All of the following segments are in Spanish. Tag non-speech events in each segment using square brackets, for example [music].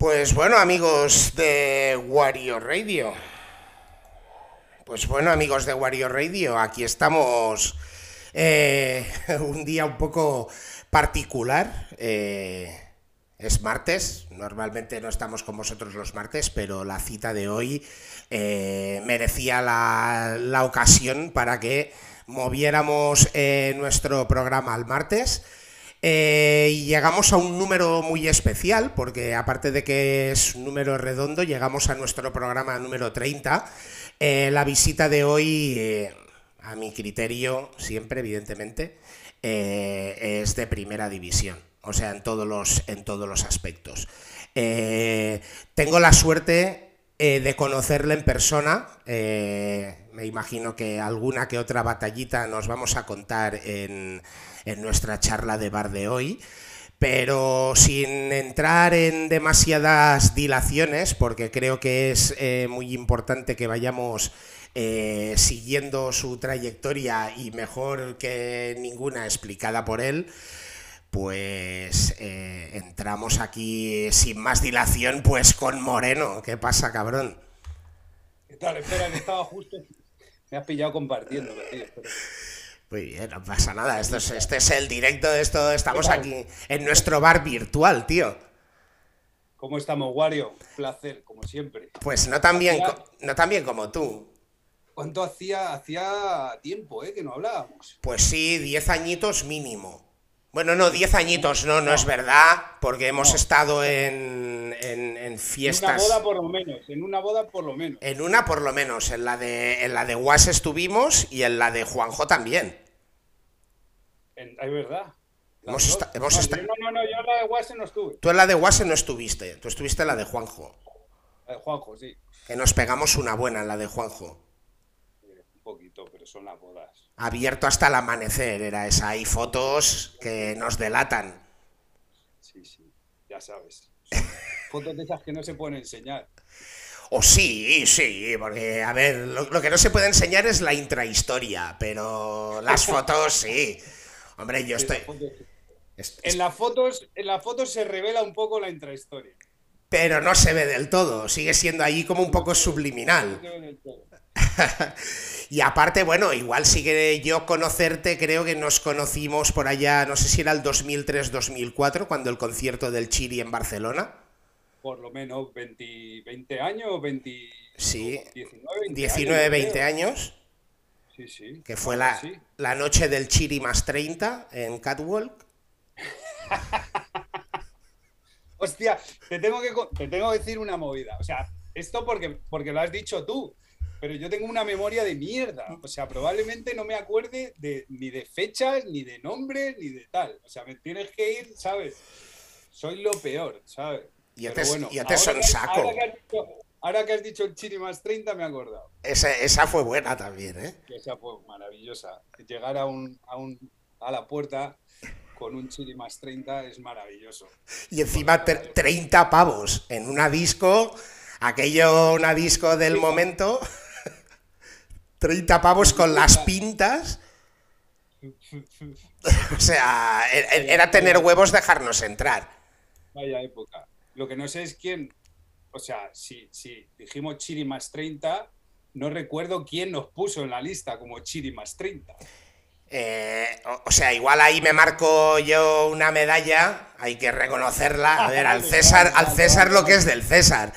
Pues bueno, amigos de Wario Radio. Pues bueno, amigos de Wario Radio, aquí estamos eh, [laughs] un día un poco particular. eh, es martes, normalmente no estamos con vosotros los martes, pero la cita de hoy eh, merecía la, la ocasión para que moviéramos nuestro programa al martes. Eh, y llegamos a un número muy especial, porque aparte de que es un número redondo, llegamos a nuestro programa número 30. Eh, la visita de hoy, eh, a mi criterio, siempre, evidentemente, es de primera división. O sea, en todos los, en todos los aspectos. Tengo la suerte de conocerle en persona. Imagino que alguna que otra batallita nos vamos a contar en, en nuestra charla de bar de hoy. Pero sin entrar en demasiadas dilaciones, porque creo que es eh, muy importante que vayamos eh, siguiendo su trayectoria y mejor que ninguna explicada por él, pues eh, entramos aquí sin más dilación, pues con Moreno. ¿Qué pasa, cabrón? ¿Qué tal? Espera, estaba justo. Me has pillado compartiendo, tío. espera. Muy bien, no pasa nada. Esto es, este es el directo de esto. Estamos aquí en nuestro bar virtual, tío. ¿Cómo estamos, Wario? Placer, como siempre. Pues no tan bien, no tan bien como tú. ¿Cuánto hacía, hacía tiempo, eh, que no hablábamos? Pues sí, 10 añitos mínimo. Bueno, no, 10 añitos, no, no es verdad, porque hemos No. estado en, en- en En una fiestas. boda por lo menos, en una boda por lo menos. En una por lo menos, en la de en la de Was estuvimos y en la de Juanjo también. En- es verdad. Hemos dos. esta- hemos no, esta- yo no, no, yo en la de Guase no estuve. Tú en la de Was no estuviste, tú estuviste en la de Juanjo. La de Juanjo, sí. Que nos pegamos una buena en la de Juanjo. Eh, Un poquito, pero son las bodas. Abierto hasta el amanecer, era esa. Hay fotos que nos delatan. Sí, sí, ya sabes. Fotos de esas que no se pueden enseñar. O sí, sí, porque, a ver, lo, lo que no se puede enseñar es la intrahistoria, pero las [laughs] fotos sí. Hombre, yo estoy... En las fotos, en las fotos se revela un poco la intrahistoria. pero no se ve del todo, sigue siendo ahí como un poco subliminal. No se ve del todo. [laughs] Y aparte, bueno, igual sí que yo conocerte, creo que nos conocimos por allá, no sé si era el 2003-2004, cuando el concierto del Chiri en Barcelona. Por lo menos 20, 20 años, 20, Sí, 19, 20 19, años, 20 creo. años, Sí, sí. que fue la, así. la noche del Chiri más 30 en Catwalk. [laughs] Hostia, te tengo, que, te tengo que decir una movida. O sea, esto porque, porque lo has dicho tú, pero yo tengo una memoria de mierda. O sea, probablemente no me acuerde de, ni de fechas, ni de nombres, ni de tal. O sea, me tienes que ir, ¿sabes? Soy lo peor, ¿sabes? Pero te- ya te ahora son saco. Ahora que, has dicho, ahora que has dicho el Chiri más 30, me he acordado. Esa, esa fue buena también, ¿eh? esa fue maravillosa. Llegar a, un, a, un, a la puerta con un chili más 30 es maravilloso. Y encima tre- 30 pavos en una disco, aquello, una disco del momento. 30 pavos con las [laughs] pintas. [laughs] O sea, e- era tener huevos dejarnos entrar. Vaya época. Lo que no sé es quién, o sea, si, si dijimos chili más 30, no recuerdo quién nos puso en la lista como chili más 30. Eh, o, o sea, igual ahí me marco yo una medalla, hay que reconocerla. A ver, al [laughs] César, al César lo que es del César.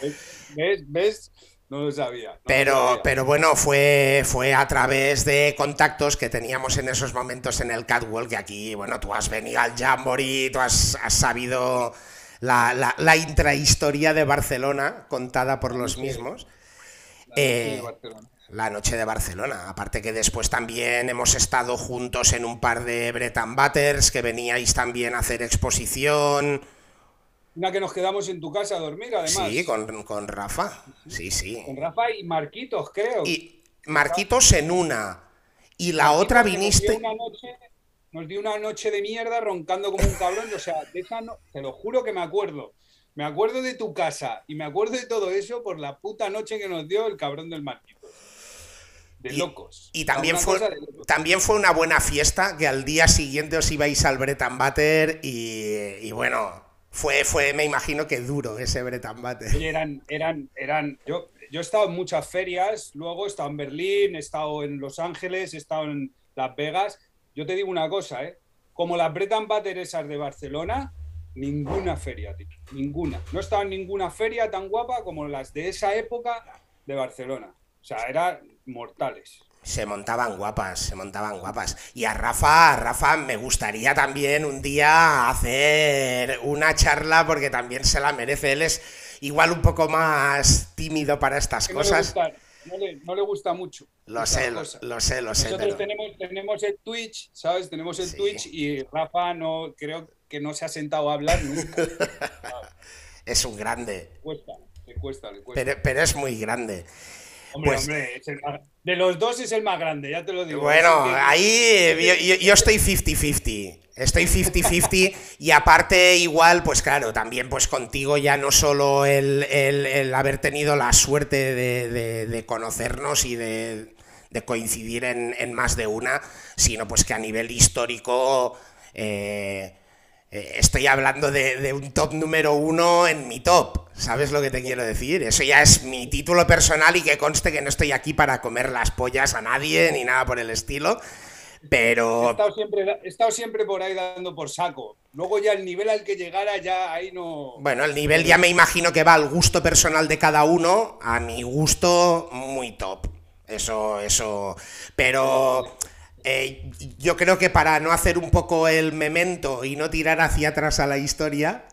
¿Ves? ¿Ves? No lo sabía. no lo Pero, sabía. pero bueno, fue, fue a través de contactos que teníamos en esos momentos en el Catwalk, que aquí, bueno, tú has venido al Jamboree, tú has, has sabido la, la- la intrahistoria de Barcelona contada por los mismos. La noche de eh, Barcelona. La noche de Barcelona. Aparte que después también hemos estado juntos en un par de Breton Butters, que veníais también a hacer exposición. Una que nos quedamos en tu casa a dormir, además. Sí, con, con Rafa. Sí, sí. Con Rafa y Marquitos, creo. Y Marquitos en una. Y la otra viniste. dio, una noche, nos dio una noche de mierda roncando como un cabrón. O sea, de esa no- te lo juro que me acuerdo. Me acuerdo de tu casa y me acuerdo de todo eso por la puta noche que nos dio el cabrón del Marquitos. De Y- locos. Y también fue, locos. también fue una buena fiesta, que al día siguiente os ibais al Breton Butter y, y bueno, Fue, fue, me imagino que duro ese Bretan Bate. eran, eran, eran, yo, yo he estado en muchas ferias, luego he estado en Berlín, he estado en Los Ángeles, he estado en Las Vegas. Yo te digo una cosa, ¿eh? Como las Bretan Butter esas de Barcelona, ninguna feria, tío, ninguna. No he en ninguna feria tan guapa como las de esa época de Barcelona. O sea, eran mortales. Se montaban guapas, se montaban guapas. Y a Rafa, a Rafa me gustaría también un día hacer una charla porque también se la merece. Él es igual un poco más tímido para estas cosas. no, le, gusta mucho. Lo sé, lo, sé, lo sé, Nosotros tenemos, tenemos el Twitch, ¿sabes? Tenemos el Twitch y Rafa no creo que no se ha sentado a hablar nunca. [laughs] es un grande. Cuesta, le cuesta, le cuesta. Pero, pero es muy grande. Hombre, pues hombre, de los dos es el más grande, ya te lo digo. Bueno, ahí yo, estoy 50-50. Estoy 50-50 y aparte igual, pues claro, también pues contigo ya no solo el, haber tenido la suerte de, conocernos y de, coincidir en, más de una, sino pues que a nivel histórico eh, eh, estoy hablando de, un top número uno en mi top. ¿Sabes lo que te quiero decir? Eso ya es mi título personal y que conste que no estoy aquí para comer las pollas a nadie ni nada por el estilo. Pero. He estado siempre, he estado siempre por ahí dando por saco. Luego ya el nivel al que llegara, ya ahí no. Bueno, el nivel ya me imagino que va al gusto personal de cada uno. A mi gusto, muy top. Eso, eso. Pero. Eh, yo creo que para no hacer un poco el memento y no tirar hacia atrás a la historia,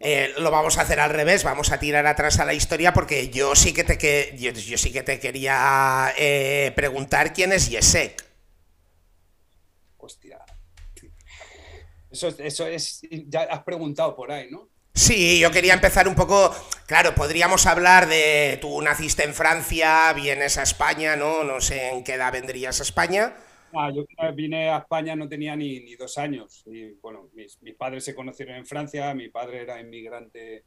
eh, lo vamos a hacer al revés, vamos a tirar atrás a la historia porque yo sí que te, que, yo, sí que te quería eh, preguntar quién es Yesek. Hostia. Eso, eso es, ya has preguntado por ahí, ¿no? Sí, yo quería empezar un poco, claro, podríamos hablar de tú naciste en Francia, vienes a España, ¿no? No sé en qué edad vendrías a España. Ah, yo vine a España, no tenía ni, ni dos años. Y bueno, mis, mis, padres se conocieron en Francia, mi padre era inmigrante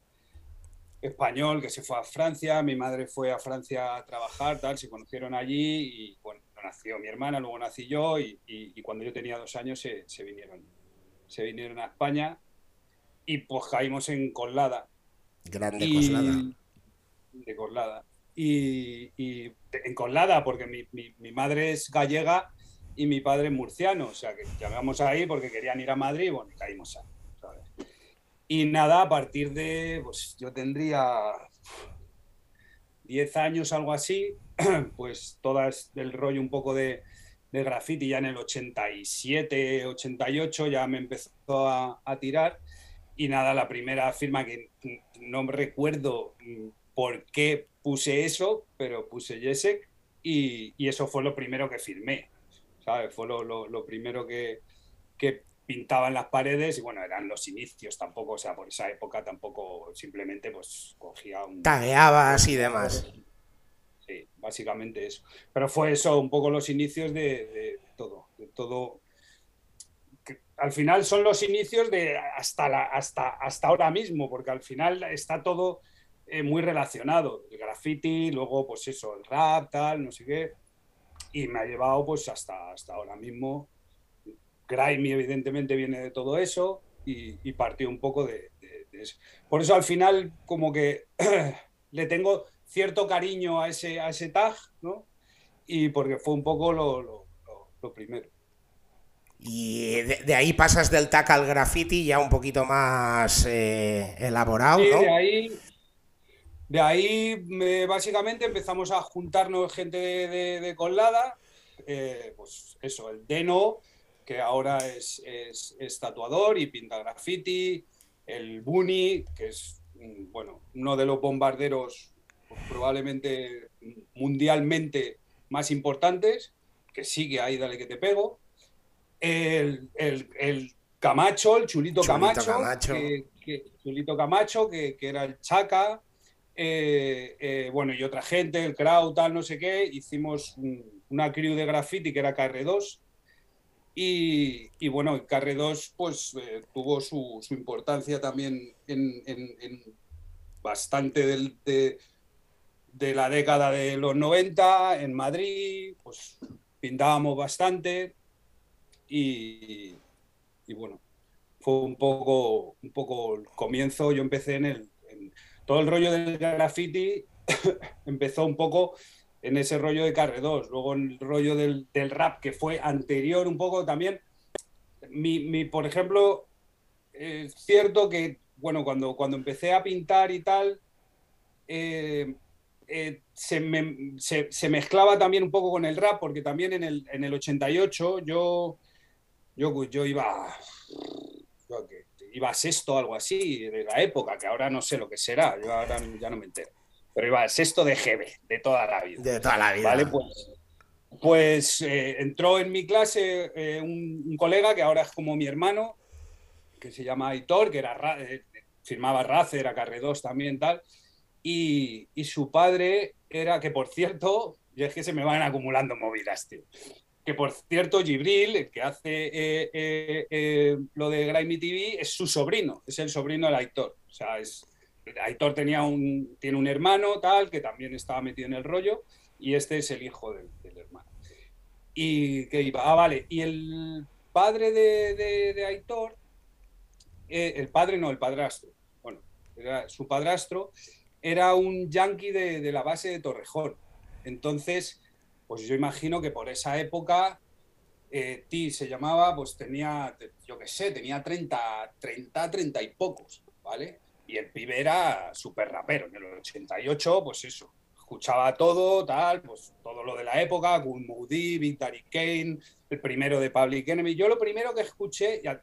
español que se fue a Francia, mi madre fue a Francia a trabajar, tal, se conocieron allí y bueno, nació mi hermana, luego nací yo y, y, cuando yo tenía dos años se, se, vinieron, se vinieron a España y pues caímos en Colada. Grande Coslada. De Coslada. Y, y, en Colada, porque mi, mi, mi madre es gallega y mi padre murciano, o sea que llamamos ahí porque querían ir a Madrid bueno, caímos ahí. Y nada, a partir de, pues yo tendría 10 años, algo así, [clears throat] pues todo el rollo un poco de, de graffiti ya en el 87, 88 ya me empezó a, a, tirar y nada, la primera firma que no recuerdo por qué puse eso, pero puse Jesek y, y, eso fue lo primero que firmé. ¿Sabes? Fue lo, primero que, que pintaba en las paredes y bueno, eran los inicios tampoco, o sea, por esa época tampoco simplemente pues cogía un... Tagueabas y demás. Sí, básicamente eso. Pero fue eso, un poco los inicios de, todo, de todo... al final son los inicios de hasta, la, hasta, hasta ahora mismo, porque al final está todo eh, muy relacionado. El graffiti, luego pues eso, el rap, tal, no sé qué y me ha llevado pues hasta, hasta ahora mismo. Grimy evidentemente viene de todo eso y, partió un poco de, eso. Por eso al final como que [clears throat] le tengo cierto cariño a ese, a ese tag, ¿no? Y porque fue un poco lo, lo, primero. Y de, ahí pasas del tag al graffiti ya un poquito más eh, elaborado, sí, De ahí, de ahí básicamente empezamos a juntarnos gente de, Colada, eh, pues eso, el Deno, que ahora es, es, tatuador y pinta graffiti, el Buni, que es mm, bueno, uno de los bombarderos probablemente mundialmente más importantes, que sigue ahí, dale que te pego. El, Camacho, el Chulito, Camacho, Que, Chulito Camacho, que, que era el Chaca, eh, eh, bueno, y otra gente, el crowd, tal, no sé qué, hicimos una crew de graffiti que era KR2. Y, y bueno, KR2 pues eh, tuvo su, importancia también en, bastante de, de, la década de los 90 en Madrid, pues pintábamos bastante y, y bueno, fue un poco, un poco el comienzo. Yo empecé en el. Todo el rollo del graffiti [coughs] empezó un poco en ese rollo de Carre 2. Luego el rollo del, rap, que fue anterior un poco también. Mi, por ejemplo, es cierto que, bueno, cuando, cuando empecé a pintar y tal, eh, eh, se, mezclaba también un poco con el rap, porque también en el, en el 88 yo, yo, yo iba, iba a sexto, algo así, de la época, que ahora no sé lo que será, yo ahora ya no me entero pero iba sexto de GB, de toda la vida. De toda la vida. Vale, pues, pues eh, entró en mi clase eh, un, colega que ahora es como mi hermano, que se llama Aitor, que era, eh, firmaba Racer, era Carredos también, tal. Y, y, su padre era, que por cierto, y es que se me van acumulando movidas, tío. Que por cierto, Gibril, el que hace lo de Grimy TV, es su sobrino, es el sobrino del Aitor. O sea, es, Aitor tenía un, tiene un hermano tal que también estaba metido en el rollo y este es el hijo del, hermano. Y que iba, ah, vale, y el padre de, Aitor, eh, el padre no, el padrastro, bueno, era, su padrastro era un yankee de, la base de Torrejón. Entonces, pues yo imagino que por esa época eh, Ti se llamaba, pues tenía, yo qué sé, tenía 30, 30, 30 y pocos, ¿vale? Y el pibe era súper rapero. En el 88, pues eso, escuchaba todo, tal, pues todo lo de la época, Cool Moody, Victory Kane, el primero de Public Enemy. Yo lo primero que escuché eh,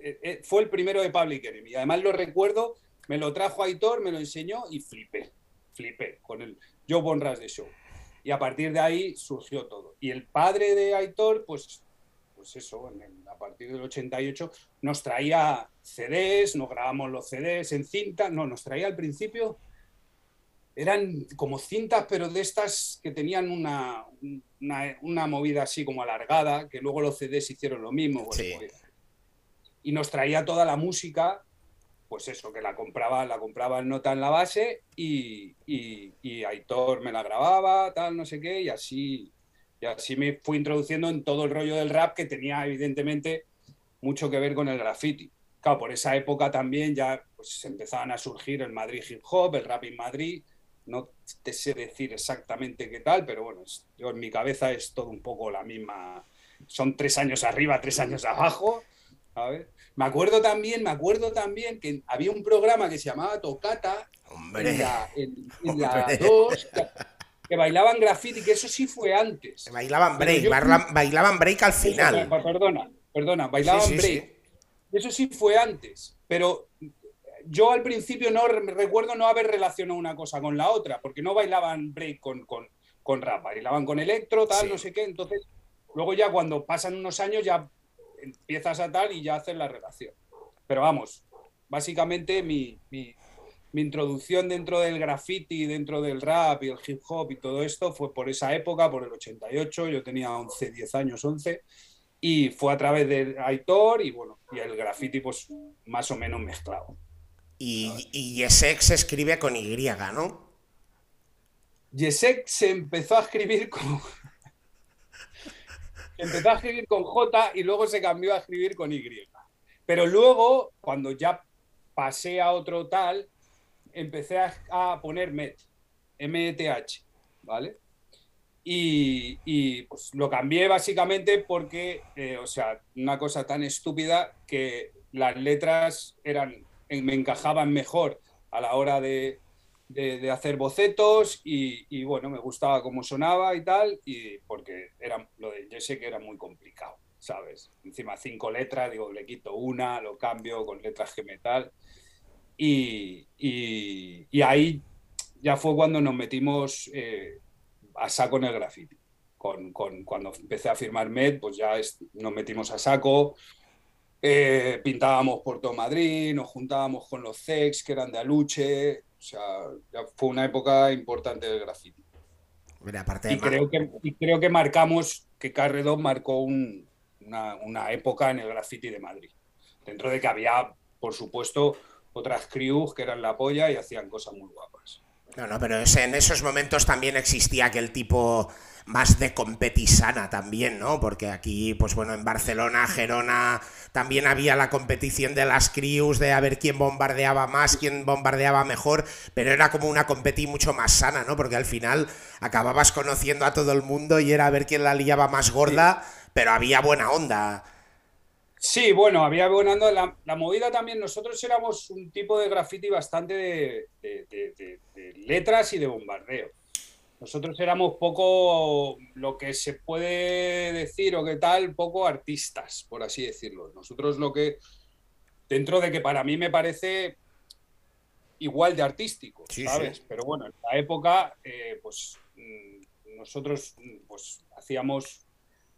eh, fue el primero de Public Enemy. Además lo recuerdo, me lo trajo Aitor, me lo enseñó y flipé, flipé con el Joe Bonras de Show. Y a partir de ahí surgió todo. Y el padre de Aitor, pues pues eso, a partir del 88, nos traía CDs, nos grabamos los CDs en cinta, no, nos traía al principio, eran como cintas, pero de estas que tenían una, una, movida así como alargada, que luego los CDs hicieron lo mismo. Pues, y nos traía toda la música, pues eso, que la compraba, la compraba en nota en la base y, y, y Aitor me la grababa, tal, no sé qué, y así y así me fui introduciendo en todo el rollo del rap que tenía evidentemente mucho que ver con el graffiti. Claro, por esa época también ya pues, empezaban a surgir el Madrid hip hop, el rap en Madrid. No te sé decir exactamente qué tal, pero bueno, yo en mi cabeza es todo un poco la misma. Son tres años arriba, tres años abajo. Ver. Me acuerdo también, me acuerdo también que había un programa que se llamaba Tocata Hombre. en la, en, la 2, que bailaban graffiti, que eso sí fue antes. Bailaban break, bailaban break al final. Perdona, perdona, bailaban break. Eso sí fue antes, pero yo al principio no recuerdo no haber relacionado una cosa con la otra, porque no bailaban break con, con, con rap, bailaban con electro, tal, no sé qué. Entonces, luego ya cuando pasan unos años ya empiezas a tal y ya haces la relación. Pero vamos, básicamente mi, mi introducción dentro del graffiti, dentro del rap y el hip hop y todo esto fue por esa época, por el 88, yo tenía 11, 10 años, 11, y fue a través de Aitor y bueno, y el graffiti pues más o menos mezclado. Y, y Yesek se escribe con Y, ¿no? Yesek se empezó a escribir con... empezó a escribir con J y luego se cambió a escribir con Y. Pero luego, cuando ya pasé a otro tal, empecé a, poner MET, METH, ¿vale? Y, pues lo cambié básicamente porque, eh, o sea, una cosa tan estúpida que las letras eran, me encajaban mejor a la hora de, hacer bocetos y, bueno, me gustaba cómo sonaba y tal, y porque era, lo de, yo sé que era muy complicado, ¿sabes? Encima cinco letras, digo, le quito una, lo cambio con letras G metal. Y, ahí ya fue cuando nos metimos eh, a saco en el graffiti. Con, cuando empecé a firmar MED, pues ya nos metimos a saco, eh, pintábamos por todo Madrid, nos juntábamos con los CEX que eran de Aluche, sea, ya fue una época importante del graffiti. y, creo que, creo que marcamos, que Carredón marcó una, una época en el graffiti de Madrid. Dentro de que había, por supuesto, otras crews que eran la polla y hacían cosas muy guapas. No, no, pero en esos momentos también existía aquel tipo más de competisana también, ¿no? Porque aquí, pues bueno, en Barcelona, Gerona, también había la competición de las crews, de a ver quién bombardeaba más, quién bombardeaba mejor, pero era como una competición mucho más sana, ¿no? Porque al final acababas conociendo a todo el mundo y era a ver quién la liaba más gorda, pero había buena onda. Sí, bueno, había buena onda. La, movida también, nosotros éramos un tipo de graffiti bastante de letras y de bombardeo. Nosotros éramos poco lo que se puede decir o qué tal, poco artistas, por así decirlo. Nosotros lo que, dentro de que para mí me parece igual de artístico, ¿sabes? Pero bueno, en la época, eh, pues mm, nosotros pues hacíamos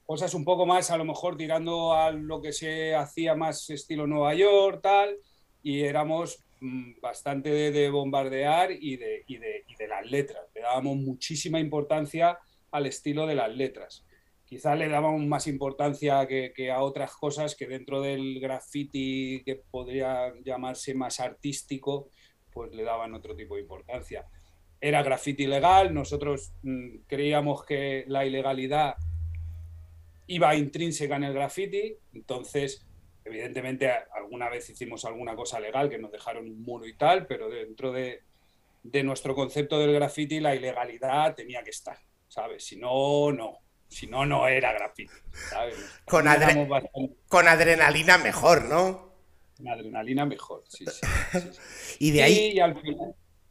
cosas un poco más, a lo mejor tirando a lo que se hacía más estilo Nueva York, tal, y éramos Mm, bastante de, bombardear y de, y, de, y de, las letras. Le dábamos muchísima importancia al estilo de las letras. Quizá le dábamos más importancia que, que, a otras cosas que dentro del graffiti que podría llamarse más artístico, pues le daban otro tipo de importancia. Era graffiti legal, nosotros mm, creíamos que la ilegalidad iba intrínseca en el graffiti, entonces Evidentemente, alguna vez hicimos alguna cosa legal que nos dejaron un muro y tal, pero dentro de, nuestro concepto del graffiti la ilegalidad tenía que estar, ¿sabes? Si no, no. Si no, no era graffiti, Con, con adrenalina mejor, ¿no? Con adrenalina mejor, sí, sí. [laughs] y de ahí...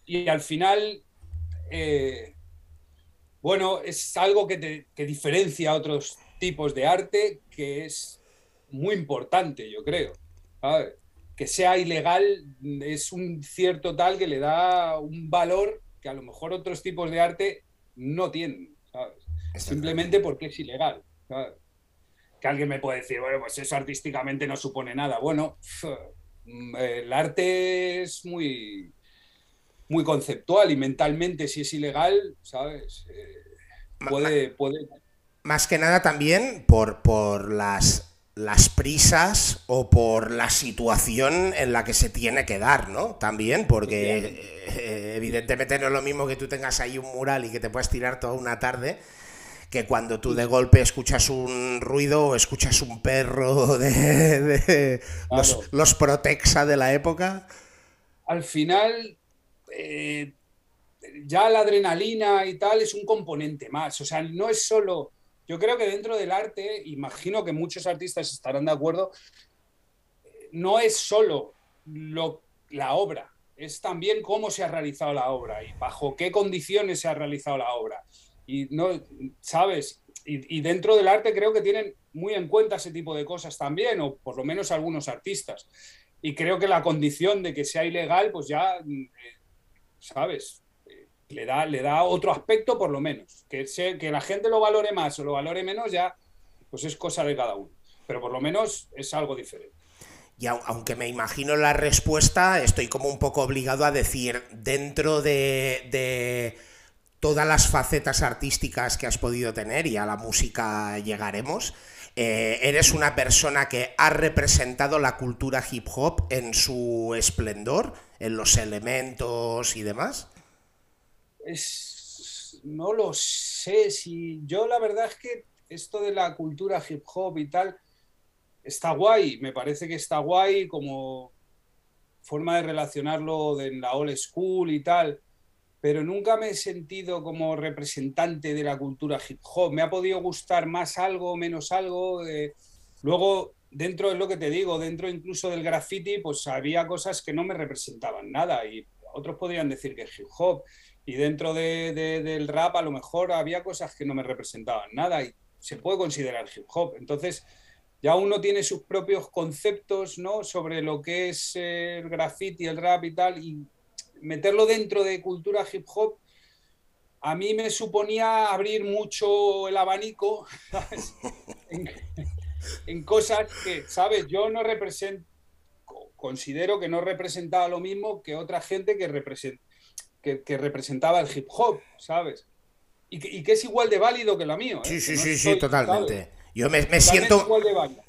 Y al final, eh, bueno, es algo que, te, que diferencia a otros tipos de arte, que es muy importante, yo creo. Que sea ilegal es un cierto tal que le da un valor que a lo mejor otros tipos de arte no tienen, Simplemente porque es ilegal. Que alguien me puede decir, bueno, pues eso artísticamente no supone nada. Bueno, el arte es muy, muy conceptual y mentalmente si es ilegal, ¿sabes? Eh, puede, puede... Más que nada también por, por las las prisas o por la situación en la que se tiene que dar, ¿no? También, porque eh, evidentemente no es lo mismo que tú tengas ahí un mural y que te puedas tirar toda una tarde que cuando tú de golpe escuchas un ruido o escuchas un perro [laughs] de, los, Protexa de la época. Al final, eh, ya la adrenalina y tal es un componente más, o sea, no es solo yo creo que dentro del arte, imagino que muchos artistas estarán de acuerdo, no es solo lo, la obra, es también cómo se ha realizado la obra y bajo qué condiciones se ha realizado la obra. Y no, ¿sabes? Y, dentro del arte creo que tienen muy en cuenta ese tipo de cosas también, o por lo menos algunos artistas. Y creo que la condición de que sea ilegal, pues ya, eh, ¿sabes? Le da, le da otro aspecto por lo menos. Que, que la gente lo valore más o lo valore menos ya, pues es cosa de cada uno. Pero por lo menos es algo diferente. Y aunque me imagino la respuesta, estoy como un poco obligado a decir, dentro de, de todas las facetas artísticas que has podido tener, y a la música llegaremos, eh, eres una persona que ha representado la cultura hip hop en su esplendor, en los elementos y demás es, no lo sé, si yo la verdad es que esto de la cultura hip hop y tal está guay, me parece que está guay como forma de relacionarlo en la old school y tal, pero nunca me he sentido como representante de la cultura hip hop. Me ha podido gustar más algo, menos algo. Eh, luego, dentro de lo que te digo, dentro incluso del graffiti, pues había cosas que no me representaban nada y otros podrían decir que es hip hop. Y dentro de, del rap a lo mejor había cosas que no me representaban nada y se puede considerar hip hop. Entonces ya uno tiene sus propios conceptos ¿no? sobre lo que es el graffiti, el rap y tal, y meterlo dentro de cultura hip hop a mí me suponía abrir mucho el abanico [laughs] En, en, cosas que, ¿sabes? Yo no represento, considero que no representaba lo mismo que otra gente que representa que, representaba el hip hop, ¿sabes? Y que, es igual de válido que la mío. ¿eh? Sí, sí, sí, sí, totalmente. Yo me, siento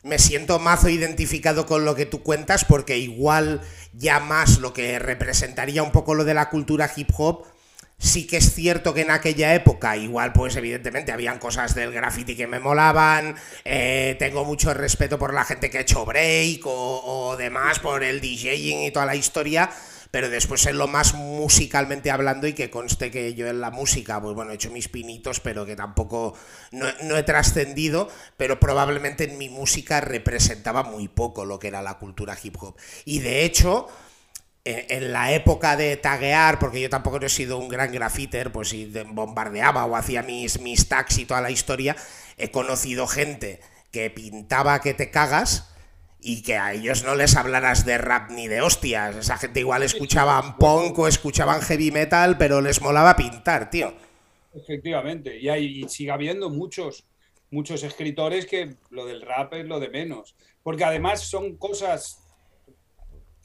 me siento mazo identificado con lo que tú cuentas porque igual ya más lo que representaría un poco lo de la cultura hip hop Sí que es cierto que en aquella época, igual pues evidentemente habían cosas del graffiti que me molaban, eh, tengo mucho respeto por la gente que ha hecho break o, o demás, por el DJing y toda la historia, pero después en lo más musicalmente hablando y que conste que yo en la música, pues bueno, he hecho mis pinitos, pero que tampoco no, no he trascendido, pero probablemente en mi música representaba muy poco lo que era la cultura hip hop. Y de hecho en la época de taguear, porque yo tampoco he sido un gran grafiter, pues si bombardeaba o hacía mis, mis tags y toda la historia, he conocido gente que pintaba que te cagas y que a ellos no les hablaras de rap ni de hostias. Esa gente igual escuchaban punk o escuchaban heavy metal, pero les molaba pintar, tío. Efectivamente, y, hay, y sigue habiendo muchos, muchos escritores que lo del rap es lo de menos, porque además son cosas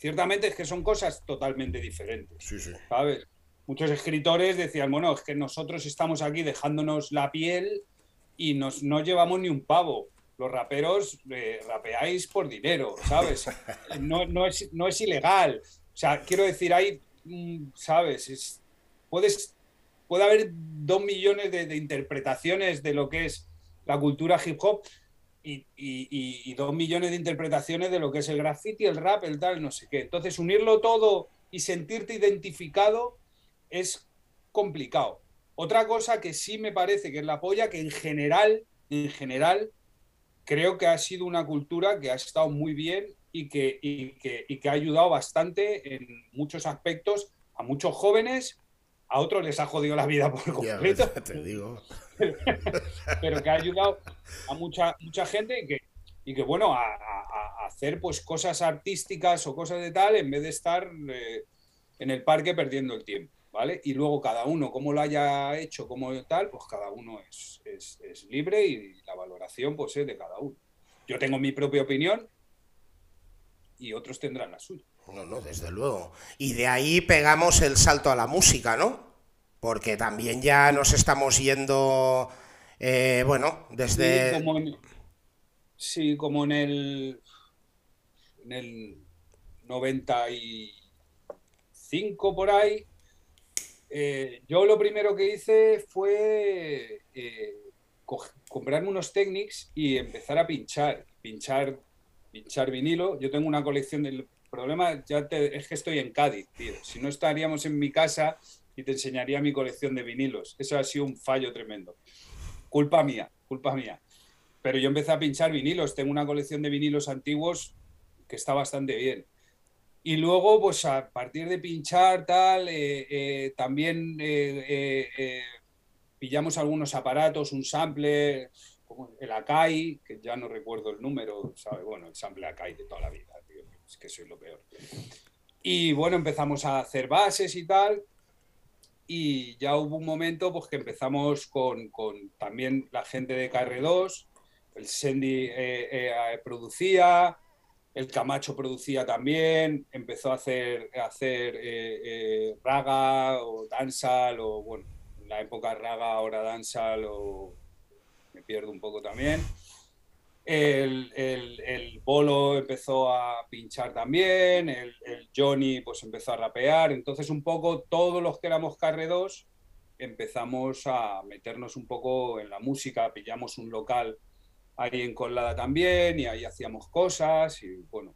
Ciertamente es que son cosas totalmente diferentes. Sí, sí. ¿Sabes? Muchos escritores decían, bueno, es que nosotros estamos aquí dejándonos la piel y nos, no llevamos ni un pavo. Los raperos eh, rapeáis por dinero, ¿sabes? No, es, no es ilegal. O sea, quiero decir, hay, mm, ¿sabes? Es, puedes, puede haber dos millones de, de interpretaciones de lo que es la cultura hip hop y, dos millones de interpretaciones de lo que es el graffiti, el rap, el tal, no sé qué. Entonces, unirlo todo y sentirte identificado es complicado. Otra cosa que sí me parece que es la polla, que en general, en general, creo que ha sido una cultura que ha estado muy bien y que, y que, y que ha ayudado bastante en muchos aspectos a muchos jóvenes a otros les ha jodido la vida por completo. [laughs] te digo. [laughs] Pero que ha ayudado a mucha, mucha gente y que, y que bueno, a, hacer pues cosas artísticas o cosas de tal en vez de estar eh, en el parque perdiendo el tiempo. ¿Vale? Y luego cada uno, como lo haya hecho, como tal, pues cada uno es, es, es libre y la valoración pues es de cada uno. Yo tengo mi propia opinión y otros tendrán la suya. No, no, desde luego. Y de ahí pegamos el salto a la música, ¿no? Porque también ya nos estamos yendo, eh, bueno, desde... Sí como, en, sí, como en el, en el 95 por ahí. Eh, yo lo primero que hice fue eh, comprarme unos Technics y empezar a pinchar, pinchar, pinchar vinilo. Yo tengo una colección del problema ya es que estoy en Cádiz, tío. Si no estaríamos en mi casa y te enseñaría mi colección de vinilos. Eso ha sido un fallo tremendo. Culpa mía, culpa mía. Pero yo empecé a pinchar vinilos. Tengo una colección de vinilos antiguos que está bastante bien. Y luego, pues a partir de pinchar, tal, eh, eh, también eh, pillamos algunos aparatos, un sample, como el Akai, que ya no recuerdo el número, ¿sabe? Bueno, el sample Akai de toda la vida que soy lo peor. Y bueno, empezamos a hacer bases y tal. Y ya hubo un momento pues, que empezamos con, con también la gente de KR2, el Sandy eh, eh, producía, el Camacho producía también, empezó a hacer, hacer eh, raga o dancehall, o bueno, en la época raga, ahora dancehall, o me pierdo un poco también. El, el, el, Bolo empezó a pinchar también, el, el, Johnny pues empezó a rapear, entonces un poco todos los que éramos carredos empezamos a meternos un poco en la música, pillamos un local ahí en Colada también y ahí hacíamos cosas y bueno,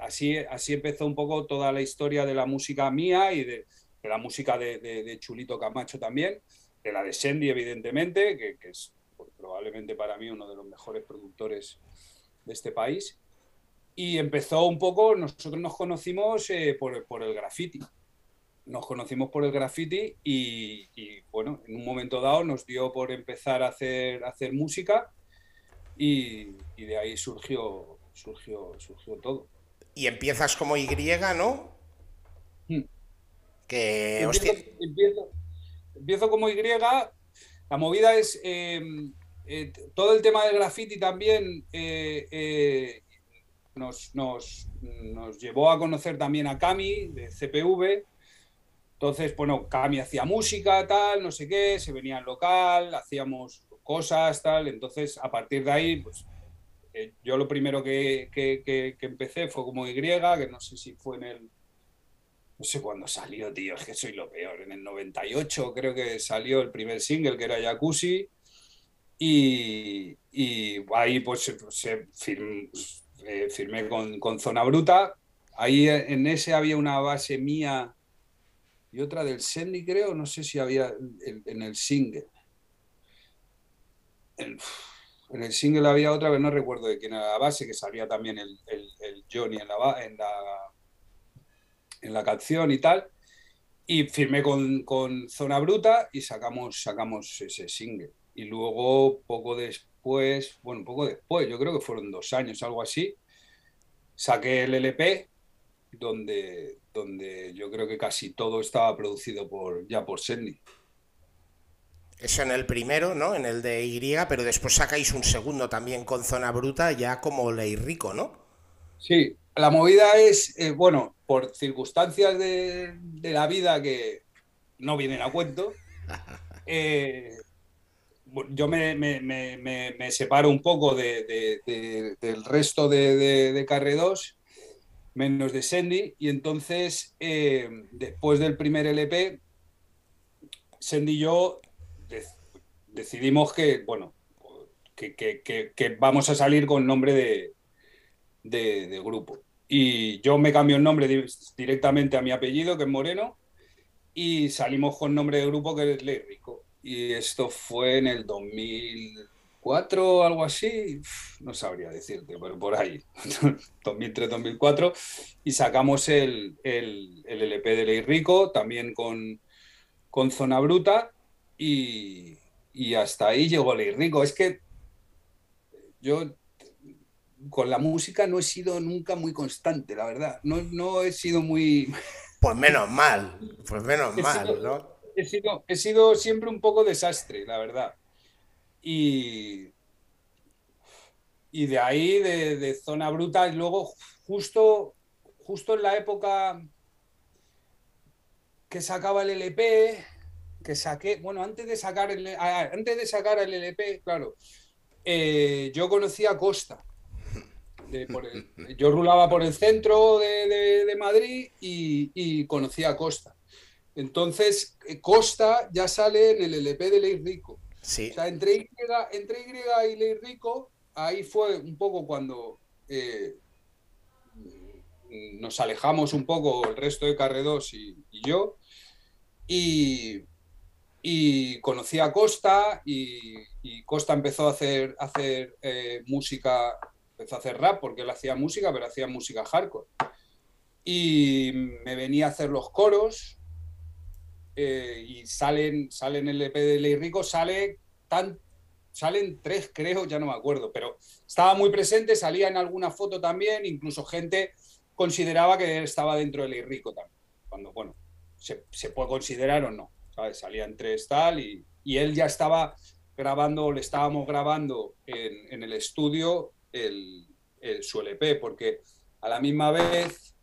así, así empezó un poco toda la historia de la música mía y de, de la música de, de, de, Chulito Camacho también, de la de Sandy evidentemente, que, que es probablemente para mí uno de los mejores productores de este país. Y empezó un poco, nosotros nos conocimos eh, por, por, el graffiti. Nos conocimos por el graffiti y, y, bueno, en un momento dado nos dio por empezar a hacer, a hacer música y, y, de ahí surgió, surgió, surgió todo. Y empiezas como Y, ¿no? Hmm. Que, empiezo, empiezo, empiezo, como Y. La movida es, eh, eh, todo el tema del graffiti también eh, eh, nos, nos, nos, llevó a conocer también a Cami de CPV. Entonces, bueno, Cami hacía música, tal, no sé qué, se venía al local, hacíamos cosas, tal. Entonces, a partir de ahí, pues yo lo primero que, empecé fue como Y, que no sé si fue en el no sé cuándo salió, tío, es que soy lo peor. En el 98 creo que salió el primer single, que era Jacuzzi, y, ahí pues se eh, firmé con, Zona Bruta. Ahí en ese había una base mía y otra del Sandy, creo, no sé si había en, el single. En, el single había otra, pero no recuerdo de quién era la base, que salía también el, Johnny en la, en la en la canción y tal. Y firmé con, Zona Bruta y sacamos, sacamos ese single. Y luego, poco después, bueno, poco después, yo creo que fueron dos años, algo así, saqué el LP, donde, donde yo creo que casi todo estaba producido por, ya por Sandy. Eso en el primero, ¿no? En el de Y, pero después sacáis un segundo también con Zona Bruta, ya como Ley Rico, ¿no? Sí, la movida es, eh, bueno, por circunstancias de, la vida que no vienen a cuento, [laughs] eh, yo me, separo un poco del resto de, Carre 2, menos de Sandy, y entonces, eh, después del primer LP, Sandy y yo decidimos que, bueno, que, vamos a salir con nombre de grupo. Y yo me cambio el nombre directamente a mi apellido, que es Moreno, y salimos con nombre de grupo que es Ley Rico. Y esto fue en el 2004 o algo así, no sabría decirte, pero por ahí, [laughs] 2003-2004, y sacamos el, el, el, LP de Ley Rico, también con, con Zona Bruta, y, y hasta ahí llegó Ley Rico. Es que yo con la música no he sido nunca muy constante, la verdad. No, no he sido muy... [laughs] Pues menos mal, pues menos mal, ¿no? He sido, he sido siempre un poco desastre, la verdad. Y, y de ahí, de, zona bruta, y luego justo, justo en la época que sacaba el LP, que saqué, bueno, antes de sacar el, antes de sacar el LP, claro, eh, yo conocí a Costa [laughs] yo rulaba por el centro de, Madrid y, conocía a Costa. Entonces, eh, Costa ya sale en el LP de Ley Rico. Sí. O sea, entre Y, entre y y Ley Rico, ahí fue un poco cuando eh, nos alejamos un poco el resto de Carredos y, y yo. Y, y conocí a Costa y, Costa empezó a hacer, hacer eh, música empezó a hacer rap porque él hacía música, pero hacía música hardcore. Y me venía a hacer los coros eh, y salen, salen el EP de Ley Rico, sale tan, salen tres creo, ya no me acuerdo, pero estaba muy presente, salía en alguna foto también, incluso gente consideraba que estaba dentro de Ley Rico también, cuando, bueno, se, puede considerar o no, ¿sabes? Salían tres tal y, y él ya estaba grabando, le estábamos grabando en, en el estudio el, su LP, porque a la misma vez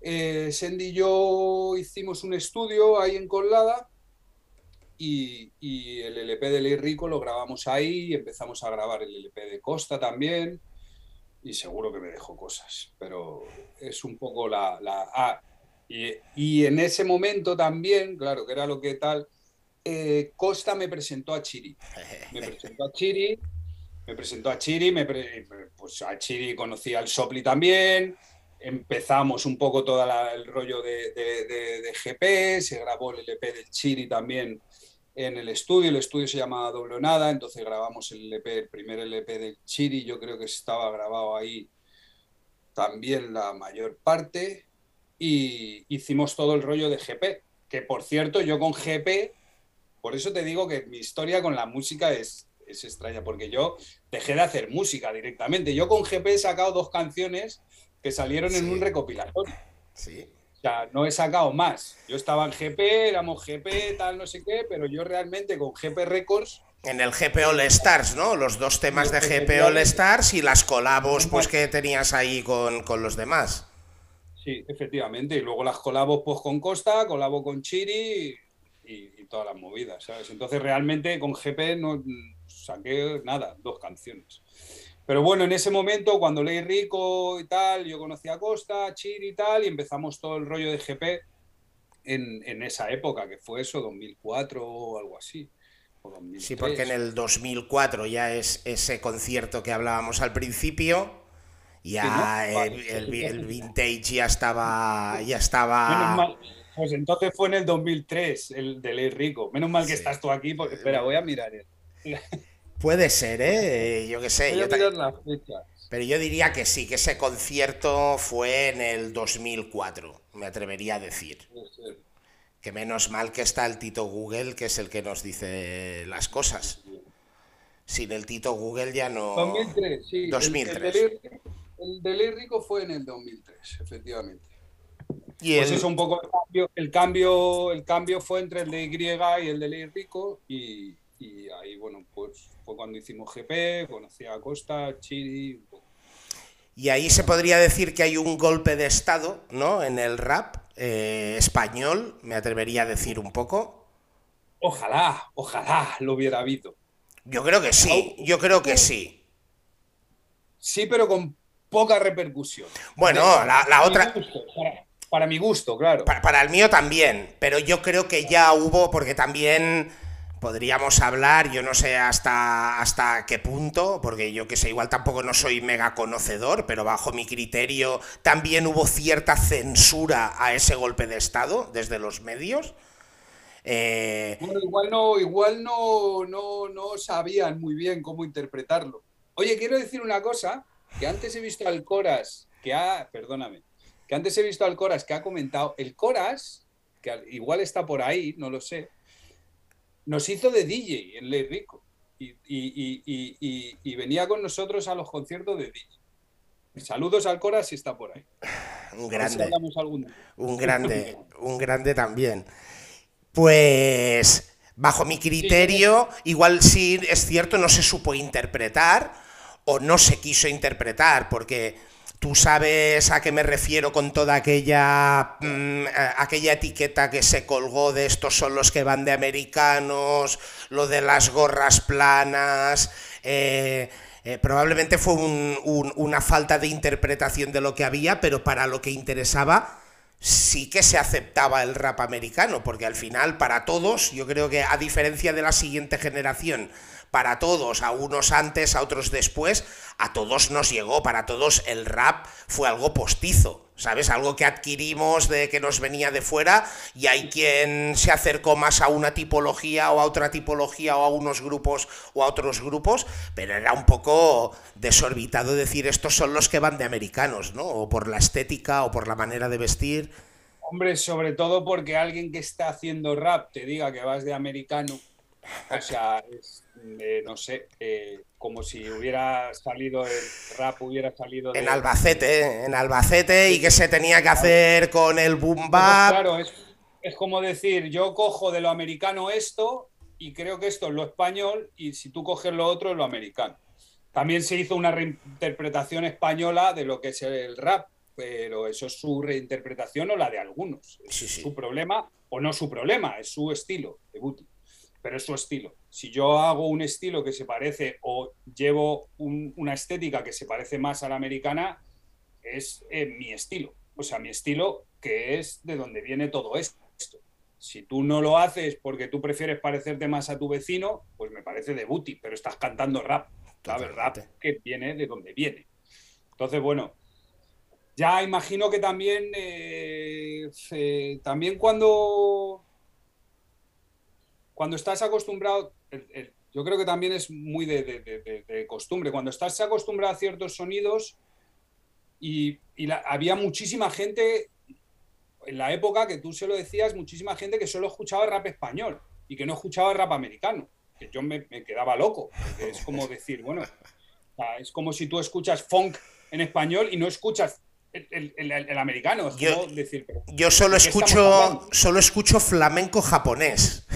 eh, y yo hicimos un estudio ahí en Colada y, el LP de Ley Rico lo grabamos ahí y empezamos a grabar el LP de Costa también y seguro que me dejó cosas, pero es un poco la... la y, y, en ese momento también, claro, que era lo que tal, eh, Costa me presentó a Chiri. Me [laughs] presentó a Chiri me presentó a Chiri, me pues a Chiri conocí al Sopli también, empezamos un poco todo el rollo de, de, GP, se grabó el LP del Chiri también en el estudio, el estudio se llamaba Doble Nada, entonces grabamos el LP, el primer LP del Chiri, yo creo que estaba grabado ahí también la mayor parte, y hicimos todo el rollo de GP, que por cierto yo con GP, por eso te digo que mi historia con la música es es extraña, porque yo dejé de hacer música directamente. Yo con GP he sacado dos canciones que salieron en un recopilatorio. Sí. O sea, no he sacado más. Yo estaba en GP, éramos GP, tal, no sé qué, pero yo realmente con GP Records. En el GP All Stars, ¿no? Los dos temas de GP All Stars y las colabos pues, que tenías ahí con, los demás. Sí, efectivamente. Y luego las colabos pues, con Costa, colabo con Chiri y, y todas las movidas, ¿sabes? Entonces realmente con GP no, saqué nada, dos canciones. Pero bueno, en ese momento, cuando leí Rico y tal, yo conocí a Costa, Chiri y tal, y empezamos todo el rollo de GP en, en esa época, que fue eso, 2004 o algo así. Sí, porque en el 2004 ya es ese concierto que hablábamos al principio. Ya el, vintage ya estaba. Ya estaba... Pues entonces fue en el 2003, el de Ley Rico. Menos mal que estás tú aquí, porque espera, voy a mirar. [laughs] Puede ser, ¿eh? Yo qué sé. yo Pero yo diría que sí, que ese concierto fue en el 2004, me atrevería a decir. Que menos mal que está el Tito Google, que es el que nos dice las cosas. Sin el Tito Google ya no. 2003, sí. 2003. El, de Ley Rico fue en el 2003, efectivamente. Y pues eso un poco el cambio, el cambio, el cambio fue entre el de Y y el de Ley Rico y, y ahí, bueno, pues fue cuando hicimos GP, conocí a Costa, Chiri. Y ahí se podría decir que hay un golpe de estado, ¿no? En el rap eh, español, me atrevería a decir un poco. Ojalá, ojalá lo hubiera habido. Yo creo que sí, yo creo que sí. Sí, pero con poca repercusión. Bueno, la, otra... para, mi gusto, claro. para el mío también, pero yo creo que ya hubo, porque también podríamos hablar, yo no sé hasta, hasta qué punto, porque yo que sé, igual tampoco no soy mega conocedor, pero bajo mi criterio también hubo cierta censura a ese golpe de Estado desde los medios. Eh, bueno, igual no, igual no, no, no sabían muy bien cómo interpretarlo. Oye, quiero decir una cosa, que antes he visto al Coras, que ha, perdóname, que antes he visto al Coras que ha comentado, el Coras, que igual está por ahí, no lo sé, nos hizo de DJ en Ley Rico y, venía con nosotros a los conciertos de DJ. Saludos al Cora si está por ahí. Un grande. un grande, un grande también. Pues bajo mi criterio, igual sí es cierto, no se supo interpretar o no se quiso interpretar, porque Tú sabes a qué me refiero con toda aquella, mm, aquella etiqueta que se colgó de estos son los que van de americanos, lo de las gorras planas. Eh, eh, probablemente fue una falta de interpretación de lo que había, pero para lo que interesaba sí que se aceptaba el rap americano, porque al final para todos, yo creo que a diferencia de la siguiente generación, para todos, a unos antes, a otros después, a todos nos llegó, para todos el rap fue algo postizo. ¿Sabes? Algo que adquirimos de que nos venía de fuera y hay quien se acercó más a una tipología o a otra tipología o a unos grupos o a otros grupos, pero era un poco desorbitado decir estos son los que van de americanos, ¿no? O por la estética o por la manera de vestir. Hombre, sobre todo porque alguien que está haciendo rap te diga que vas de americano, o sea, es, eh, no sé, eh, como si hubiera salido el rap, hubiera salido En Albacete, en Albacete, y que se tenía que hacer con el boom bap. Claro, es, como decir, yo cojo de lo americano esto y creo que esto es lo español y si tú coges lo otro es lo americano. También se hizo una reinterpretación española de lo que es el rap, pero eso es su reinterpretación o la de algunos. Su problema o no su problema, es su estilo de Buti pero es su estilo. Si yo hago un estilo que se parece o llevo una estética que se parece más a la americana, es eh, mi estilo. O sea, mi estilo que es de donde viene todo esto. Si tú no lo haces porque tú prefieres parecerte más a tu vecino, pues me parece de booty, pero estás cantando rap. La verdad que viene de donde viene. Entonces, bueno, ya imagino que también, eh, eh, también cuando cuando estás acostumbrado, yo creo que también es muy de, costumbre, cuando estás acostumbrado a ciertos sonidos y, había muchísima gente, en la época que tú se lo decías, muchísima gente que solo escuchaba rap español y que no escuchaba rap americano, que yo me, quedaba loco, es como [laughs] decir, bueno, es como si tú escuchas funk en español y no escuchas el, americano. yo, decir, yo solo escucho, solo escucho flamenco japonés.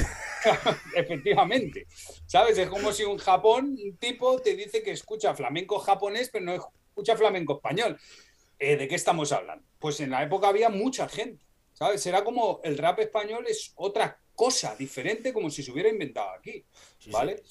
[laughs] Efectivamente. ¿Sabes? Es como si un Japón, un tipo te dice que escucha flamenco japonés, pero no escucha flamenco español. Eh, ¿De qué estamos hablando? Pues en la época había mucha gente. ¿Sabes? Era como el rap español es otra cosa diferente, como si se hubiera inventado aquí. ¿Vale?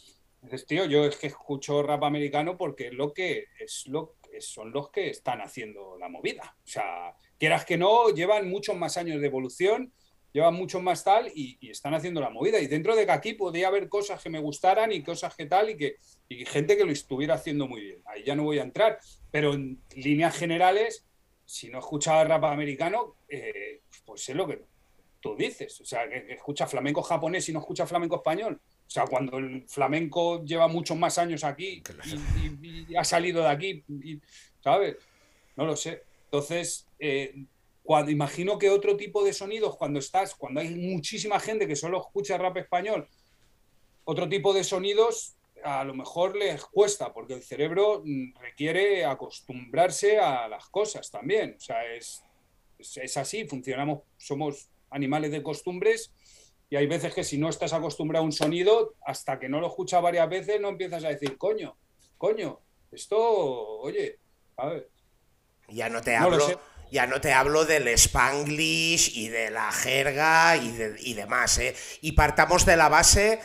Dices, tío, yo es que escucho rap americano porque es lo que es lo son los que están haciendo la movida. O sea, quieras que no, llevan muchos más años de evolución, llevan mucho más tal y, están haciendo la movida. Y dentro de que aquí podría haber cosas que me gustaran y cosas que tal y que y gente que lo estuviera haciendo muy bien. Ahí ya no voy a entrar, pero en líneas generales, si no escuchaba rap americano, eh, pues es lo que tú dices. O sea, que, escucha flamenco japonés y no escucha flamenco español. O sea, cuando el flamenco lleva muchos más años aquí y, ha salido de aquí, ¿sabes? No lo sé. Entonces, eh, cuando, imagino que otro tipo de sonidos, cuando estás, cuando hay muchísima gente que solo escucha rap español, otro tipo de sonidos a lo mejor les cuesta, porque el cerebro mm, requiere acostumbrarse a las cosas también. O sea, es, es así, funcionamos, somos animales de costumbres y hay veces que si no estás acostumbrado a un sonido, hasta que no lo escuchas varias veces, no empiezas a decir, coño, coño, esto, oye, a ver. Ya no te hablo. Ya no te hablo del spanglish y de la jerga y, demás, ¿eh? Y partamos de la base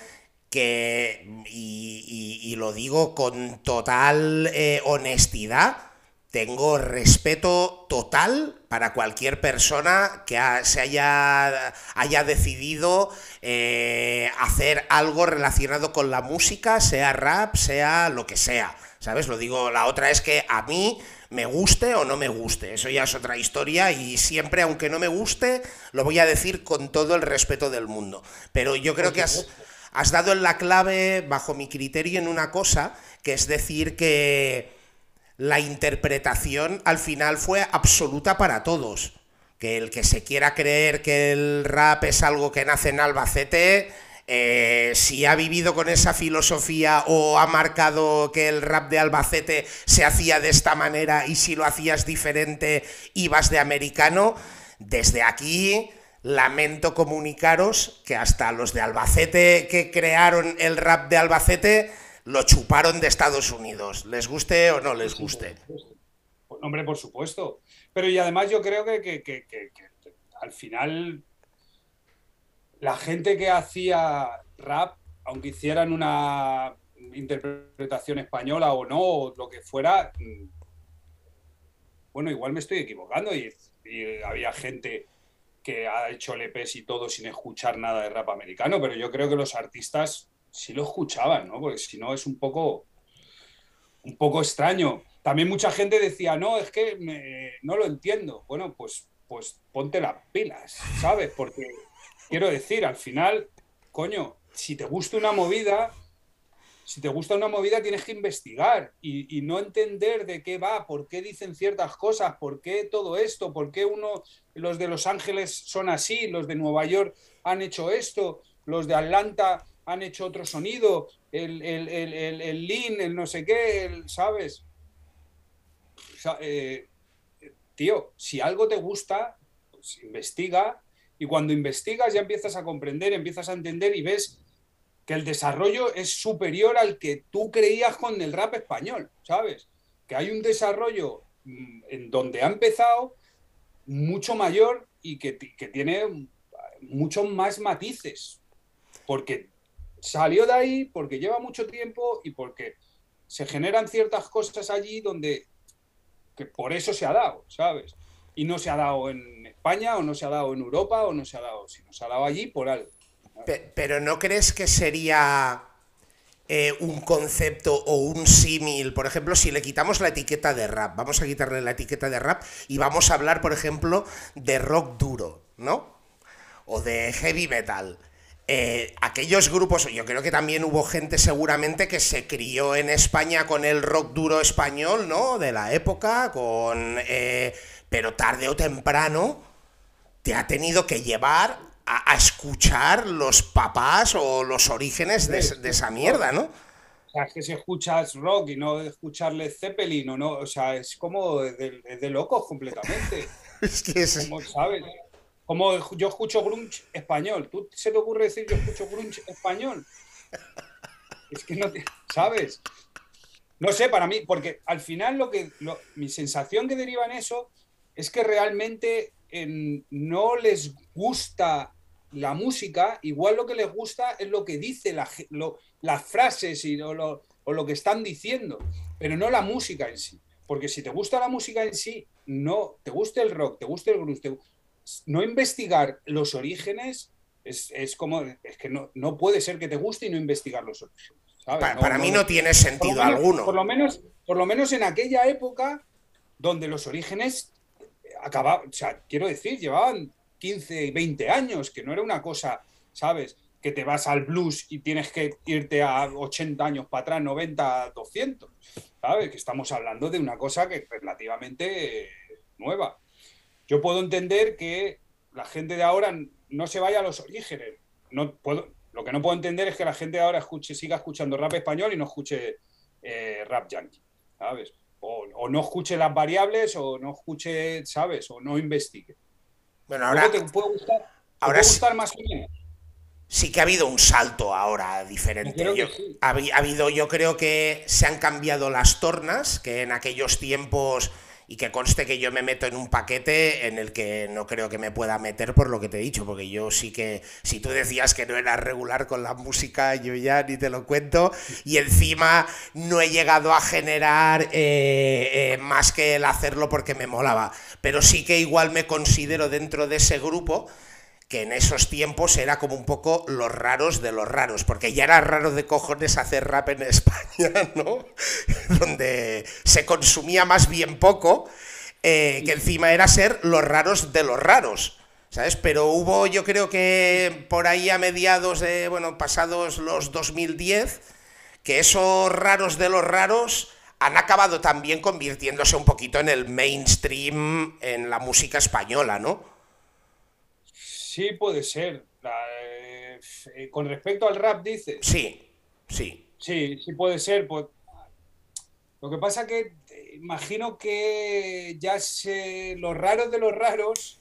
que, y, lo digo con total eh, honestidad, tengo respeto total para cualquier persona que se haya, haya decidido eh, hacer algo relacionado con la música, sea rap, sea lo que sea. ¿Sabes? Lo digo, la otra es que a mí me guste o no me guste. Eso ya es otra historia y siempre, aunque no me guste, lo voy a decir con todo el respeto del mundo. Pero yo creo que has, has dado en la clave, bajo mi criterio, en una cosa, que es decir que la interpretación al final fue absoluta para todos. Que el que se quiera creer que el rap es algo que nace en Albacete, eh, si ha vivido con esa filosofía o ha marcado que el rap de Albacete se hacía de esta manera y si lo hacías diferente ibas de americano, desde aquí lamento comunicaros que hasta los de Albacete que crearon el rap de Albacete lo chuparon de Estados Unidos, les guste o no les guste. Hombre, por supuesto. Pero y además yo creo que, al final la gente que hacía rap, aunque hicieran una interpretación española o no, o lo que fuera, mm, bueno, igual me estoy equivocando y, había gente que ha hecho LPs y todo sin escuchar nada de rap americano, pero yo creo que los artistas si lo escuchaban, ¿no? Porque si no es un poco, un poco extraño. También mucha gente decía, no, es que no lo entiendo. Bueno, pues, pues ponte las pilas, ¿sabes? Porque quiero decir, al final, coño, si te gusta una movida, si te gusta una movida tienes que investigar y, no entender de qué va, por qué dicen ciertas cosas, por qué todo esto, por qué uno, los de Los Ángeles son así, los de Nueva York han hecho esto, los de Atlanta han hecho otro sonido, el, el, el, el lean, el no sé qué, ¿sabes? Eh, tío, si algo te gusta, pues investiga y cuando investigas ya empiezas a comprender, empiezas a entender y ves que el desarrollo es superior al que tú creías con el rap español, ¿sabes? Que hay un desarrollo mm, en donde ha empezado mucho mayor y que, que tiene muchos más matices, porque salió de ahí porque lleva mucho tiempo y porque se generan ciertas cosas allí donde que por eso se ha dado, ¿sabes? Y no se ha dado en España o no se ha dado en Europa o no se ha dado, sino se ha dado allí por algo. Pero ¿no crees que sería eh, un concepto o un símil? Por ejemplo, si le quitamos la etiqueta de rap, vamos a quitarle la etiqueta de rap y vamos a hablar, por ejemplo, de rock duro, ¿no? O de heavy metal. Eh, aquellos grupos, yo creo que también hubo gente seguramente que se crió en España con el rock duro español, ¿no? De la época, con... Eh, pero tarde o temprano te ha tenido que llevar a, escuchar los papás o los orígenes de, esa mierda, ¿no? O sea, es que si escuchas rock y no escucharle Zeppelin o no, o sea, es como de, de locos completamente. [laughs] es que es... Como, ¿sabes? Como yo escucho grunge español. ¿Tú se te ocurre decir yo escucho grunge español? Es que no te, ¿sabes? No sé, para mí, porque al final lo que mi sensación que deriva en eso es que realmente no les gusta la música, igual lo que les gusta es lo que dice la, las frases y, o, lo, o lo que están diciendo, pero no la música en sí. Porque si te gusta la música en sí, no te gusta el rock, te gusta el blues, no investigar los orígenes es, es, como, es que no, no puede ser que te guste y no investigar los orígenes. Para, mí no tiene sentido alguno. Por lo, menos, por lo menos en aquella época donde los orígenes acababan, o sea, quiero decir, llevaban 15, 20 años, que no era una cosa, ¿sabes? Que te vas al blues y tienes que irte a 80 años para atrás, 90, 200, ¿sabes? Que estamos hablando de una cosa que es relativamente nueva. Yo puedo entender que la gente de ahora no se vaya a los orígenes. No puedo, lo que no puedo entender es que la gente de ahora escuche, siga escuchando rap español y no escuche eh, rap yankee, ¿sabes? O, no escuche las variables o no escuche, ¿sabes? O no investigue. Bueno, ahora... Te puede gustar, ahora gustar más o menos sí que ha habido un salto ahora diferente. ha, habido, yo creo que se han cambiado las tornas, que en aquellos tiempos y que conste que yo me meto en un paquete en el que no creo que me pueda meter por lo que te he dicho, porque yo sí que, si tú decías que no era regular con la música, yo ya ni te lo cuento, y encima no he llegado a generar eh, eh, más que el hacerlo porque me molaba, pero sí que igual me considero dentro de ese grupo que en esos tiempos era como un poco los raros de los raros, porque ya era raro de cojones hacer rap en [laughs] España, ¿no? [laughs] Donde se consumía más bien poco, eh, que encima era ser los raros de los raros. ¿Sabes? Pero hubo, yo creo que por ahí a mediados de, bueno, pasados los 2010, que esos raros de los raros han acabado también convirtiéndose un poquito en el mainstream en la música española, ¿no? Sí, puede ser. Eh, eh, con respecto al rap, dices. Sí, sí. Sí, sí puede ser. Pues, lo que pasa que eh, imagino que ya se, los raros de los raros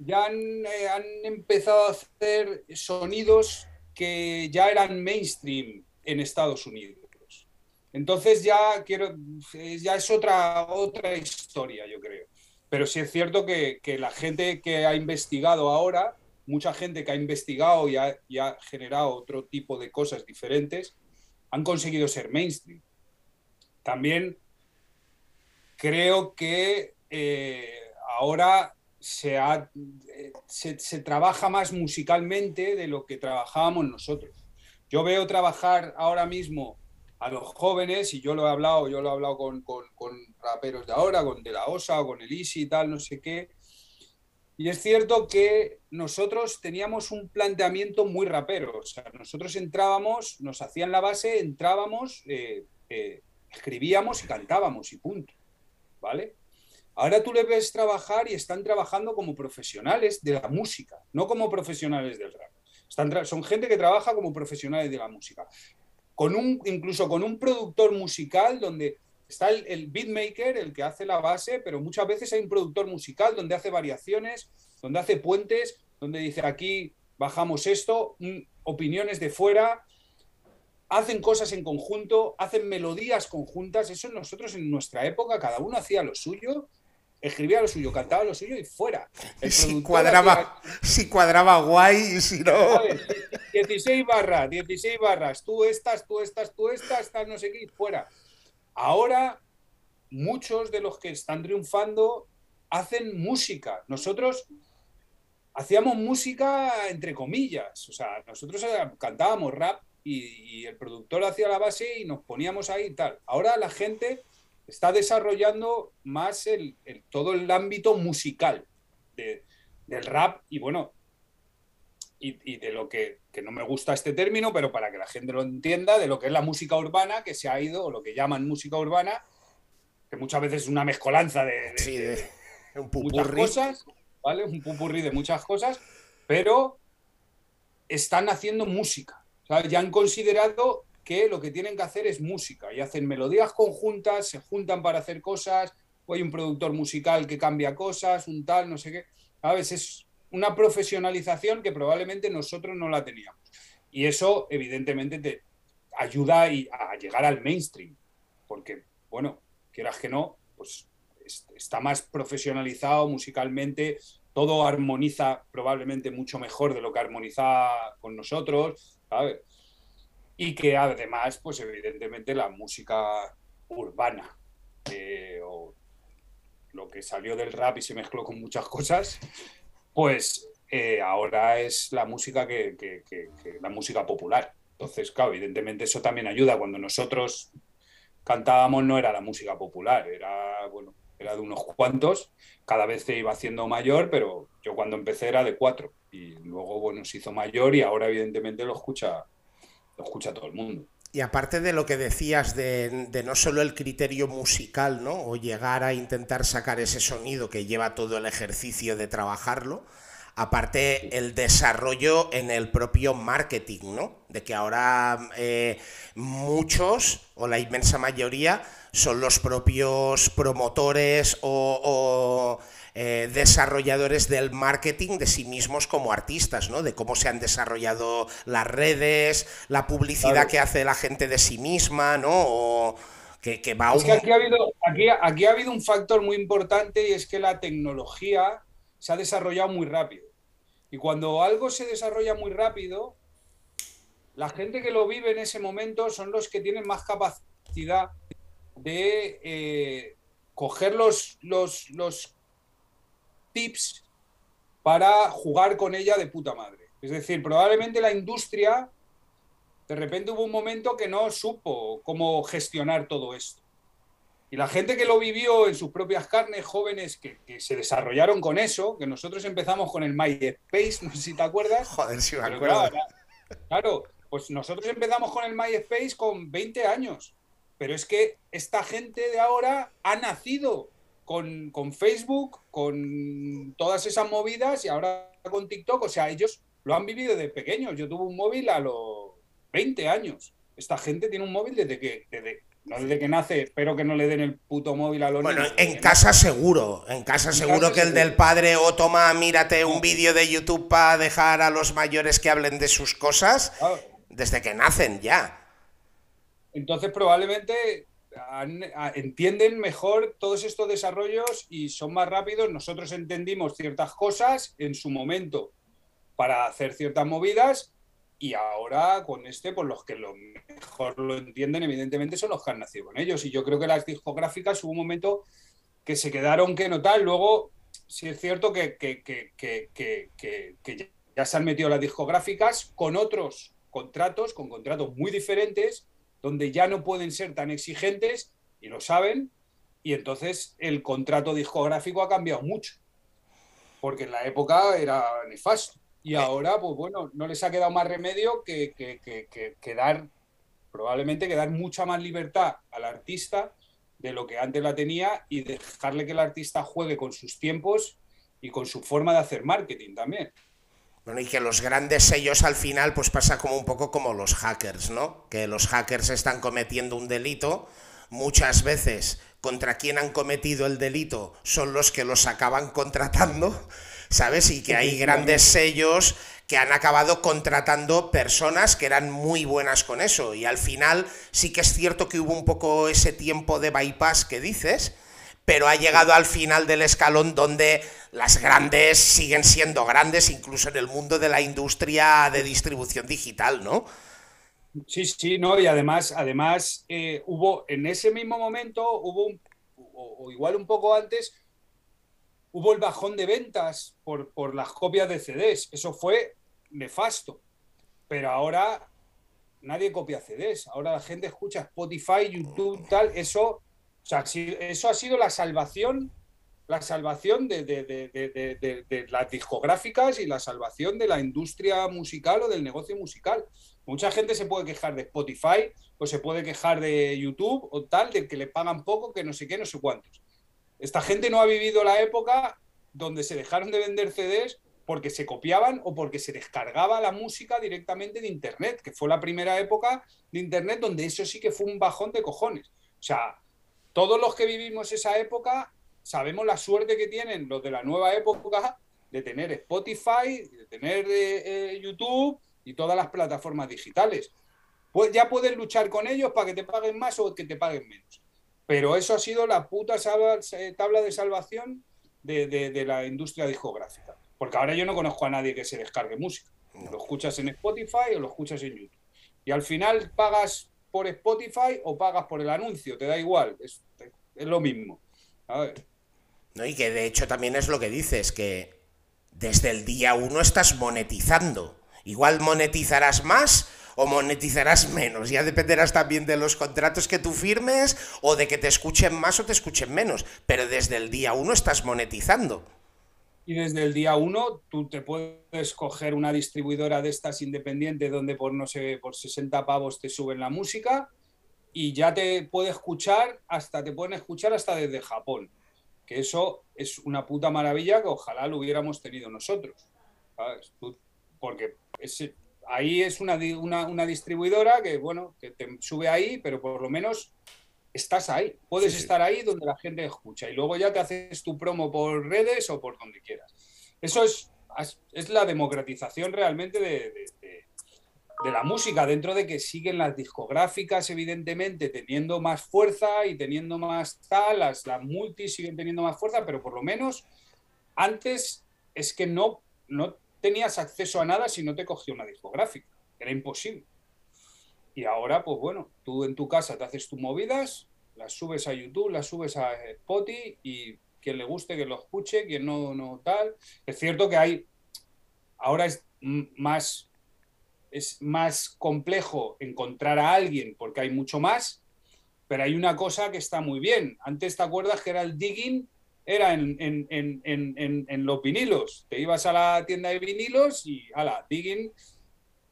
ya han, han empezado a hacer sonidos que ya eran mainstream en Estados Unidos. Entonces ya quiero, ya es otra, otra historia, yo creo. Pero sí es cierto que, la gente que ha investigado ahora, mucha gente que ha investigado y ha, generado otro tipo de cosas diferentes, han conseguido ser mainstream. También creo que eh, ahora se, se, trabaja más musicalmente de lo que trabajábamos nosotros. Yo veo trabajar ahora mismo a los jóvenes, y yo lo he hablado, yo lo he hablado con, con, raperos de ahora, con De La Osa o con el Easy y tal, no sé qué. Y es cierto que nosotros teníamos un planteamiento muy rapero. O sea, nosotros entrábamos, nos hacían la base, entrábamos, eh, eh, escribíamos y cantábamos y punto. ¿Vale? Ahora tú le ves trabajar y están trabajando como profesionales de la música, no como profesionales del rap. Están son gente que trabaja como profesionales de la música con un, incluso con un productor musical donde está el, beatmaker, el que hace la base, pero muchas veces hay un productor musical donde hace variaciones, donde hace puentes, donde dice aquí bajamos esto, mm, opiniones de fuera, hacen cosas en conjunto, hacen melodías conjuntas, eso nosotros en nuestra época, cada uno hacía lo suyo, escribía lo suyo, cantaba lo suyo y fuera. si cuadraba, si cuadraba guay y si no... 16 barras, 16 barras, tú estás, tú estás, tú estás, estás no sé qué, fuera. Ahora, muchos de los que están triunfando hacen música. Nosotros hacíamos música entre comillas, o sea, nosotros cantábamos rap y, y el productor hacía la base y nos poníamos ahí y tal. Ahora la gente está desarrollando más el, todo el ámbito musical del rap y bueno, y, de lo que, no me gusta este término, pero para que la gente lo entienda, de lo que es la música urbana, que se ha ido, o lo que llaman música urbana, que muchas veces es una mezcolanza de, un muchas cosas, ¿vale? Un pupurri de muchas cosas, pero están haciendo música. Ya han considerado que lo que tienen que hacer es música y hacen melodías conjuntas, se juntan para hacer cosas, o hay un productor musical que cambia cosas, un tal, no sé qué. A veces es una profesionalización que probablemente nosotros no la teníamos. Y eso, evidentemente, te ayuda a llegar al mainstream, porque, bueno, quieras que no, pues está más profesionalizado musicalmente, todo armoniza probablemente mucho mejor de lo que armoniza con nosotros, ¿sabes? Y que además, pues evidentemente la música urbana, o lo que salió del rap y se mezcló con muchas cosas, pues eh, ahora es la música que, la música popular. Entonces, claro, evidentemente eso también ayuda. Cuando nosotros cantábamos no era la música popular, era bueno, era de unos cuantos, cada vez se iba haciendo mayor, pero yo cuando empecé era de cuatro y luego bueno se hizo mayor y ahora evidentemente lo escucha, lo escucha todo el mundo. Y aparte de lo que decías de, no solo el criterio musical, ¿no? O llegar a intentar sacar ese sonido que lleva todo el ejercicio de trabajarlo, aparte el desarrollo en el propio marketing, ¿no? De que ahora eh, muchos, o la inmensa mayoría, son los propios promotores o, eh, desarrolladores del marketing de sí mismos como artistas, ¿no? De cómo se han desarrollado las redes, la publicidad que hace la gente de sí misma, ¿no? que, va es que aquí ha, habido, aquí, aquí ha habido un factor muy importante y es que la tecnología se ha desarrollado muy rápido. Y cuando algo se desarrolla muy rápido, la gente que lo vive en ese momento son los que tienen más capacidad de eh, coger los, los, los tips para jugar con ella de puta madre. Es decir, probablemente la industria, de repente hubo un momento que no supo cómo gestionar todo esto. Y la gente que lo vivió en sus propias carnes, jóvenes que, se desarrollaron con eso, que nosotros empezamos con el MySpace, no sé si te acuerdas. Joder, si me acuerdo. Claro, pues nosotros empezamos con el MySpace con 20 años. Pero es que esta gente de ahora ha nacido con, con Facebook, con todas esas movidas y ahora con TikTok. O sea, ellos lo han vivido desde pequeños. Yo tuve un móvil a los 20 años. Esta gente tiene un móvil desde que, desde, no desde que nace, espero que no le den el puto móvil a los Bueno, en casa seguro, en casa seguro que el del padre o toma, mírate un vídeo de YouTube para dejar a los mayores que hablen de sus cosas, desde que nacen ya. Entonces probablemente entienden mejor todos estos desarrollos y son más rápidos. Nosotros entendimos ciertas cosas en su momento para hacer ciertas movidas y ahora con este, pues los que lo mejor lo entienden, evidentemente, son los que han nacido con ellos. Y yo creo que las discográficas hubo un momento que se quedaron que no tal. Luego, sí es cierto que, que, que, ya se han metido las discográficas con otros contratos, con contratos muy diferentes, donde ya no pueden ser tan exigentes y lo saben. Y entonces el contrato discográfico ha cambiado mucho. Porque en la época era nefasto. Y ahora, pues bueno, no les ha quedado más remedio que, que, dar, probablemente que dar mucha más libertad al artista de lo que antes la tenía y dejarle que el artista juegue con sus tiempos y con su forma de hacer marketing también. Bueno, y que los grandes sellos al final pues pasa como un poco como los hackers, ¿no? Que los hackers están cometiendo un delito, muchas veces contra quien han cometido el delito son los que los acaban contratando [laughs] ¿sabes? Y que hay grandes sellos que han acabado contratando personas que eran muy buenas con eso. Y al final sí que es cierto que hubo un poco ese tiempo de bypass que dices, pero ha llegado al final del escalón donde las grandes siguen siendo grandes, incluso en el mundo de la industria de distribución digital, ¿no? Sí, sí, no, y además, además eh, hubo en ese mismo momento, hubo o igual un poco antes, hubo el bajón de ventas por, por las copias de CDs. Eso fue nefasto. Pero ahora nadie copia CDs. Ahora la gente escucha Spotify, YouTube, tal. Eso, o sea, eso ha sido la salvación, la salvación de, de, de, de, las discográficas y la salvación de la industria musical o del negocio musical. Mucha gente se puede quejar de Spotify o se puede quejar de YouTube o tal, de que le pagan poco, que no sé qué, no sé cuántos. Esta gente no ha vivido la época donde se dejaron de vender CDs porque se copiaban o porque se descargaba la música directamente de Internet, que fue la primera época de Internet donde eso sí que fue un bajón de cojones. O sea, todos los que vivimos esa época sabemos la suerte que tienen los de la nueva época de tener Spotify, de tener eh, eh, YouTube y todas las plataformas digitales. Pues ya puedes luchar con ellos para que te paguen más o que te paguen menos. Pero eso ha sido la puta tabla de salvación de, la industria discográfica. Porque ahora yo no conozco a nadie que se descargue música. Lo escuchas en Spotify o lo escuchas en YouTube. Y al final pagas por Spotify o pagas por el anuncio, te da igual, es, lo mismo. No, y que de hecho también es lo que dices, que desde el día uno estás monetizando. Igual monetizarás más o monetizarás menos. Ya dependerás también de los contratos que tú firmes o de que te escuchen más o te escuchen menos. Pero desde el día uno estás monetizando. Y desde el día uno tú te puedes coger una distribuidora de estas independientes donde por, no sé, por 60 pavos te suben la música y ya te puede escuchar hasta, te pueden escuchar hasta desde Japón. Que eso es una puta maravilla que ojalá lo hubiéramos tenido nosotros. porque ahí es una, una, distribuidora que, bueno, que te sube ahí, pero por lo menos estás ahí, puedes estar ahí donde la gente escucha y luego ya te haces tu promo por redes o por donde quieras. Eso es, es la democratización realmente de, la música, dentro de que siguen las discográficas, evidentemente, teniendo más fuerza y teniendo más tal, las, las multis siguen teniendo más fuerza, pero por lo menos antes es que no, no tenías acceso a nada si no te cogía una discográfica, era imposible. Y ahora, pues bueno, tú en tu casa te haces tus movidas, las subes a YouTube, las subes a Spotify y quien le guste que lo escuche, quien no, no tal. Es cierto que hay, ahora es más, es más complejo encontrar a alguien porque hay mucho más, pero hay una cosa que está muy bien. Antes te acuerdas que era el digging, era en, en, en, en los vinilos. Te ibas a la tienda de vinilos y, ala, digging.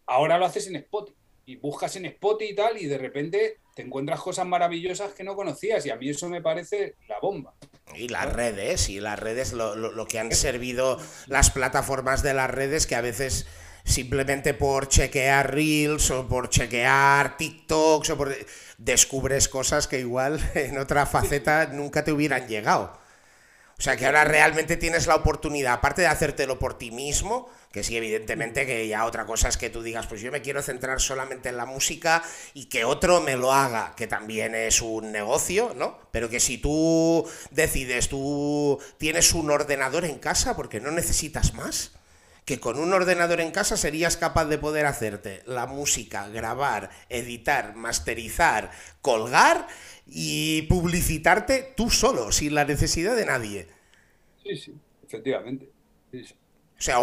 Ahora lo haces en Spotify y buscas en Spotify y tal, y de repente te encuentras cosas maravillosas que no conocías, y a mí eso me parece la bomba. Y las redes, y las redes, lo, lo, que han servido las plataformas de las redes, que a veces simplemente por chequear Reels o por chequear TikToks o por... descubres cosas que igual [laughs] en otra faceta nunca te hubieran llegado. O sea que ahora realmente tienes la oportunidad, aparte de hacértelo por ti mismo, que sí, evidentemente que ya otra cosa es que tú digas, pues yo me quiero centrar solamente en la música y que otro me lo haga, que también es un negocio, ¿no? Pero que si tú decides, tú tienes un ordenador en casa porque no necesitas más que con un ordenador en casa serías capaz de poder hacerte la música, grabar, editar, masterizar, colgar y publicitarte tú solo, sin la necesidad de nadie. Sí, sí, efectivamente. O sea,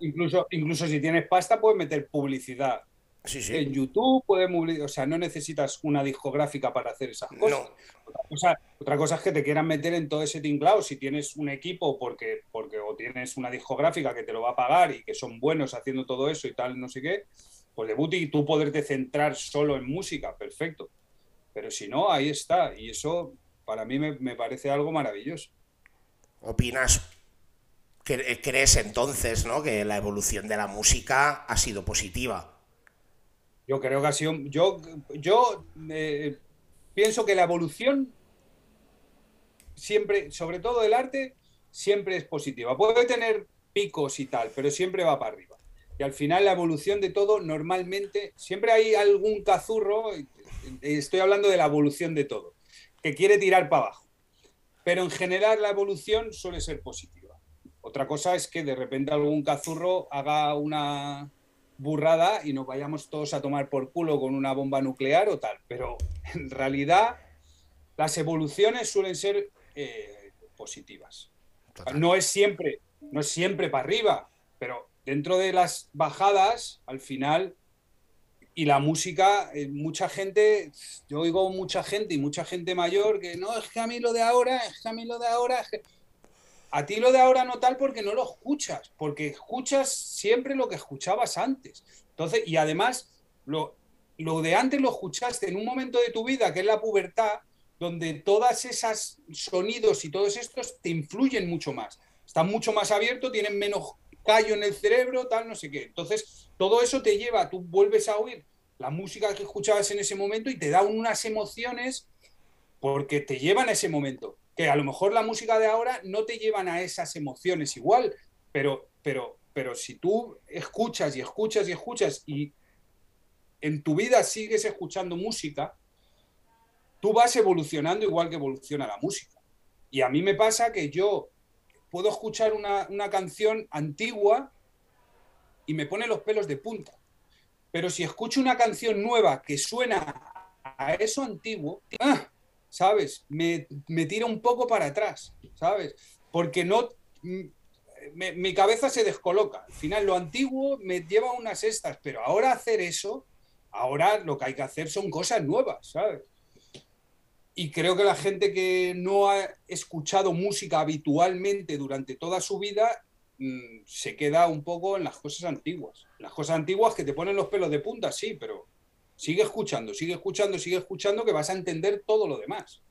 incluso, incluso, si tienes pasta puedes meter publicidad. Sí, sí. En YouTube puedes, o sea, no necesitas una discográfica para hacer esas cosas. Otra, cosa, es que te quieran meter en todo ese tinglao si tienes un equipo porque, porque o tienes una discográfica que te lo va a pagar y que son buenos haciendo todo eso y tal, no sé qué, pues de y tú poderte centrar solo en música, perfecto. Pero si no, ahí está. Y eso para mí me, parece algo maravilloso. ¿Opinas ¿Crees entonces ¿no? que la evolución de la música ha sido positiva? Yo creo que ha sido. Yo, yo eh, pienso que la evolución siempre, sobre todo el arte, siempre es positiva. Puede tener picos y tal, pero siempre va para arriba. Y al final la evolución de todo normalmente, siempre hay algún cazurro, estoy hablando de la evolución de todo, que quiere tirar para abajo. Pero en general la evolución suele ser positiva. Otra cosa es que de repente algún cazurro haga una burrada y nos vayamos todos a tomar por culo con una bomba nuclear o tal. Pero en realidad las evoluciones suelen ser eh, positivas. No es siempre, no es siempre para arriba, pero dentro de las bajadas, al final y la música, eh, mucha gente, yo oigo mucha gente y mucha gente mayor que no, es que a mí lo de ahora, es que a mí lo de ahora, a ti lo de ahora no tal porque no lo escuchas, porque escuchas siempre lo que escuchabas antes. Entonces, y además, lo, lo de antes lo escuchaste en un momento de tu vida, que es la pubertad, donde todas esas sonidos y todos estos te influyen mucho más. Están mucho más abiertos, tienen menos callo en el cerebro, tal, no sé qué. Entonces, todo eso te lleva, tú vuelves a oír la música que escuchabas en ese momento y te da unas emociones porque te llevan a ese momento. Que a lo mejor la música de ahora no te llevan a esas emociones igual, pero, pero, pero si tú escuchas y escuchas y escuchas y en tu vida sigues escuchando música, tú vas evolucionando igual que evoluciona la música. Y a mí me pasa que yo puedo escuchar una, una canción antigua y me pone los pelos de punta. Pero si escucho una canción nueva que suena a eso antiguo, ¡ah! ¿sabes? Me, me, tira un poco para atrás, ¿sabes? Porque no... Me, mi cabeza se descoloca. Al final, lo antiguo me lleva unas estas, pero ahora hacer eso, ahora lo que hay que hacer son cosas nuevas, ¿sabes? Y creo que la gente que no ha escuchado música habitualmente durante toda su vida mmm, se queda un poco en las cosas antiguas. Las cosas antiguas que te ponen los pelos de punta, sí, pero sigue escuchando, sigue escuchando, sigue escuchando, que vas a entender todo lo demás.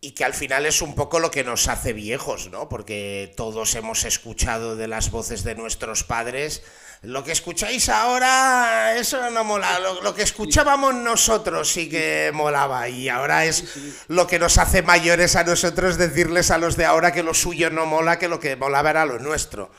Y que al final es un poco lo que nos hace viejos, ¿no? Porque todos hemos escuchado de las voces de nuestros padres. Lo que escucháis ahora, eso no mola. Lo, lo que escuchábamos nosotros sí que molaba. Y ahora es lo que nos hace mayores a nosotros decirles a los de ahora que lo suyo no mola, que lo que molaba era lo nuestro.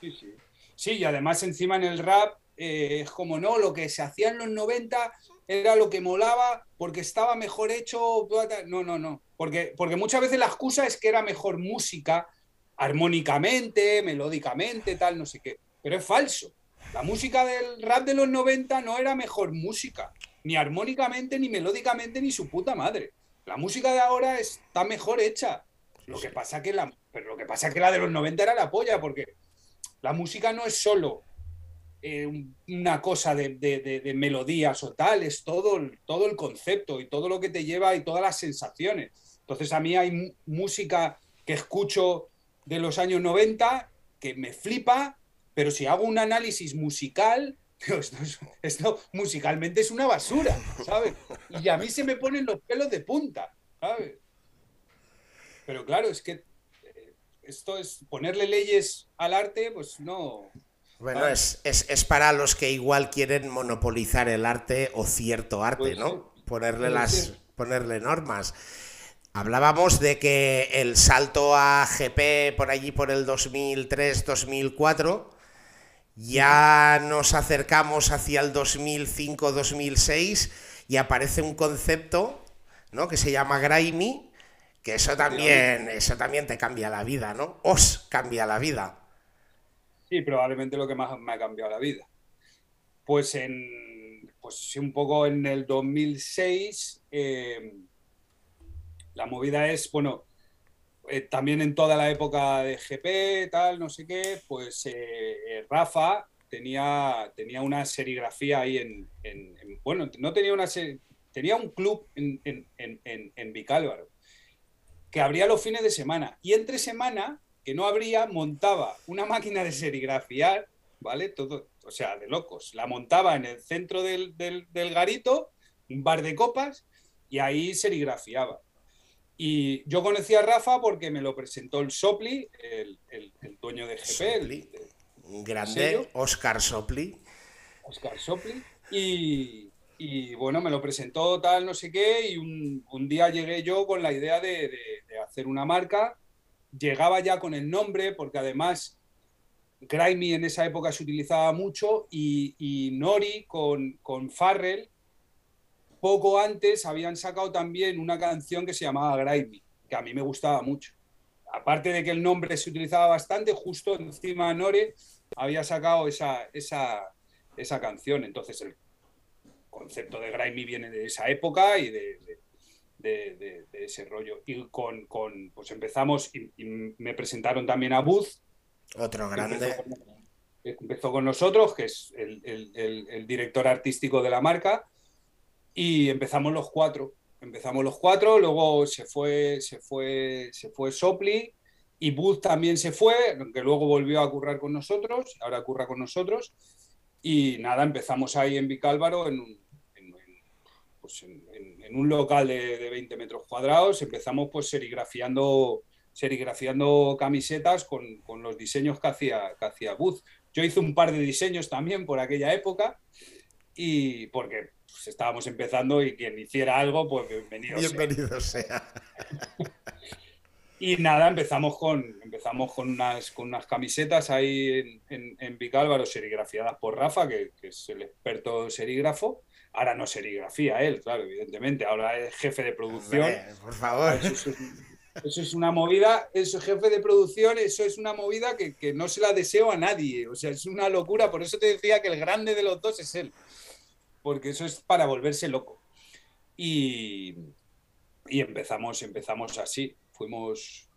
Sí, sí. Sí, y además encima en el rap eh, es como no, lo que se hacía en los 90 era lo que molaba porque estaba mejor hecho. No, no, no. Porque, porque muchas veces la excusa es que era mejor música, armónicamente, melódicamente, tal, no sé qué. Pero es falso. La música del rap de los 90 no era mejor música, ni armónicamente, ni melódicamente, ni su puta madre. La música de ahora está mejor hecha. Lo que pasa que la, pero lo que pasa que la de los 90 era la polla, porque la música no es solo eh, una cosa de, de, de, de, melodías o tal, es todo, todo el concepto y todo lo que te lleva y todas las sensaciones. Entonces a mí hay música que escucho de los años 90 que me flipa, pero si hago un análisis musical, [laughs] esto, esto musicalmente es una basura, ¿sabes? Y a mí se me ponen los pelos de punta, ¿sabes? Pero claro, es que eh, esto es ponerle leyes al arte, pues no, bueno, es, es, es, para los que igual quieren monopolizar el arte o cierto arte, pues ¿no? Sí. Ponerle, las, sí. ponerle normas. Hablábamos de que el salto a GP por allí por el 2003-2004, ya nos acercamos hacia el 2005-2006 y aparece un concepto ¿no? que se llama Grimy, que eso también, eso también te cambia la vida, ¿no? Os cambia la vida. Sí, probablemente lo que más me ha cambiado la vida. Pues en, pues un poco en el 2006, eh, la movida es, bueno, eh, también en toda la época de GP, tal, no sé qué, pues eh, Rafa tenía, tenía una serigrafía ahí en, en, en, bueno, no tenía una tenía un club en, en Vicálvaro que abría los fines de semana y entre semana que no habría, montaba una [laughs] máquina de serigrafiar, ¿vale? Todo, o sea, de locos. La montaba en el centro del, del, del garito, un bar de copas, y ahí serigrafiaba. Y yo conocí a Rafa porque me lo presentó el Sopli, el, el, el dueño de GP. Sopli. Un grande, Oscar Sopli. Oscar Sopli. Y, y, bueno, me lo presentó tal, no sé qué, y un, un día llegué yo con la idea de, de, de hacer una marca llegaba ya con el nombre, porque además Grimy en esa época se utilizaba mucho y, y Nori con, con, Farrell, poco antes habían sacado también una canción que se llamaba Grimy, que a mí me gustaba mucho. Aparte de que el nombre se utilizaba bastante, justo encima Nore había sacado esa, esa, esa canción. Entonces el concepto de Grimy viene de esa época y de, de de, de, de, ese rollo. Y con, con pues empezamos y, y, me presentaron también a Booth. Otro grande. Empezó con, empezó con nosotros, que es el, el, el, el, director artístico de la marca, y empezamos los cuatro. Empezamos los cuatro, luego se fue, se fue, se fue Sopli y Booth también se fue, que luego volvió a currar con nosotros, ahora curra con nosotros. Y nada, empezamos ahí en Vicálvaro en un, pues en, en, un local de, de, 20 metros cuadrados empezamos pues serigrafiando, serigrafiando camisetas con, con los diseños que hacía, que hacía Booth. Yo hice un par de diseños también por aquella época y porque pues, estábamos empezando y quien hiciera algo, pues bienvenido, bienvenido sea. sea. y nada, empezamos con, empezamos con, unas, con unas camisetas ahí en, en, en Vicálvaro serigrafiadas por Rafa, que, que es el experto serígrafo Ahora no serigrafía él, claro, evidentemente. Ahora es jefe de producción. Hombre, por favor. Hecho, sus, Eso es una movida, eso jefe de producción, eso es una movida que, que, no se la deseo a nadie. O sea, es una locura. Por eso te decía que el grande de los dos es él. Porque eso es para volverse loco. Y, y empezamos, empezamos así. Fuimos,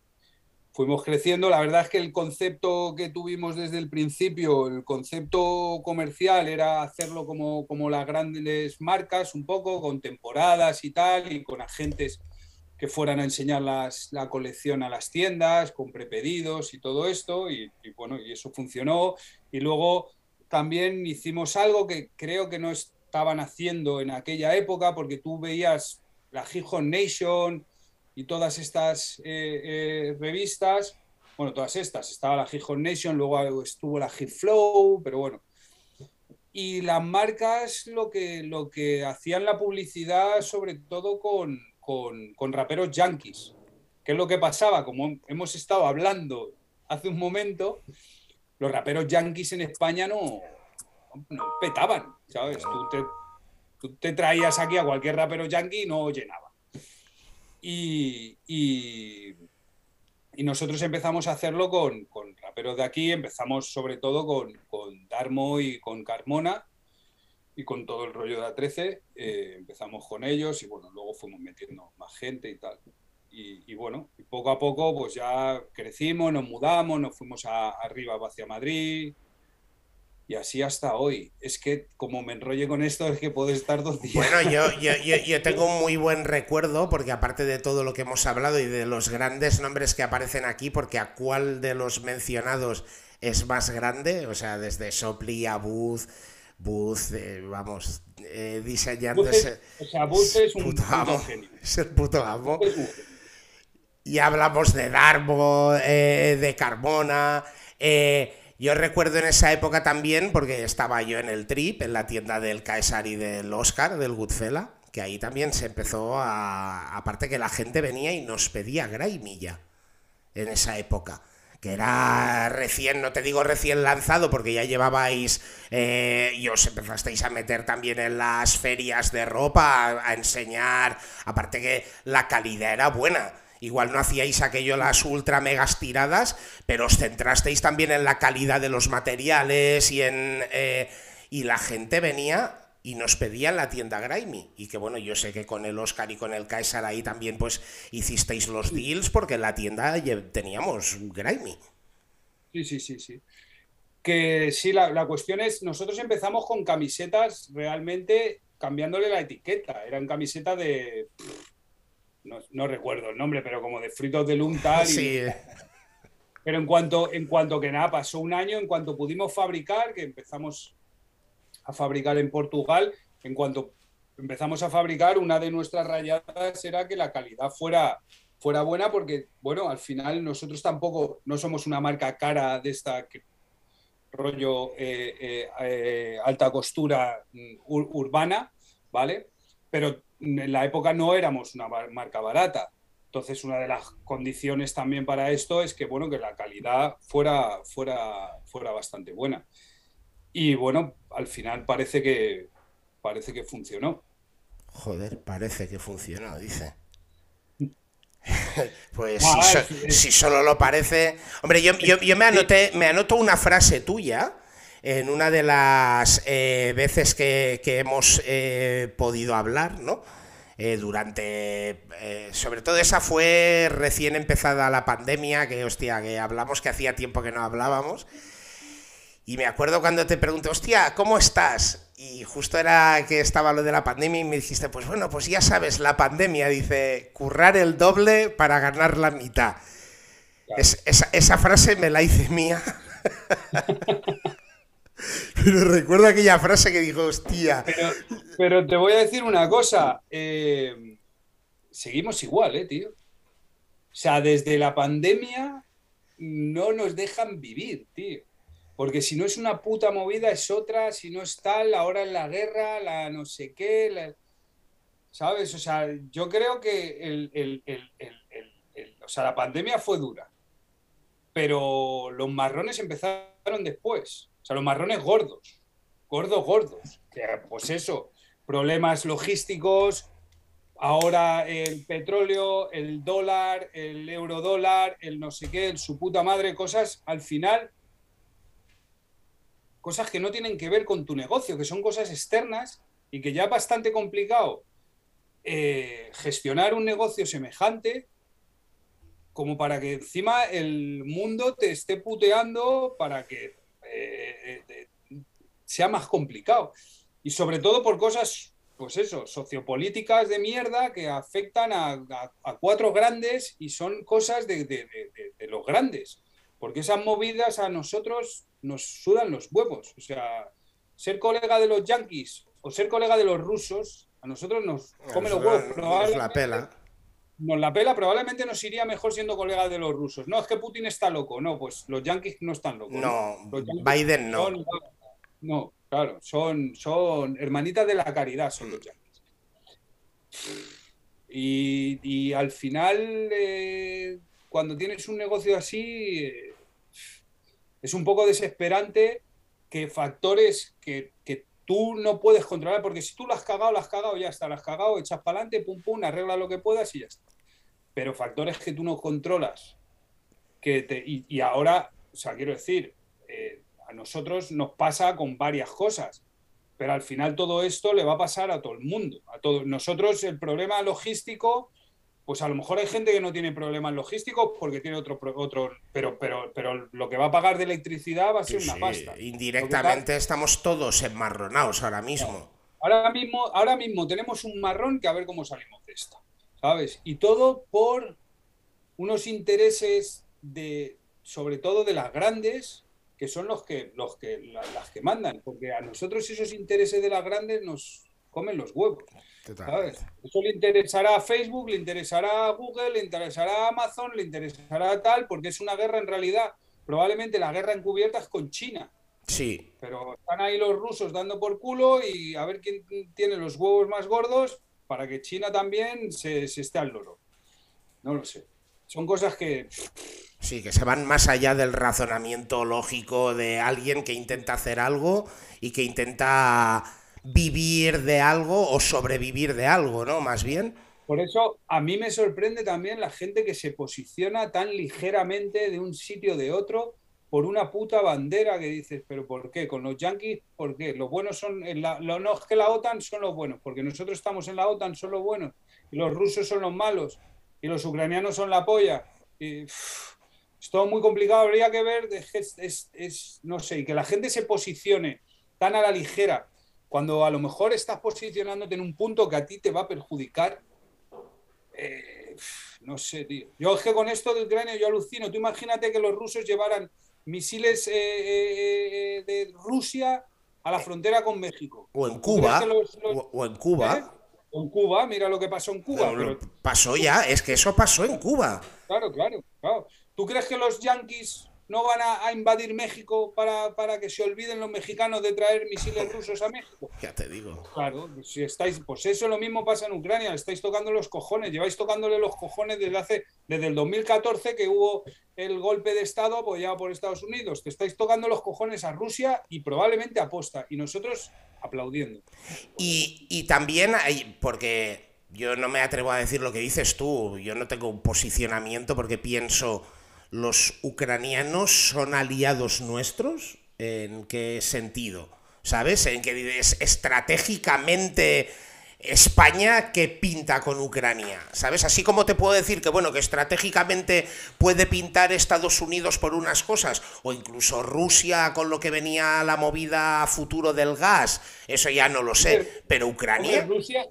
fuimos creciendo. La verdad es que el concepto que tuvimos desde el principio, el concepto comercial era hacerlo como, como las grandes marcas, un poco, con temporadas y tal, y con agentes que fueran a enseñar las, la colección a las tiendas, con prepedidos y todo esto, y, y, bueno, y eso funcionó. Y luego también hicimos algo que creo que no estaban haciendo en aquella época, porque tú veías la Gijón Nation, y todas estas eh, eh, revistas, bueno, todas estas, estaba la Gijón Nation, luego estuvo la Hit Flow, pero bueno. Y las marcas lo que, lo que hacían la publicidad, sobre todo con, con, con raperos yankees. ¿Qué es lo que pasaba? Como hemos estado hablando hace un momento, los raperos yankees en España no, no petaban, ¿sabes? Tú te, tú te, traías aquí a cualquier rapero yankee y no llenaba. Y, y, y, nosotros empezamos a hacerlo con, con, raperos de aquí, empezamos sobre todo con, con, Darmo y con Carmona y con todo el rollo de A13, eh, empezamos con ellos y bueno, luego fuimos metiendo más gente y tal. Y, y, bueno, y poco a poco pues ya crecimos, nos mudamos, nos fuimos a, arriba hacia Madrid, y así hasta hoy. Es que como me enrolle con esto es que puedo estar dos días. Bueno, yo, [laughs] yo, yo, yo, tengo un muy buen recuerdo porque aparte de todo lo que hemos hablado y de los grandes nombres que aparecen aquí, porque a cuál de los mencionados es más grande, o sea, desde Sopli a Booth, Booth, eh, vamos, eh, diseñando Booth es, o sea, Booth es un puto amo, [laughs] es el puto amo. Y hablamos de Darbo, eh, de Carmona, eh, yo recuerdo en esa época también, porque estaba yo en el Trip, en la tienda del Caesar y del Oscar, del Goodfella, que ahí también se empezó a. Aparte que la gente venía y nos pedía Graimilla en esa época. Que era recién, no te digo recién lanzado, porque ya llevabais. Eh, y os empezasteis a meter también en las ferias de ropa, a, a enseñar. Aparte que la calidad era buena Igual no hacíais aquello las ultra megas tiradas, pero os centrasteis también en la calidad de los materiales y en. Eh, y la gente venía y nos pedía en la tienda Grimy. Y que bueno, yo sé que con el Oscar y con el Caesar ahí también pues hicisteis los deals porque en la tienda teníamos Grimy. Sí, sí, sí, sí. Que sí, la, la cuestión es, nosotros empezamos con camisetas realmente cambiándole la etiqueta. Eran camisetas de no, no, recuerdo el nombre, pero como de fritos de lum tal. Sí. Pero en cuanto, en cuanto que nada, pasó un año, en cuanto pudimos fabricar, que empezamos a fabricar en Portugal, en cuanto empezamos a fabricar, una de nuestras rayadas era que la calidad fuera, fuera buena, porque, bueno, al final nosotros tampoco no somos una marca cara de esta que, rollo eh, eh, eh, alta costura ur, urbana, ¿vale? Pero en la época no éramos una marca barata. Entonces, una de las condiciones también para esto es que, bueno, que la calidad fuera, fuera, fuera bastante buena. Y bueno, al final parece que, parece que funcionó. Joder, parece que funcionó, dice. [laughs] pues ah, si, so, si, solo lo parece... Hombre, yo, yo, yo me, anoté, me anoto una frase tuya en una de las eh, veces que, que hemos eh, podido hablar, ¿no? Eh, durante, sobre todo esa fue recién empezada la pandemia, que hostia, que hablamos que hacía tiempo que no hablábamos. Y me acuerdo cuando te pregunté, hostia, ¿cómo estás? Y justo era que estaba lo de la pandemia y me dijiste, pues bueno, pues ya sabes, la pandemia dice, currar el doble para ganar la mitad. Claro. Es, esa, esa frase me la hice mía. [laughs] Pero recuerdo aquella frase que dijo, hostia. Pero, te voy a decir una cosa. Eh, seguimos igual, ¿eh, tío? O sea, desde la pandemia no nos dejan vivir, tío. Porque si no es una puta movida, es otra. Si no es tal, ahora en la guerra, la no sé qué. La... ¿Sabes? O sea, yo creo que o sea, la pandemia fue dura. Pero los marrones empezaron después. Sea, los marrones gordos, gordos, gordos. Pues eso, problemas logísticos, ahora el petróleo, el dólar, el euro dólar, el no sé qué, el su puta madre, cosas al final, cosas que no tienen que ver con tu negocio, que son cosas externas y que ya es bastante complicado eh, gestionar un negocio semejante como para que encima el mundo te esté puteando para que eh, eh, sea más complicado. Y sobre todo por cosas pues eso, sociopolíticas de mierda que afectan a, cuatro grandes y son cosas de, los grandes. Porque esas movidas a nosotros nos sudan los huevos. O sea, ser colega de los yanquis o ser colega de los rusos, a nosotros nos come los huevos. Nos la pela. Nos la pela, probablemente nos iría mejor siendo colega de los rusos. No, es que Putin está loco. No, pues los yanquis no están locos. No, Biden no. no, Claro, son, son hermanitas de la caridad, son los yankees. Y, al final, eh, cuando tienes un negocio así, eh, es un poco desesperante que factores que, tú no puedes controlar, porque si tú lo has cagado, lo has cagado, ya está, lo has cagado, echas para adelante, pum, pum, arregla lo que puedas y ya está. Pero factores que tú no controlas, que te, y, ahora, o sea, quiero decir, eh, a nosotros nos pasa con varias cosas, pero al final todo esto le va a pasar a todo el mundo. A todos. Nosotros el problema logístico, pues a lo mejor hay gente que no tiene problemas logísticos porque tiene otro, otro pero, pero, pero lo que va a pagar de electricidad va a ser una pasta. Indirectamente estamos todos enmarronados ahora mismo. Ahora mismo, ahora mismo tenemos un marrón que a ver cómo salimos de esto, ¿sabes? Y todo por unos intereses de, sobre todo de las grandes, que son los que, los que, las que mandan, porque a nosotros esos intereses de las grandes nos comen los huevos. Eso le interesará a Facebook, le interesará a Google, le interesará a Amazon, le interesará a tal, porque es una guerra en realidad, probablemente la guerra encubierta es con China. Sí. Pero están ahí los rusos dando por culo y a ver quién tiene los huevos más gordos para que China también se, se esté al loro. No lo sé. Son cosas que Sí, que se van más allá del razonamiento lógico de alguien que intenta hacer algo y que intenta vivir de algo o sobrevivir de algo, ¿no? Más bien. Por eso a mí me sorprende también la gente que se posiciona tan ligeramente de un sitio de otro por una puta bandera que dices, pero ¿por qué? Con los yanquis, ¿por qué? Los buenos son, la, no es que la OTAN son los buenos, porque nosotros estamos en la OTAN, son los buenos, y los rusos son los malos, y los ucranianos son la polla. Y, es todo muy complicado, habría que ver, es, no sé, que la gente se posicione tan a la ligera, cuando a lo mejor estás posicionándote en un punto que a ti te va a perjudicar. Eh, no sé, tío. Yo es que con esto de Ucrania yo alucino. Tú imagínate que los rusos llevaran misiles eh, eh, de Rusia a la frontera con México. O en Cuba. O, en Cuba. O en Cuba, mira lo que pasó en Cuba. Pasó ya, es que eso pasó en Cuba. Claro, claro, claro. ¿Tú crees que los yanquis no van a, invadir México para, que se olviden los mexicanos de traer misiles rusos a México? Ya te digo. Claro, si estáis, pues eso lo mismo pasa en Ucrania, estáis tocando los cojones, lleváis tocándole los cojones desde hace, desde el 2014 que hubo el golpe de Estado apoyado por Estados Unidos, te estáis tocando los cojones a Rusia y probablemente aposta, y nosotros aplaudiendo. Y, y también hay, porque yo no me atrevo a decir lo que dices tú, yo no tengo un posicionamiento porque pienso ¿los ucranianos son aliados nuestros? ¿En qué sentido? ¿Sabes? En que es estratégicamente España que pinta con Ucrania, ¿sabes? Así como te puedo decir que, bueno, que estratégicamente puede pintar Estados Unidos por unas cosas, o incluso Rusia con lo que venía la movida futuro del gas, eso ya no lo sé, pero Ucrania... Rusia,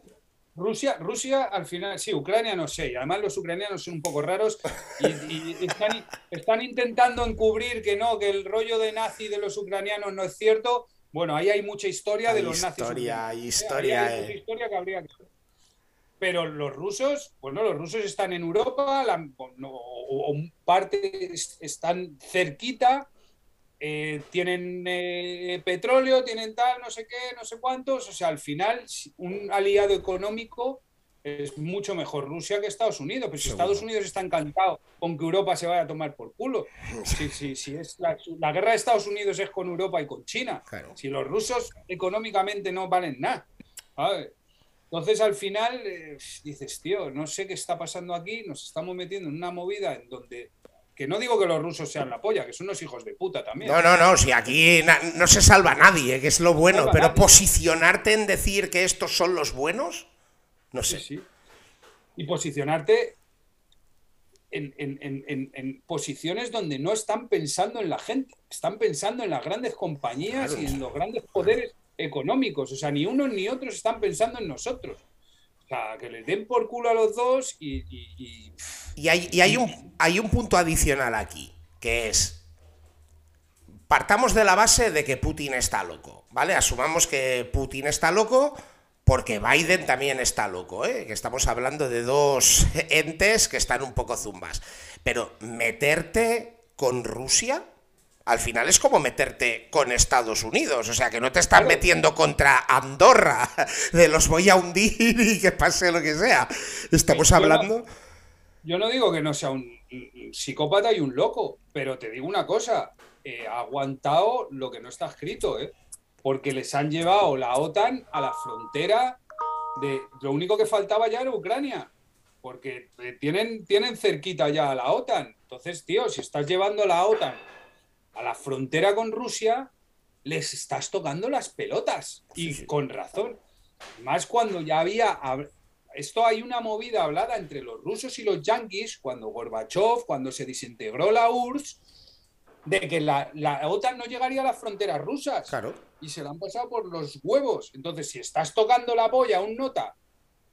Rusia, Rusia al final, sí, Ucrania no sé, y además los ucranianos son un poco raros y, están, intentando encubrir que no, que el rollo de nazi de los ucranianos no es cierto. Bueno, ahí hay mucha historia de los nazis. Historia, historia. Hay eh. historia que habría que... Pero los rusos, bueno, los rusos están en Europa, o, parte están cerquita, eh, tienen eh, petróleo, tienen tal, no sé qué, no sé cuántos. O sea, al final, un aliado económico es mucho mejor Rusia que Estados Unidos. Pero si Estados Unidos está encantado con que Europa se vaya a tomar por culo. Si, si, es la, guerra de Estados Unidos es con Europa y con China. Si los rusos económicamente no valen nada. Entonces al final eh, dices, tío, no sé qué está pasando aquí, nos estamos metiendo en una movida en donde que no digo que los rusos sean la polla, que son unos hijos de puta también. No, no, no, si aquí no se salva nadie, que es lo bueno, pero posicionarte en decir que estos son los buenos, no sé. Sí, Y posicionarte en, posiciones donde no están pensando en la gente, están pensando en las grandes compañías y en los grandes poderes económicos. O sea, ni unos ni otros están pensando en nosotros. O sea, que les den por culo a los dos y... Y, hay, un, hay un punto adicional aquí, que es... Partamos de la base de que Putin está loco, ¿vale? Asumamos que Putin está loco porque Biden también está loco, ¿eh? que estamos hablando de dos [laughs] entes que están un poco zumbas. Pero meterte con Rusia, al final es como meterte con Estados Unidos, o sea, que no te están metiendo contra Andorra, [laughs] de los voy a hundir y que pase lo que sea. Estamos hablando... yo no digo que no sea un psicópata y un loco, pero te digo una cosa, ha aguantado lo que no está escrito, ¿eh? porque les han llevado la OTAN a la frontera de... Lo único que faltaba ya era Ucrania, porque eh, tienen, tienen cerquita ya a la OTAN. Entonces, tío, si estás llevando la OTAN a la frontera con Rusia, les estás tocando las pelotas. Y con razón. Más cuando ya había... Esto hay una movida hablada entre los rusos y los yanquis cuando Gorbachev, cuando se desintegró la URSS, de que la, la OTAN no llegaría a las fronteras rusas. Claro y se la han pasado por los huevos. Entonces, si estás tocando la polla a un nota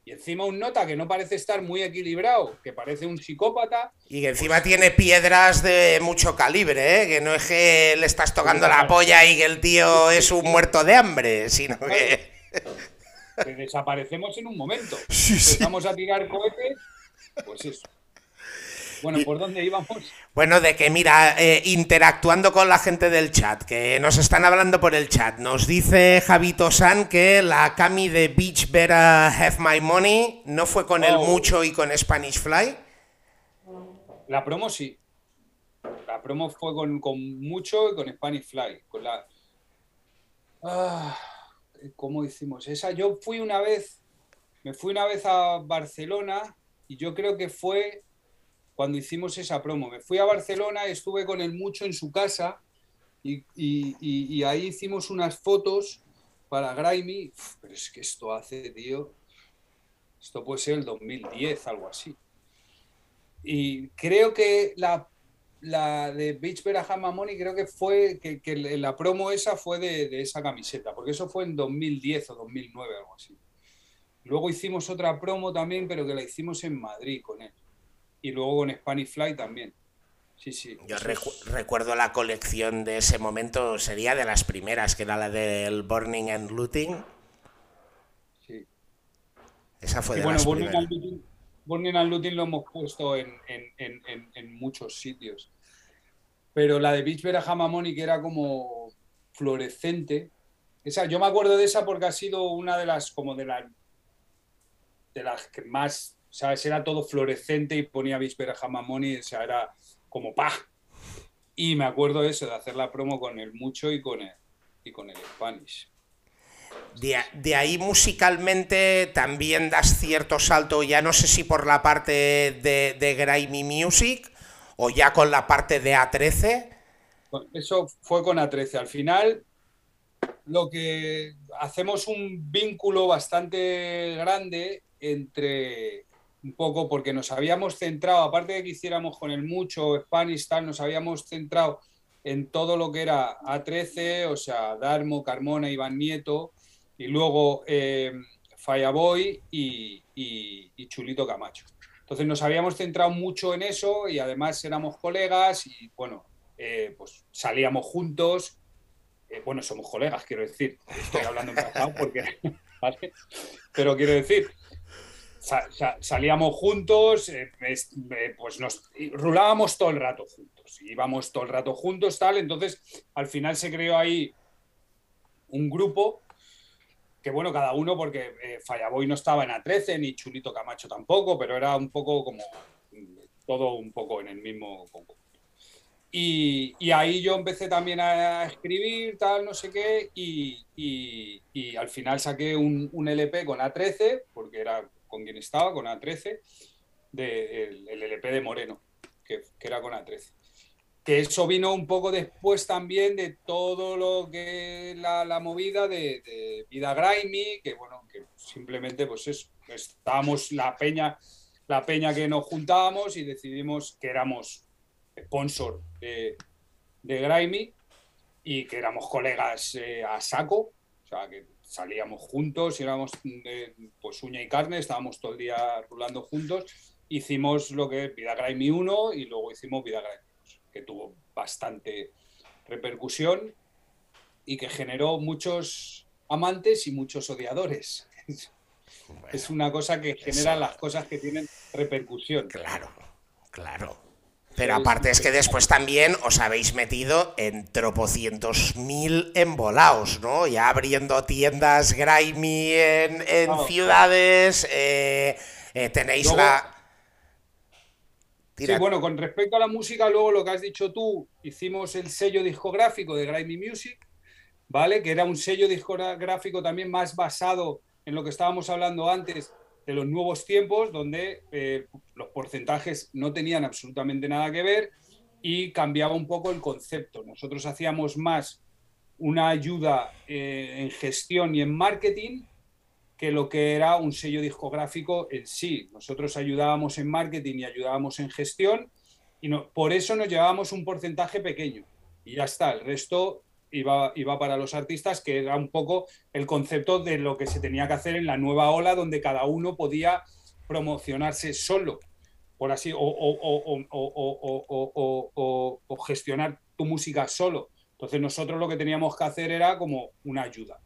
y encima un nota que no parece estar muy equilibrado, que parece un psicópata. Y que encima tiene piedras de mucho calibre, ¿eh? que no es que le estás tocando la polla y que el tío es un muerto de hambre, sino que. que desaparecemos en un momento. [laughs] Empezamos a tirar cohetes, pues eso. Bueno, ¿por dónde íbamos? Bueno, de que mira, eh, interactuando con la gente del chat, que nos están hablando por el chat, nos dice Javito San que la Cami de Beach Better Have My Money no fue con el oh. Mucho y con Spanish Fly. La promo sí. La promo fue con, Mucho y con Spanish Fly. Con la. Ah, ¿Cómo hicimos? Esa, yo fui una vez, me fui una vez a Barcelona y yo creo que fue cuando hicimos esa promo. Me fui a Barcelona, estuve con él mucho en su casa y, ahí hicimos unas fotos para Grimy. pero es que esto hace, tío, esto puede ser el 2010, algo así. Y creo que la, de Beach Berahama Money, creo que fue, que, la promo esa fue de, de, esa camiseta, porque eso fue en 2010 o 2009, algo así. Luego hicimos otra promo también, pero que la hicimos en Madrid con él y luego con Spanish Fly también. Sí, sí. Yo recuerdo la colección de ese momento, sería de las primeras, que era la del Burning and Looting. Sí. Esa fue de las Burning primeras. And Burning and Looting lo hemos puesto en, muchos sitios. Pero la de Beach Berahama que era como fluorescente. Esa, yo me acuerdo de esa porque ha sido una de las como de las de las que más ¿sabes? Era todo fluorescente y ponía Víspera Jamamoni, o sea, era como pa. Y me acuerdo de eso, de hacer la promo con el Mucho y con el, y con el Spanish. De, ahí musicalmente también das cierto salto, ya no sé si por la parte de, de Grimy Music o ya con la parte de A13. Eso fue con A13. Al final, lo que hacemos un vínculo bastante grande entre un poco porque nos habíamos centrado, aparte de que hiciéramos con el mucho Spanish tal, nos habíamos centrado en todo lo que era A13, o sea, Darmo, Carmona, Iván Nieto, y luego eh, Fallaboy y, y, Chulito Camacho. Entonces nos habíamos centrado mucho en eso y además éramos colegas y bueno, eh, pues salíamos juntos. Eh, bueno, somos colegas, quiero decir. Estoy hablando en pasado porque. [laughs] Pero quiero decir, salíamos juntos, eh, eh, pues nos rulábamos todo el rato juntos, íbamos todo el rato juntos, tal, entonces al final se creó ahí un grupo que bueno, cada uno, porque eh, Fallaboy no estaba en A13, ni Chulito Camacho tampoco, pero era un poco como todo un poco en el mismo Y, ahí yo empecé también a escribir, tal, no sé qué, y, y al final saqué un, un, LP con A13, porque era con quien estaba, con A13, de, el, LP de Moreno, que, que, era con A13. Que eso vino un poco después también de todo lo que la, la movida de, de, Vida Grimy, que bueno, que simplemente pues es, estábamos la peña, la peña que nos juntábamos y decidimos que éramos sponsor de, de Grimy y que éramos colegas eh, a saco, o sea, que salíamos juntos, éramos de, pues uña y carne, estábamos todo el día rulando juntos. Hicimos lo que es Vida Grimy 1 y luego hicimos Vida Grimy 2, que tuvo bastante repercusión y que generó muchos amantes y muchos odiadores. [laughs] es una cosa que genera las cosas que tienen repercusión. Claro, claro. Pero aparte es que después también os habéis metido en tropocientos mil embolaos, ¿no? Ya abriendo tiendas grimy en, ciudades, eh, eh, tenéis la... Sí, bueno, con respecto a la música, luego lo que has dicho tú, hicimos el sello discográfico de Grimy Music, ¿vale? Que era un sello discográfico también más basado en lo que estábamos hablando antes, de los nuevos tiempos, donde eh, los porcentajes no tenían absolutamente nada que ver y cambiaba un poco el concepto. Nosotros hacíamos más una ayuda eh, en gestión y en marketing que lo que era un sello discográfico en sí. Nosotros ayudábamos en marketing y ayudábamos en gestión y no, por eso nos llevábamos un porcentaje pequeño y ya está. El resto iba, iba para los artistas, que era un poco el concepto de lo que se tenía que hacer en la nueva ola, donde cada uno podía promocionarse solo, por así, o, o, gestionar tu música solo. Entonces nosotros lo que teníamos que hacer era como una ayuda.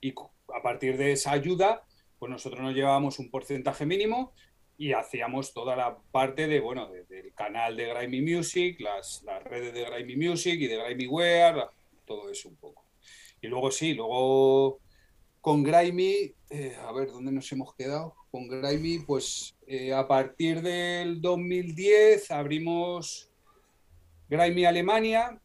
Y a partir de esa ayuda, pues nosotros nos llevábamos un porcentaje mínimo y hacíamos toda la parte de, bueno, del canal de Grimy Music, las, redes de Grimy Music y de Grimy Wear, todo eso un poco. Y luego sí, luego con Grimy, eh, a ver, ¿dónde nos hemos quedado? Con Grimy, pues eh, a partir del 2010 abrimos Grimy Alemania,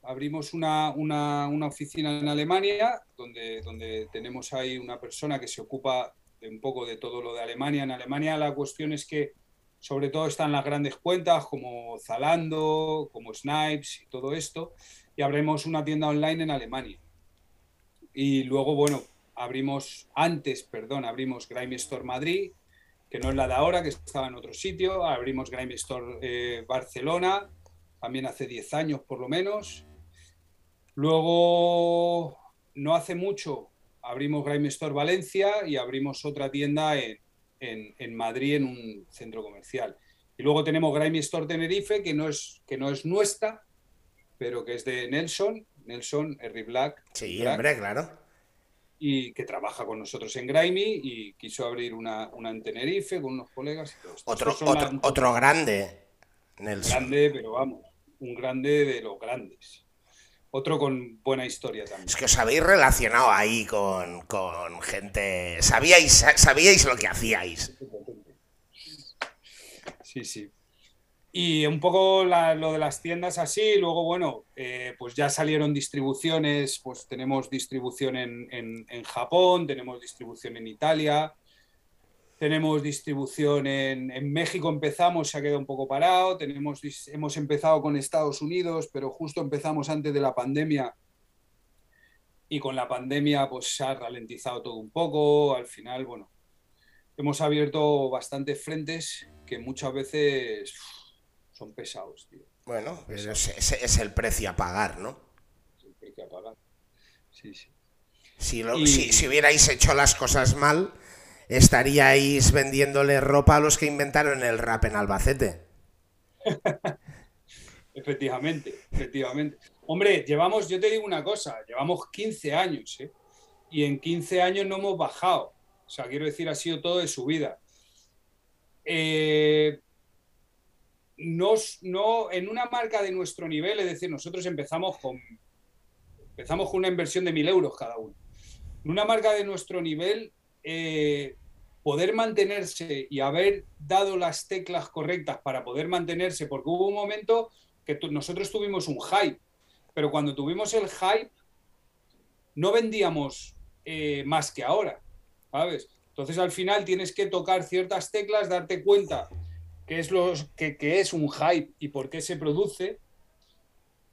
abrimos una, una, una, oficina en Alemania, donde, donde tenemos ahí una persona que se ocupa un poco de todo lo de Alemania. En Alemania la cuestión es que sobre todo están las grandes cuentas como Zalando, como Snipes y todo esto y abrimos una tienda online en Alemania. Y luego, bueno, abrimos, antes, perdón, abrimos Grime Store Madrid, que no es la de ahora, que estaba en otro sitio. Abrimos Grime Store eh, Barcelona, también hace 10 años por lo menos. Luego, no hace mucho, abrimos Grime Store Valencia y abrimos otra tienda en, en, en, Madrid, en un centro comercial. Y luego tenemos Grime Store Tenerife, que no es, que no es nuestra, pero que es de Nelson, Nelson Harry Black. Sí, hombre, claro. Y que trabaja con nosotros en Grimy y quiso abrir una, una en Tenerife con unos colegas. Otro, otro, otro grande, Nelson. Grande, pero vamos, un grande de los grandes. Otro con buena historia también. Es que os habéis relacionado ahí con, con gente. Sabíais, sabíais lo que hacíais. Sí, sí. Y un poco lo de las tiendas así, luego, bueno, eh, pues ya salieron distribuciones, pues tenemos distribución en, en, Japón, tenemos distribución en Italia, tenemos distribución en, en, México, empezamos, se ha quedado un poco parado, tenemos, hemos empezado con Estados Unidos, pero justo empezamos antes de la pandemia. Y con la pandemia pues se ha ralentizado todo un poco, al final, bueno, hemos abierto bastantes frentes que muchas veces son pesados, tío. Bueno, ese es, el precio a pagar, ¿no? Es el precio a pagar. Sí, sí. Si, si, hubierais hecho las cosas mal, estaríais vendiéndole ropa a los que inventaron el rap en Albacete. [laughs] efectivamente, efectivamente. Hombre, llevamos, yo te digo una cosa, llevamos 15 años, ¿eh? Y en 15 años no hemos bajado. O sea, quiero decir, ha sido todo de su vida. Eh, no, en una marca de nuestro nivel, es decir, nosotros empezamos con, empezamos con una inversión de mil euros cada uno. En una marca de nuestro nivel, eh, poder mantenerse y haber dado las teclas correctas para poder mantenerse, porque hubo un momento que nosotros tuvimos un hype, pero cuando tuvimos el hype no vendíamos eh, más que ahora, ¿sabes? Entonces al final tienes que tocar ciertas teclas, darte cuenta qué es, lo, que, es un hype y por qué se produce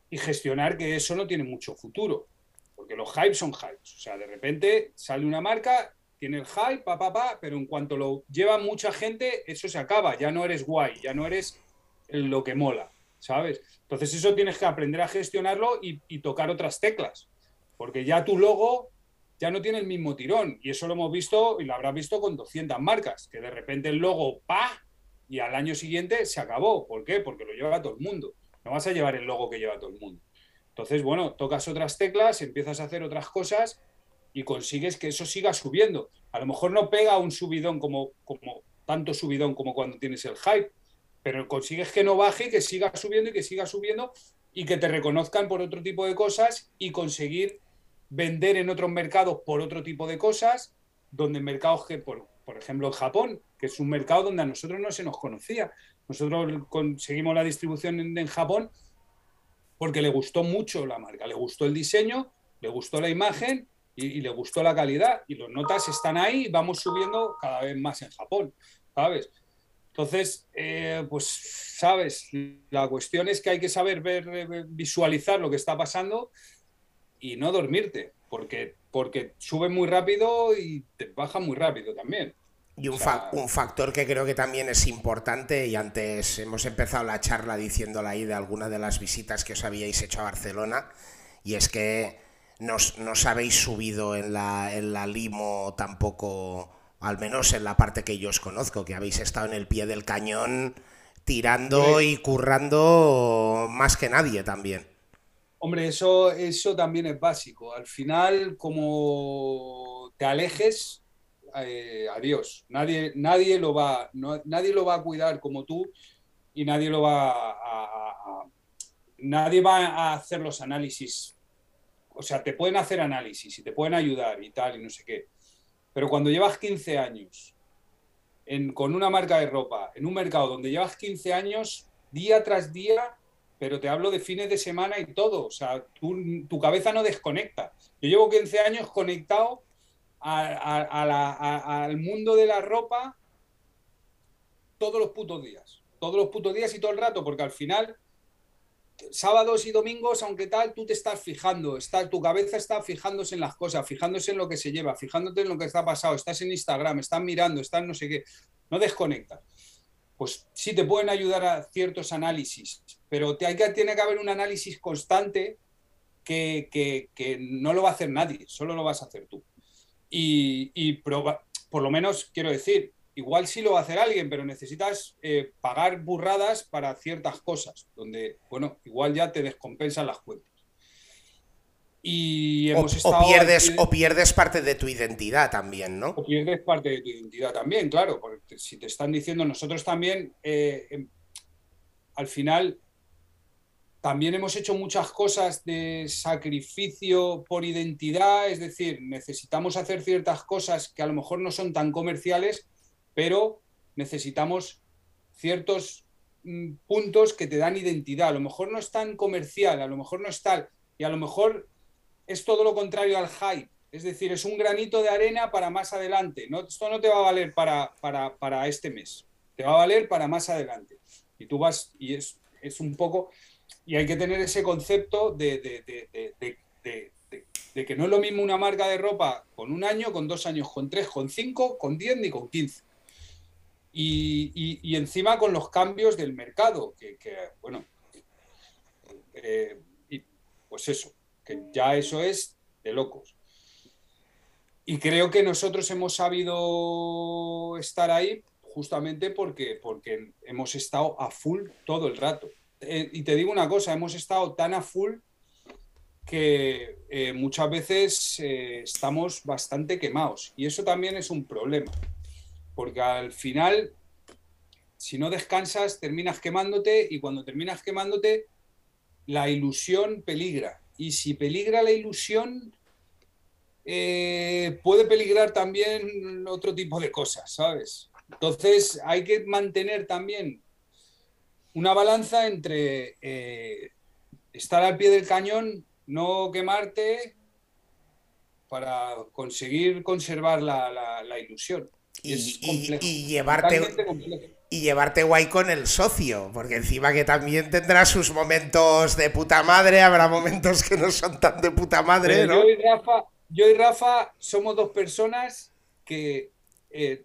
y gestionar que eso no tiene mucho futuro, porque los hypes son hypes. O sea, de repente sale una marca, tiene el hype, pa, pa, pa, pero en cuanto lo lleva mucha gente, eso se acaba, ya no eres guay, ya no eres lo que mola, ¿sabes? Entonces eso tienes que aprender a gestionarlo y, y tocar otras teclas, porque ya tu logo ya no tiene el mismo tirón. Y eso lo hemos visto y lo habrás visto con 200 marcas, que de repente el logo, pa, y al año siguiente se acabó. ¿Por qué? Porque lo lleva todo el mundo. No vas a llevar el logo que lleva todo el mundo. Entonces, bueno, tocas otras teclas, empiezas a hacer otras cosas y consigues que eso siga subiendo. A lo mejor no pega un subidón como, como tanto subidón como cuando tienes el hype, pero consigues que no baje, que siga subiendo y que siga subiendo y que te reconozcan por otro tipo de cosas y conseguir vender en otros mercados por otro tipo de cosas, donde mercados que, por, por ejemplo, Japón, que es un mercado donde a nosotros no se nos conocía. Nosotros conseguimos la distribución en, Japón porque le gustó mucho la marca, le gustó el diseño, le gustó la imagen y, le gustó la calidad. Y los notas están ahí y vamos subiendo cada vez más en Japón, ¿sabes? Entonces, eh, pues, sabes, la cuestión es que hay que saber ver, visualizar lo que está pasando y no dormirte, porque, porque sube muy rápido y te baja muy rápido también. Y un, un, factor que creo que también es importante, y antes hemos empezado la charla diciéndola ahí de alguna de las visitas que os habíais hecho a Barcelona, y es que nos, os habéis subido en la, en la limo tampoco, al menos en la parte que yo os conozco, que habéis estado en el pie del cañón tirando y currando más que nadie también. Hombre, eso, eso también es básico. Al final, como te alejes, eh, adiós. Nadie, nadie, lo va, nadie lo va a cuidar como tú y nadie lo va a, nadie va a hacer los análisis. O sea, te pueden hacer análisis y te pueden ayudar y tal y no sé qué. Pero cuando llevas 15 años con una marca de ropa, en un mercado donde llevas 15 años, día tras día pero te hablo de fines de semana y todo. O sea, tu cabeza no desconecta. Yo llevo 15 años conectado al mundo de la ropa todos los putos días. Todos los putos días y todo el rato, porque al final, sábados y domingos, aunque tal, tú te estás fijando, está, tu cabeza está fijándose en las cosas, fijándose en lo que se lleva, fijándote en lo que está pasado, estás en Instagram, estás mirando, estás no sé qué, no desconectas pues sí te pueden ayudar a ciertos análisis, pero te hay que, tiene que haber un análisis constante que, no lo va a hacer nadie, solo lo vas a hacer tú. Y, por lo menos, quiero decir, igual sí lo va a hacer alguien, pero necesitas eh, pagar burradas para ciertas cosas, donde, bueno, igual ya te descompensan las cuentas. Y hemos o, pierdes, o pierdes parte de tu identidad también, ¿no? O pierdes parte de tu identidad también, claro. Porque si te están diciendo, nosotros también, eh, em, al final, también hemos hecho muchas cosas de sacrificio por identidad, es decir, necesitamos hacer ciertas cosas que a lo mejor no son tan comerciales, pero necesitamos ciertos mm, puntos que te dan identidad. A lo mejor no es tan comercial, a lo mejor no es tal, y a lo mejor es todo lo contrario al hype. Es decir, es un granito de arena para más adelante. No, esto no te va a valer para, para, este mes, te va a valer para más adelante. Y tú vas, y es, es un poco, y hay que tener ese concepto de, de, que no es lo mismo una marca de ropa con un año, con dos años, con tres, con cinco, con diez ni con quince. Y, y, encima con los cambios del mercado, que, bueno, eh, pues eso, ya eso es de locos. Y creo que nosotros hemos sabido estar ahí justamente porque, porque hemos estado a full todo el rato. Eh, y te digo una cosa, hemos estado tan a full que eh, muchas veces eh, estamos bastante quemados. Y eso también es un problema, porque al final, si no descansas, terminas quemándote y cuando terminas quemándote, la ilusión peligra y si peligra la ilusión, eh, puede peligrar también otro tipo de cosas, ¿sabes? Entonces hay que mantener también una balanza entre eh, estar al pie del cañón, no quemarte para conseguir conservar la, ilusión. Y, llevarte y llevarte guay con el socio, porque encima que también tendrá sus momentos de puta madre, habrá momentos que no son tan de puta madre, ¿no? Yo y Rafa, yo y Rafa somos dos personas que eh,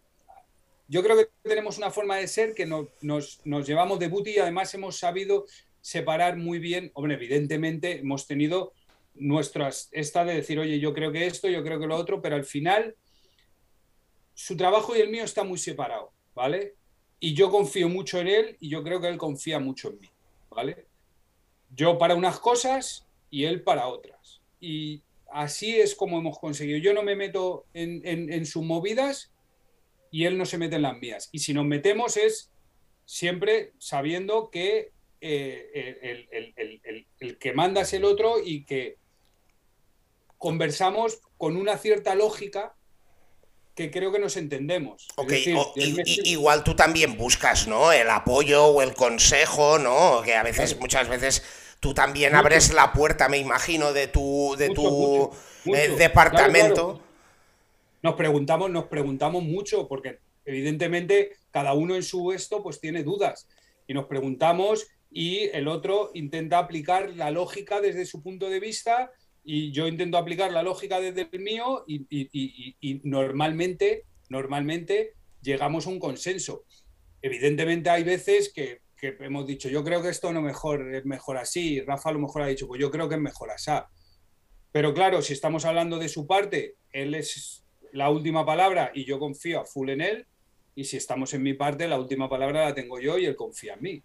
yo creo que tenemos una forma de ser que nos, nos, llevamos de booty y además hemos sabido separar muy bien. Hombre, evidentemente hemos tenido nuestras, esta de decir, oye, yo creo que esto, yo creo que lo otro, pero al final su trabajo y el mío está muy separado, ¿vale? Y yo confío mucho en él y yo creo que él confía mucho en mí, ¿vale? Yo para unas cosas y él para otras. Y así es como hemos conseguido. Yo no me meto en, sus movidas y él no se mete en las mías. Y si nos metemos es siempre sabiendo que eh, el, el, que manda es el otro y que conversamos con una cierta lógica que creo que nos entendemos. Ok, igual tú también buscas, ¿no? El apoyo o el consejo, ¿no? Que a veces, muchas veces, tú también abres la puerta, me imagino, de tu, de tu eh, departamento. Nos preguntamos, nos preguntamos mucho, porque evidentemente cada uno en su esto pues tiene dudas. Y nos preguntamos y el otro intenta aplicar la lógica desde su punto de vista y yo intento aplicar la lógica desde el mío y, normalmente, normalmente llegamos a un consenso. Evidentemente hay veces que, hemos dicho, yo creo que esto no mejor, es mejor así, Rafa a lo mejor ha dicho, pues yo creo que es mejor así. Pero claro, si estamos hablando de su parte, él es la última palabra y yo confío a full en él, y si estamos en mi parte, la última palabra la tengo yo y él confía en mí.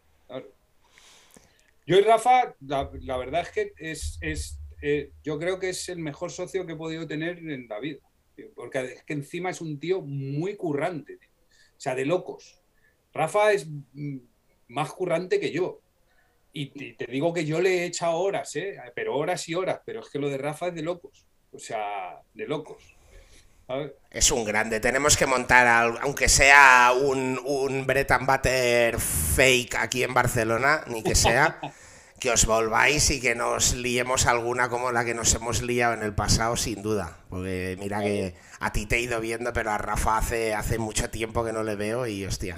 Yo y Rafa, la, verdad es que es, eh, yo creo que es el mejor socio que he podido tener en la vida. Porque es que encima es un tío muy currante. O sea, de locos. Rafa es mm, más currante que yo. Y, te digo que yo le he echado horas, ¿eh? pero horas y horas. Pero es que lo de Rafa es de locos. O sea, de locos. Es un grande. Tenemos que montar, aunque sea un, un Bread Butter fake aquí en Barcelona, ni que sea. [laughs] que os volváis y que nos liemos alguna como la que nos hemos liado en el pasado, sin duda. Porque mira que a ti te he ido viendo, pero a Rafa hace, hace mucho tiempo que no le veo y hostia.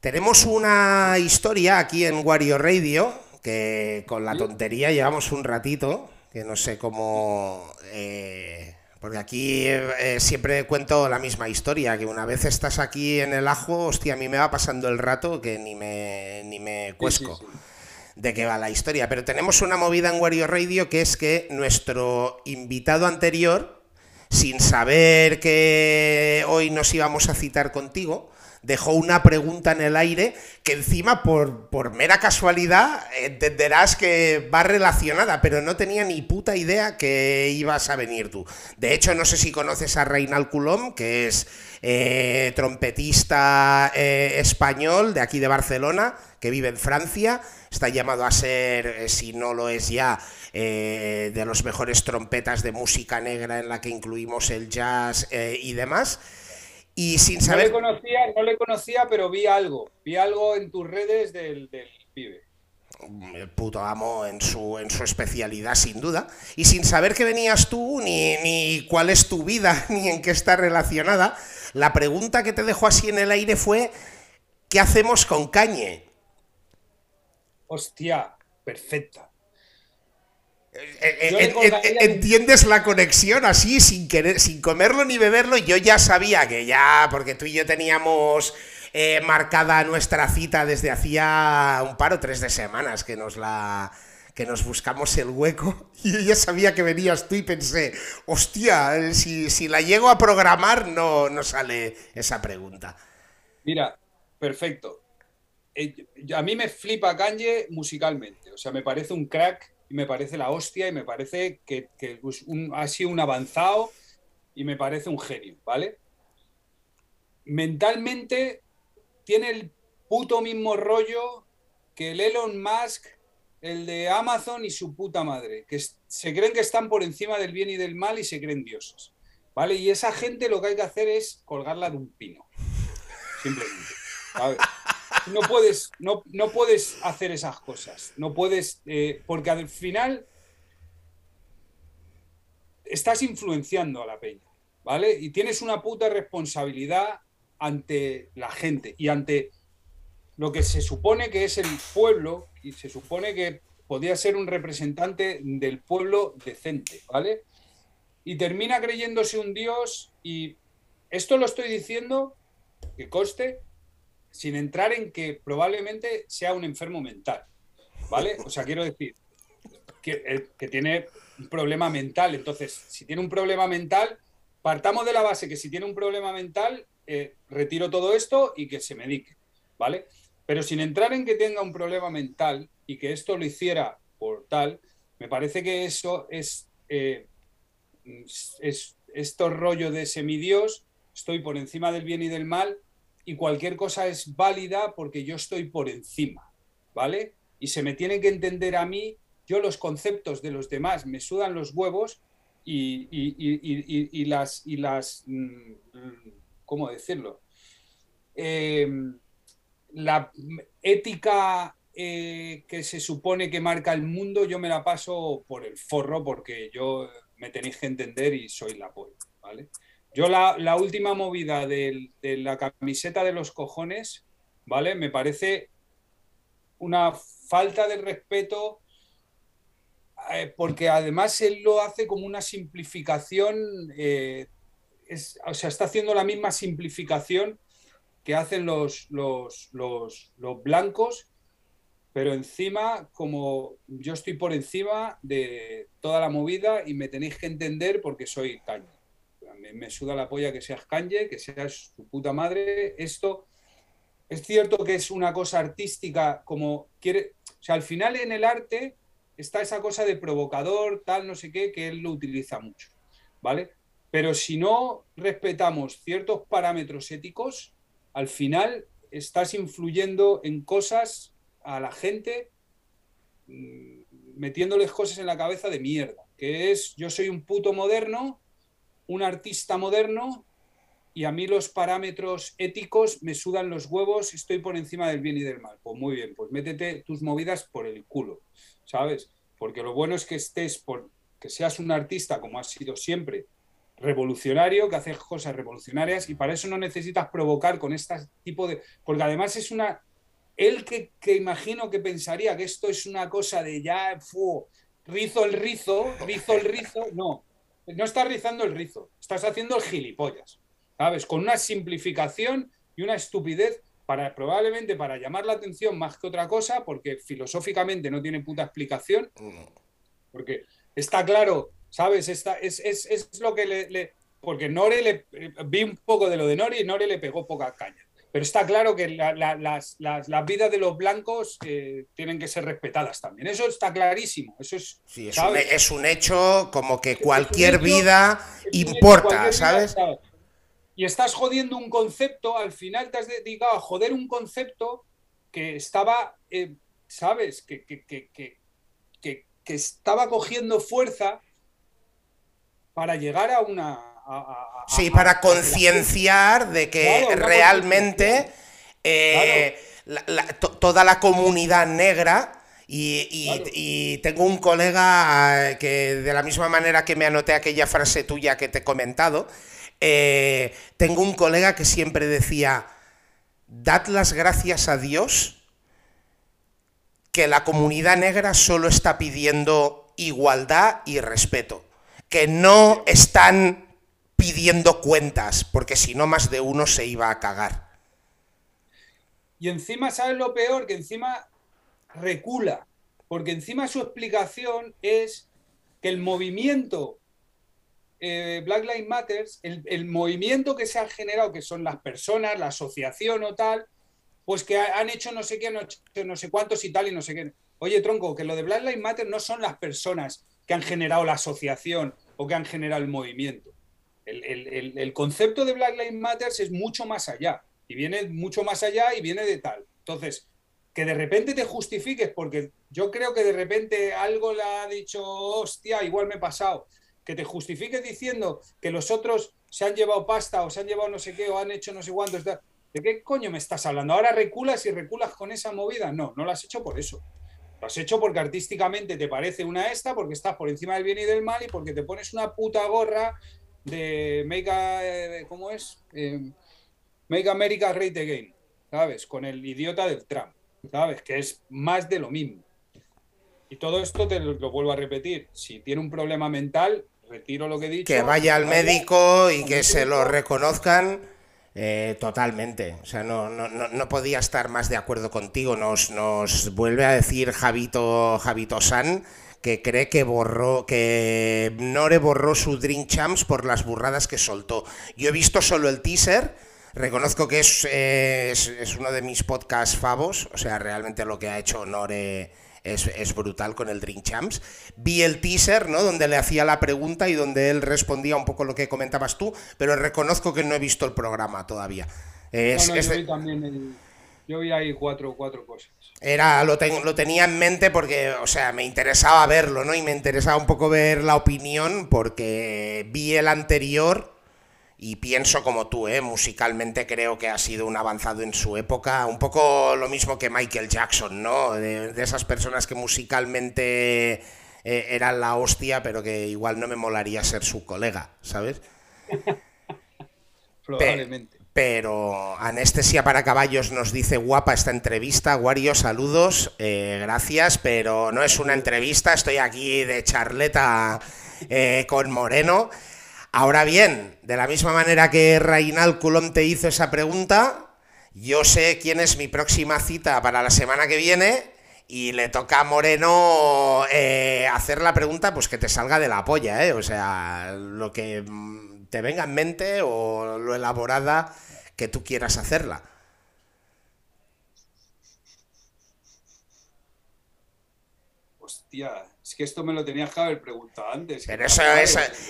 Tenemos una historia aquí en Wario Radio, que con la tontería llevamos un ratito, que no sé cómo... Eh, porque aquí eh, siempre cuento la misma historia, que una vez estás aquí en el ajo, hostia, a mí me va pasando el rato que ni me, ni me cuesco de qué va la historia. Pero tenemos una movida en Wario Radio que es que nuestro invitado anterior, sin saber que hoy nos íbamos a citar contigo, dejó una pregunta en el aire que encima por, por, mera casualidad entenderás que va relacionada, pero no tenía ni puta idea que ibas a venir tú. De hecho, no sé si conoces a Reinald Coulomb, que es eh, trompetista eh, español de aquí de Barcelona, que vive en Francia, está llamado a ser, eh, si no lo es ya, de los mejores trompetas de música negra en la que incluimos el jazz y demás. Y sin saber... No le conocía, no le conocía pero vi algo, vi algo en tus redes del, del pibe el puto amo en su, en su especialidad, sin duda, y sin saber que venías tú, ni, ni, cuál es tu vida, [laughs] ni en qué está relacionada, la pregunta que te dejó así en el aire fue, ¿qué hacemos con Cañe? Hostia, perfecta. Eh, eh, eh, ¿Entiendes la conexión así, sin, querer, sin comerlo ni beberlo? Yo ya sabía que ya, porque tú y yo teníamos marcada nuestra cita desde hacía un par o tres de semanas que nos la, que nos buscamos el hueco [laughs] y yo ya sabía que venías tú y pensé, hostia, si, si la llego a programar no, no sale esa pregunta. Mira, perfecto. Eh, a mí me flipa Kanye musicalmente, o sea, me parece un crack y me parece la hostia y me parece que, ha sido un avanzado y me parece un genio, ¿vale? Mentalmente tiene el puto mismo rollo que el Elon Musk el de Amazon y su puta madre, que se creen que están por encima del bien y del mal y se creen dioses. ¿Vale? Y esa gente lo que hay que hacer es colgarla de un pino. Simplemente. [laughs] no puedes, no, no puedes hacer esas cosas. No puedes, eh, porque al final estás influenciando a la peña, ¿vale? Y tienes una puta responsabilidad ante la gente y ante lo que se supone que es el pueblo y se supone que podía ser un representante del pueblo decente, ¿vale? Y termina creyéndose un dios y esto lo estoy diciendo, que coste, sin entrar en que probablemente sea un enfermo mental, ¿vale? O sea, quiero decir que, eh, que tiene un problema mental. Entonces, si tiene un problema mental, partamos de la base que si tiene un problema mental, eh, retiro todo esto y que se medique, ¿vale? Pero sin entrar en que tenga un problema mental y que esto lo hiciera por tal, me parece que eso es, eh, es estos rollo de semidios, estoy por encima del bien y del mal y cualquier cosa es válida porque yo estoy por encima, ¿vale? Y se me tiene que entender a mí yo los conceptos de los demás me sudan los huevos y, las, y las mm, ¿cómo decirlo? Em, la ética eh, que se supone que marca el mundo, yo me la paso por el forro porque yo me tenéis que entender y soy la polla, ¿vale? Yo la, última movida de, la camiseta de los cojones, ¿vale? Me parece una falta de respeto eh, porque además él lo hace como una simplificación, eh, o sea, está haciendo la misma simplificación que hacen los, los, los, blancos, pero encima, como yo estoy por encima de toda la movida y me tenéis que entender porque soy caña. Me, me suda la polla que seas cañe, que seas su puta madre. Esto es cierto que es una cosa artística, como quiere. O sea, al final en el arte está esa cosa de provocador, tal, no sé qué, que él lo utiliza mucho, ¿vale? Pero si no respetamos ciertos parámetros éticos, al final estás influyendo en cosas a la gente, mm, metiéndoles cosas en la cabeza de mierda, que es yo soy un puto moderno, un artista moderno, y a mí los parámetros éticos me sudan los huevos, estoy por encima del bien y del mal. Pues muy bien, pues métete tus movidas por el culo. ¿sabes? Porque lo bueno es que estés, por, que seas un artista como has sido siempre, revolucionario, que haces cosas revolucionarias y para eso no necesitas provocar con este tipo de... Porque además es una... Él que, que imagino que pensaría que esto es una cosa de ya, fu, rizo el rizo, rizo el rizo, no, no estás rizando el rizo, estás haciendo el gilipollas, ¿sabes? Con una simplificación y una estupidez para, probablemente para llamar la atención más que otra cosa, porque filosóficamente no tiene puta explicación, porque está claro, ¿sabes? Está, es, es, es lo que le, Porque Nore le... Vi un poco de lo de Nore y Nore le pegó poca caña. Pero está claro que las, las, vidas de los blancos eh, tienen que ser respetadas también. Eso está clarísimo. Eso es, sí, es, un, es un, hecho como que cualquier vida importa, ¿sabes? y estás jodiendo un concepto, al final te has dedicado a joder un concepto que estaba, eh, ¿sabes? Que, que, estaba cogiendo fuerza para llegar a una... sí, para concienciar de que realmente eh, toda la comunidad negra y, tengo un colega eh, que de la misma manera que me anoté aquella frase tuya que te he comentado, eh, tengo un colega que siempre decía, dad las gracias a Dios que la comunidad negra solo está pidiendo igualdad y respeto, que no están pidiendo cuentas, porque si no más de uno se iba a cagar. Y encima, ¿sabes lo peor? Que encima recula, porque encima su explicación es que el movimiento eh, Black Lives Matter, el, movimiento que se ha generado, que son las personas, la asociación o tal, pues que han hecho no sé qué, no, sé cuántos y tal y no sé qué. Oye, tronco, que lo de Black Lives Matter no son las personas que han generado la asociación o que han generado el movimiento. El, concepto de Black Lives Matter es mucho más allá y viene mucho más allá y viene de tal. Entonces, que de repente te justifiques, porque yo creo que de repente algo le ha dicho, hostia, igual me he pasado que te justifiques diciendo que los otros se han llevado pasta o se han llevado no sé qué o han hecho no sé cuántos. ¿De qué coño me estás hablando? ¿Ahora reculas y reculas con esa movida? No, no lo has hecho por eso. Lo has hecho porque artísticamente te parece una esta, porque estás por encima del bien y del mal y porque te pones una puta gorra de Make, eh, ¿cómo es? Eh, Make America Great Again, ¿sabes? Con el idiota del Trump, ¿sabes? Que es más de lo mismo. Y todo esto te lo, vuelvo a repetir. Si tiene un problema mental, retiro lo que he dicho. Que vaya al médico y que se lo reconozcan eh, totalmente. O sea, no, no, no, podía estar más de acuerdo contigo. Nos, nos vuelve a decir Javito, Javito San que cree que borró, que Nore borró su Dream Champs por las burradas que soltó. Yo he visto solo el teaser. Reconozco que es, es, es uno de mis podcasts favos. O sea, realmente lo que ha hecho Nore es, brutal con el Drink Champs. Vi el teaser, ¿no? Donde le hacía la pregunta y donde él respondía un poco lo que comentabas tú, pero reconozco que no he visto el programa todavía. yo, vi también yo vi ahí cuatro, cuatro cosas. Era, lo, lo tenía en mente porque, o sea, me interesaba verlo, ¿no? Y me interesaba un poco ver la opinión porque vi el anterior y pienso como tú, ¿eh? musicalmente creo que ha sido un avanzado en su época, un poco lo mismo que Michael Jackson, ¿no? De, esas personas que musicalmente eh, eran la hostia, pero que igual no me molaría ser su colega, ¿sabes? [laughs] Probablemente. Pero Anestesia para Caballos nos dice guapa esta entrevista. Wario, saludos, eh, gracias, pero no es una entrevista, estoy aquí de charleta eh, con Moreno. Ahora bien, de la misma manera que Reinal Culón te hizo esa pregunta, yo sé quién es mi próxima cita para la semana que viene y le toca a Moreno eh, hacer la pregunta, pues que te salga de la polla, ¿eh? O sea, lo que mm, te venga en mente o lo elaborada que tú quieras hacerla. Hostia, es que esto me lo tenías que haber preguntado antes. Pero eso,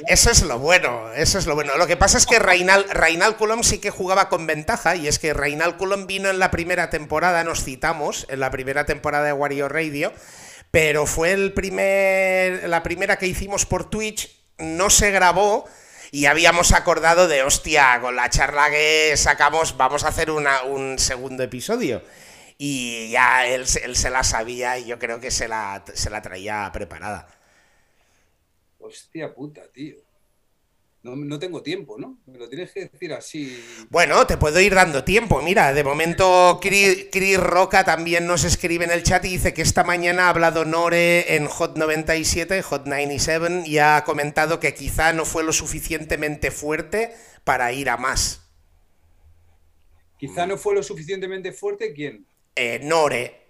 es lo bueno, eso es lo bueno. Lo que pasa es que Reinal, Reinal Coulomb sí que jugaba con ventaja, y es que Reinal Coulomb vino en la primera temporada, nos citamos, en la primera temporada de Wario Radio, pero fue el primer, la primera que hicimos por Twitch, no se grabó, y habíamos acordado de, hostia, con la charla que sacamos, vamos a hacer una, un segundo episodio y ya él, él se la sabía y yo creo que se la, se la traía preparada. Hostia puta, tío. No, tengo tiempo, ¿no? Me lo tienes que decir así. Bueno, te puedo ir dando tiempo. Mira, de momento Chris, Roca también nos escribe en el chat y dice que esta mañana ha hablado Nore en Hot 97, Hot 97, y ha comentado que quizá no fue lo suficientemente fuerte para ir a más. Quizá no fue lo suficientemente fuerte, ¿quién? Eh, Nore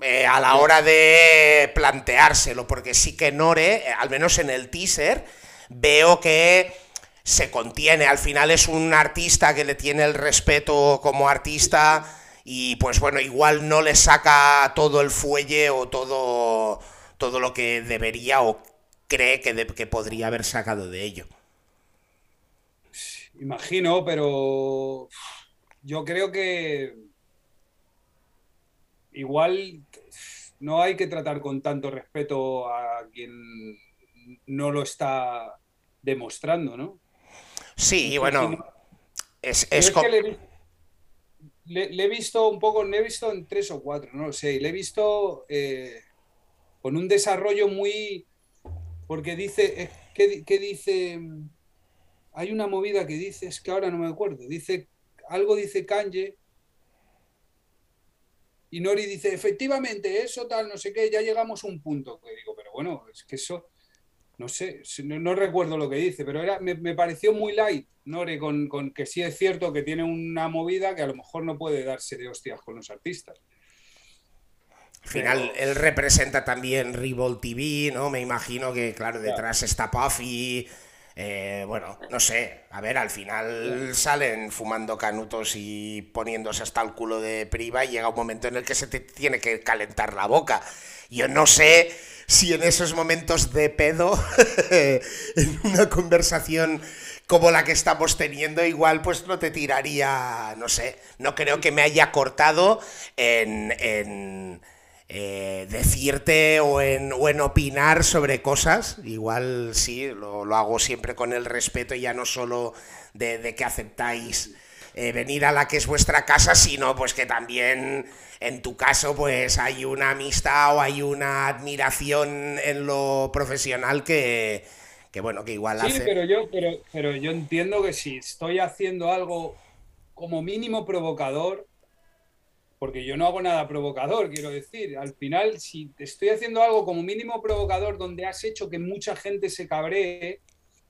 eh, a la hora de planteárselo, porque sí que Nore, eh, al menos en el teaser, veo que se contiene. Al final es un artista que le tiene el respeto como artista y pues bueno, igual no le saca todo el fuelle o todo, todo lo que debería o cree que, que podría haber sacado de ello. Imagino, pero yo creo que igual no hay que tratar con tanto respeto a quien no lo está demostrando, ¿no? Sí, bueno, es, que le, he visto un poco, le he visto en tres o cuatro, no lo sé, le he visto eh, con un desarrollo muy, porque dice, eh, ¿qué, dice? Hay una movida que dice, es que ahora no me acuerdo, dice, algo dice Kanye, y Nori dice, efectivamente, eso tal, no sé qué, ya llegamos a un punto. Que digo, pero bueno, es que eso, no sé, no, recuerdo lo que dice, pero era, me, pareció muy light, Nori, con, que sí es cierto que tiene una movida que a lo mejor no puede darse de hostias con los artistas. Al final, él representa también Revolt TV, ¿no? Me imagino que, claro, detrás está Puffy, eh, bueno, no sé, a ver, al final salen fumando canutos y poniéndose hasta el culo de priva y llega un momento en el que se te tiene que calentar la boca. Yo no sé si en esos momentos de pedo, [laughs] en una conversación como la que estamos teniendo, igual pues no te tiraría, no sé, no creo que me haya cortado en eh, decirte o en, opinar sobre cosas. Igual sí, lo, hago siempre con el respeto, ya no solo de, que aceptáis eh, venir a la que es vuestra casa, sino pues que también en tu caso pues hay una amistad o hay una admiración en lo profesional que, que bueno, que igual sí, pero yo, pero, pero yo entiendo que si estoy haciendo algo como mínimo provocador, porque yo no hago nada provocador, quiero decir. Al final, si estoy haciendo algo como mínimo provocador donde has hecho que mucha gente se cabree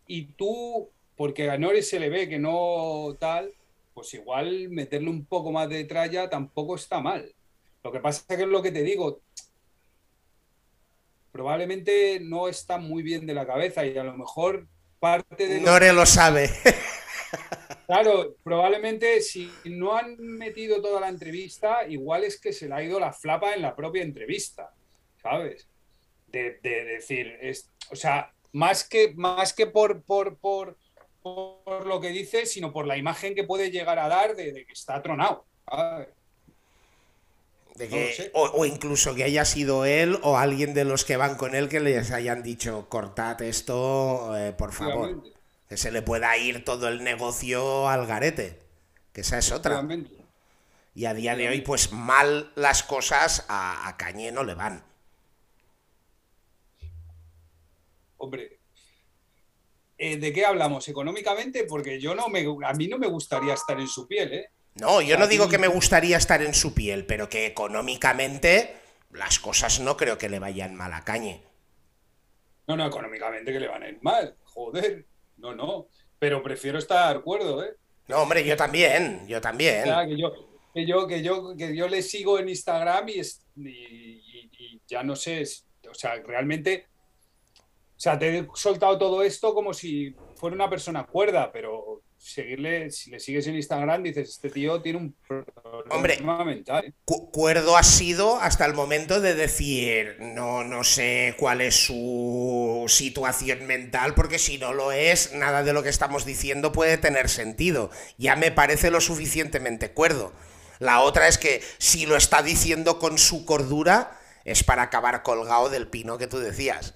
y tú, porque a Nores se le ve que no tal, pues igual meterle un poco más de tralla tampoco está mal. Lo que pasa es que es lo que te digo, probablemente no está muy bien de la cabeza y a lo mejor parte de... Nore lo sabe. [laughs] Claro, probablemente si no han metido toda la entrevista, igual es que se le ha ido la flapa en la propia entrevista, ¿sabes? De, decir, es, o sea, más que, más que por, por, por, por, lo que dice, sino por la imagen que puede llegar a dar de, que está tronado. o, incluso que haya sido él o alguien de los que van con él que les hayan dicho, cortad esto, eh, por favor que se le pueda ir todo el negocio al garete, que esa es otra. Y a día de hoy, pues mal las cosas a, Cañé no le van. Hombre, eh, ¿de qué hablamos? ¿Económicamente? Porque yo no me, a mí no me gustaría estar en su piel, ¿eh? No, yo no digo que me gustaría estar en su piel, pero que económicamente las cosas no creo que le vayan mal a Cañe. No, no, económicamente que le van a ir mal. Joder. No, no, pero prefiero estar cuerdo, ¿eh? No, hombre, yo también, yo también. que, yo, que, yo, que, yo, que yo le sigo en Instagram y, y, ya no sé, o sea, realmente, o sea, te he soltado todo esto como si fuera una persona cuerda, pero seguirle, si le sigues en Instagram, dices, este tío tiene un problema Hombre, mental. ¿eh? Cuerdo ha sido hasta el momento de decir, no, no sé cuál es su situación mental, porque si no lo es, nada de lo que estamos diciendo puede tener sentido. Ya me parece lo suficientemente cuerdo. La otra es que si lo está diciendo con su cordura, es para acabar colgado del pino que tú decías.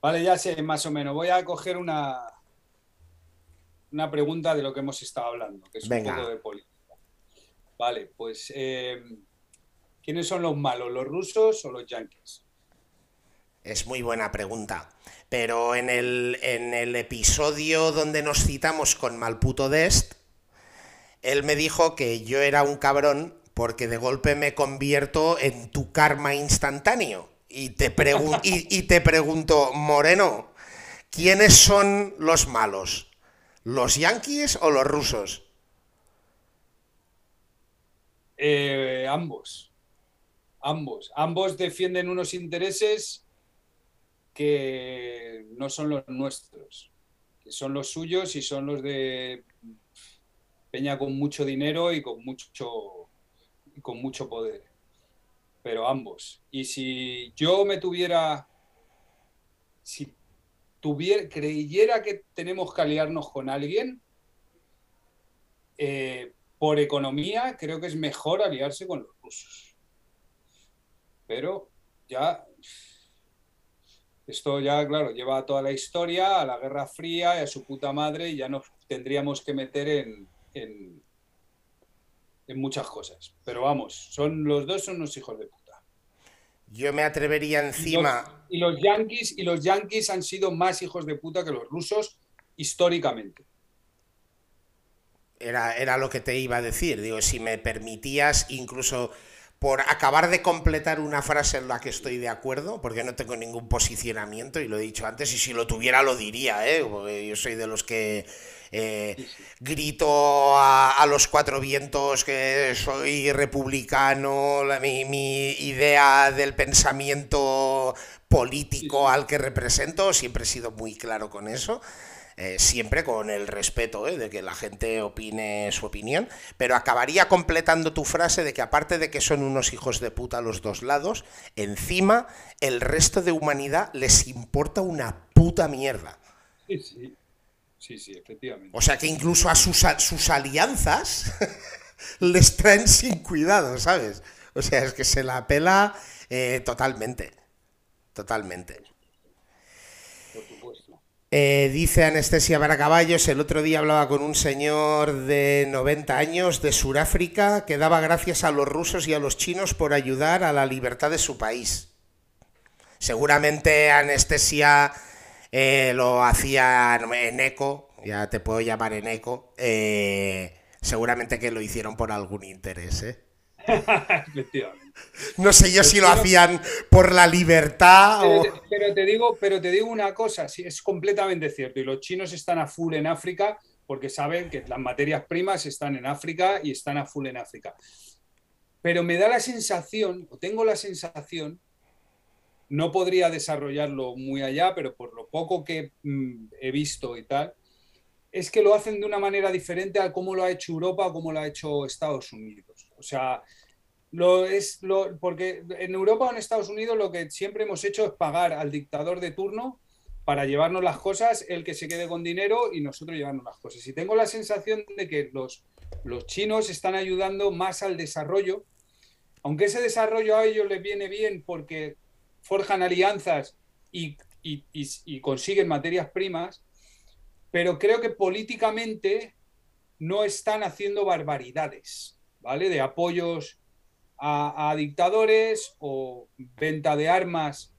Vale, ya sé, más o menos. Voy a coger una, una pregunta de lo que hemos estado hablando, que es un poco de política. Vale, pues eh, ¿quiénes son los malos, los rusos o los yankees? Es muy buena pregunta. Pero en el, en el episodio donde nos citamos con Malputo Dest, él me dijo que yo era un cabrón porque de golpe me convierto en tu karma instantáneo. Y te, [laughs] y te pregunto, Moreno, ¿quiénes son los malos? ¿Los yanquis o los rusos? Eh, ambos. Ambos. Ambos defienden unos intereses que no son los nuestros, que son los suyos y son los de Peña con mucho dinero y con mucho, con mucho poder. Pero ambos. Y si yo me tuviera, creyera que tenemos que aliarnos con alguien, eh, por economía creo que es mejor aliarse con los rusos. Pero ya, esto ya, claro, lleva toda la historia a la Guerra Fría y a su puta madre y ya nos tendríamos que meter en, en, en muchas cosas. Pero vamos, son los dos son unos hijos de puta. Yo me atrevería encima. Y los, yankees, y los yankees han sido más hijos de puta que los rusos históricamente. Era, era lo que te iba a decir. Digo, si me permitías incluso por acabar de completar una frase en la que estoy de acuerdo, porque no tengo ningún posicionamiento, y lo he dicho antes, y si lo tuviera lo diría, ¿eh? porque yo soy de los que eh, grito a, los cuatro vientos que soy republicano, mi, idea del pensamiento político al que represento, siempre he sido muy claro con eso. Eh, siempre con el respeto eh, de que la gente opine su opinión, pero acabaría completando tu frase de que aparte de que son unos hijos de puta los dos lados, encima el resto de humanidad les importa una puta mierda. Sí, sí. Sí, sí, efectivamente. O sea que incluso a sus, sus alianzas [laughs] les traen sin cuidado, ¿sabes? O sea, es que se la pela eh, totalmente. Totalmente. Eh, dice Anestesia Baracaballos, el otro día hablaba con un señor de 90 años de Sudáfrica que daba gracias a los rusos y a los chinos por ayudar a la libertad de su país. Seguramente Anestesia eh, lo hacía en eco, ya te puedo llamar en eco, eh, seguramente que lo hicieron por algún interés. [laughs] Efectivamente. No sé yo si lo hacían por la libertad pero, te digo, pero te digo una cosa, sí, es completamente cierto. Y los chinos están a full en África porque saben que las materias primas están en África y están a full en África. Pero me da la sensación, o tengo la sensación, no podría desarrollarlo muy allá, pero por lo poco que mm, he visto y tal, es que lo hacen de una manera diferente a cómo lo ha hecho Europa o cómo lo ha hecho Estados Unidos. O sea, lo es lo, porque en Europa o en Estados Unidos lo que siempre hemos hecho es pagar al dictador de turno para llevarnos las cosas, el que se quede con dinero y nosotros llevarnos las cosas. Y tengo la sensación de que los, los chinos están ayudando más al desarrollo, aunque ese desarrollo a ellos les viene bien porque forjan alianzas y, y, y, y consiguen materias primas, pero creo que políticamente no están haciendo barbaridades, ¿vale? De apoyos a, a, dictadores o venta de armas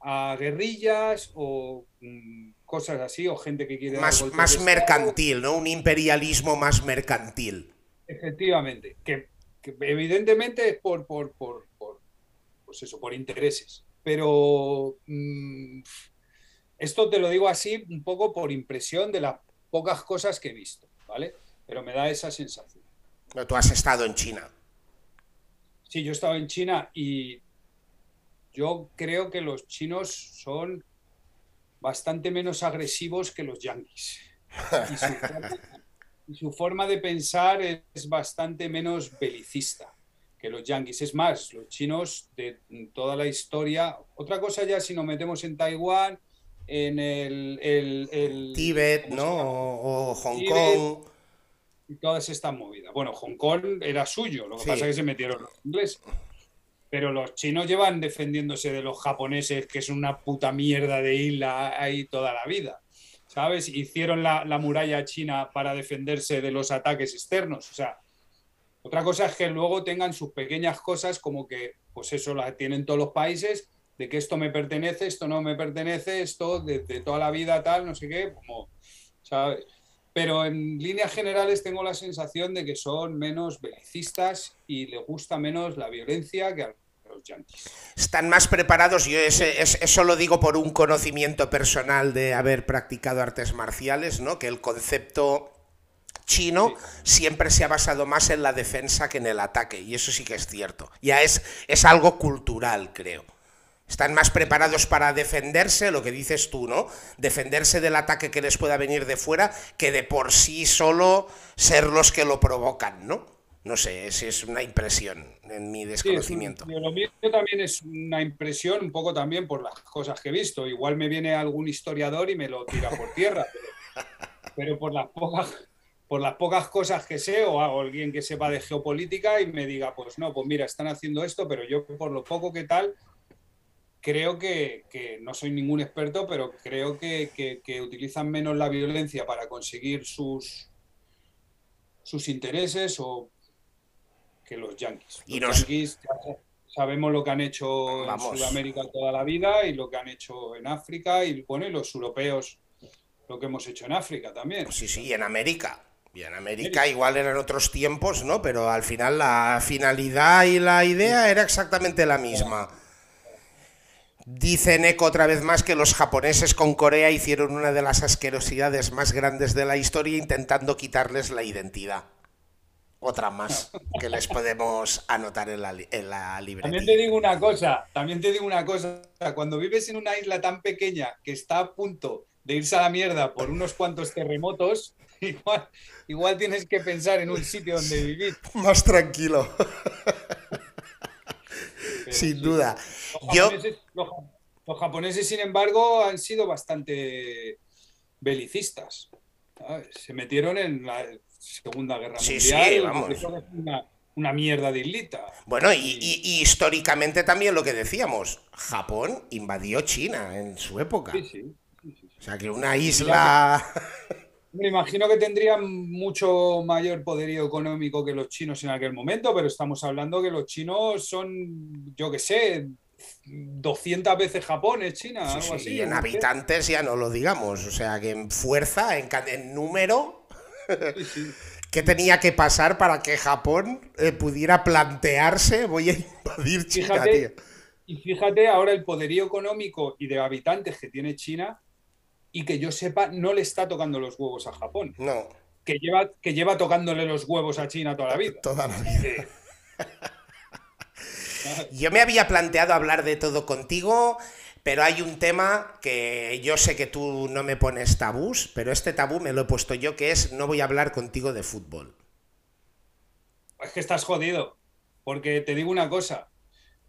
a guerrillas o mm, cosas así, o gente que quiere... Más, más mercantil, ¿no? Un imperialismo más mercantil. Efectivamente, que, que evidentemente es por, por, por, por, pues eso, por intereses. Pero mmm, esto te lo digo así un poco por impresión de las pocas cosas que he visto, ¿vale? Pero me da esa sensación. Pero tú has estado en China. Sí, yo he estado en China y yo creo que los chinos son bastante menos agresivos que los yanquis. Y su, [laughs] forma, y su forma de pensar es bastante menos belicista que los yanquis. Es más, los chinos de toda la historia. Otra cosa ya si nos metemos en Taiwán, en el, el, el Tíbet, ¿no? O, o Hong Tíbet, Kong. Y todas estas movidas. Bueno, Hong Kong era suyo, lo que sí. pasa es que se metieron los ingleses. Pero los chinos llevan defendiéndose de los japoneses, que es una puta mierda de isla ahí toda la vida. ¿Sabes? Hicieron la, la muralla china para defenderse de los ataques externos. O sea, otra cosa es que luego tengan sus pequeñas cosas como que, pues eso las tienen todos los países, de que esto me pertenece, esto no me pertenece, esto de, de toda la vida tal, no sé qué, como, ¿sabes? Pero en líneas generales tengo la sensación de que son menos belicistas y les gusta menos la violencia que a los yanquis. Están más preparados, yo ese, ese, eso lo digo por un conocimiento personal de haber practicado artes marciales, ¿no? Que el concepto chino sí. siempre se ha basado más en la defensa que en el ataque, y eso sí que es cierto. Ya es, es algo cultural, creo. Están más preparados para defenderse, lo que dices tú, ¿no? Defenderse del ataque que les pueda venir de fuera, que de por sí solo ser los que lo provocan, ¿no? No sé, esa es una impresión en mi desconocimiento. Sí, lo mío también es una impresión, un poco también por las cosas que he visto. Igual me viene algún historiador y me lo tira por tierra, pero, [laughs] pero por las pocas por las pocas cosas que sé o hago alguien que sepa de geopolítica y me diga, pues no, pues mira, están haciendo esto, pero yo por lo poco que tal, creo que, que no soy ningún experto, pero creo que, que, que, utilizan menos la violencia para conseguir sus, sus intereses o que los yanquis. Y los yanquis sabemos lo que han hecho Vamos. en Sudamérica toda la vida y lo que han hecho en África y, bueno, y los europeos lo que hemos hecho en África también. Sí, sí, y en América. Y en América igual eran otros tiempos, ¿no? Pero al final la finalidad y la idea era exactamente la misma. Dice Neko otra vez más que los japoneses con Corea hicieron una de las asquerosidades más grandes de la historia intentando quitarles la identidad. Otra más que les podemos anotar en la, en la libretilla. También te digo una cosa, también te digo una cosa. Cuando vives en una isla tan pequeña que está a punto de irse a la mierda por unos cuantos terremotos, [laughs] igual, igual tienes que pensar en un sitio donde vivir. Más tranquilo. Sin duda. Los japoneses, Yo... los, los japoneses, sin embargo, han sido bastante belicistas. ¿sabes? Se metieron en la Segunda Guerra sí, Mundial. Sí, vamos. Una, una, mierda de islita. Bueno, y, y, y, históricamente también lo que decíamos, Japón invadió China en su época. Sí. O sea, que una isla... [laughs] Me imagino que tendrían mucho mayor poderío económico que los chinos en aquel momento, pero estamos hablando que los chinos son, yo qué sé, 200 veces Japón es China, algo así. Y en habitantes ya no lo digamos, o sea que en fuerza, en, número, [laughs] ¿qué tenía que pasar para que Japón eh, pudiera plantearse voy a invadir China, tío? Y fíjate ahora el poderío económico y de habitantes que tiene China y que yo sepa no le está tocando los huevos a Japón. No. Que lleva, que lleva tocándole los huevos a China toda la vida. Toda la vida. [laughs] Yo me había planteado hablar de todo contigo, pero hay un tema que yo sé que tú no me pones tabús, pero este tabú me lo he puesto yo, que es no voy a hablar contigo de fútbol. Es que estás jodido, porque te digo una cosa,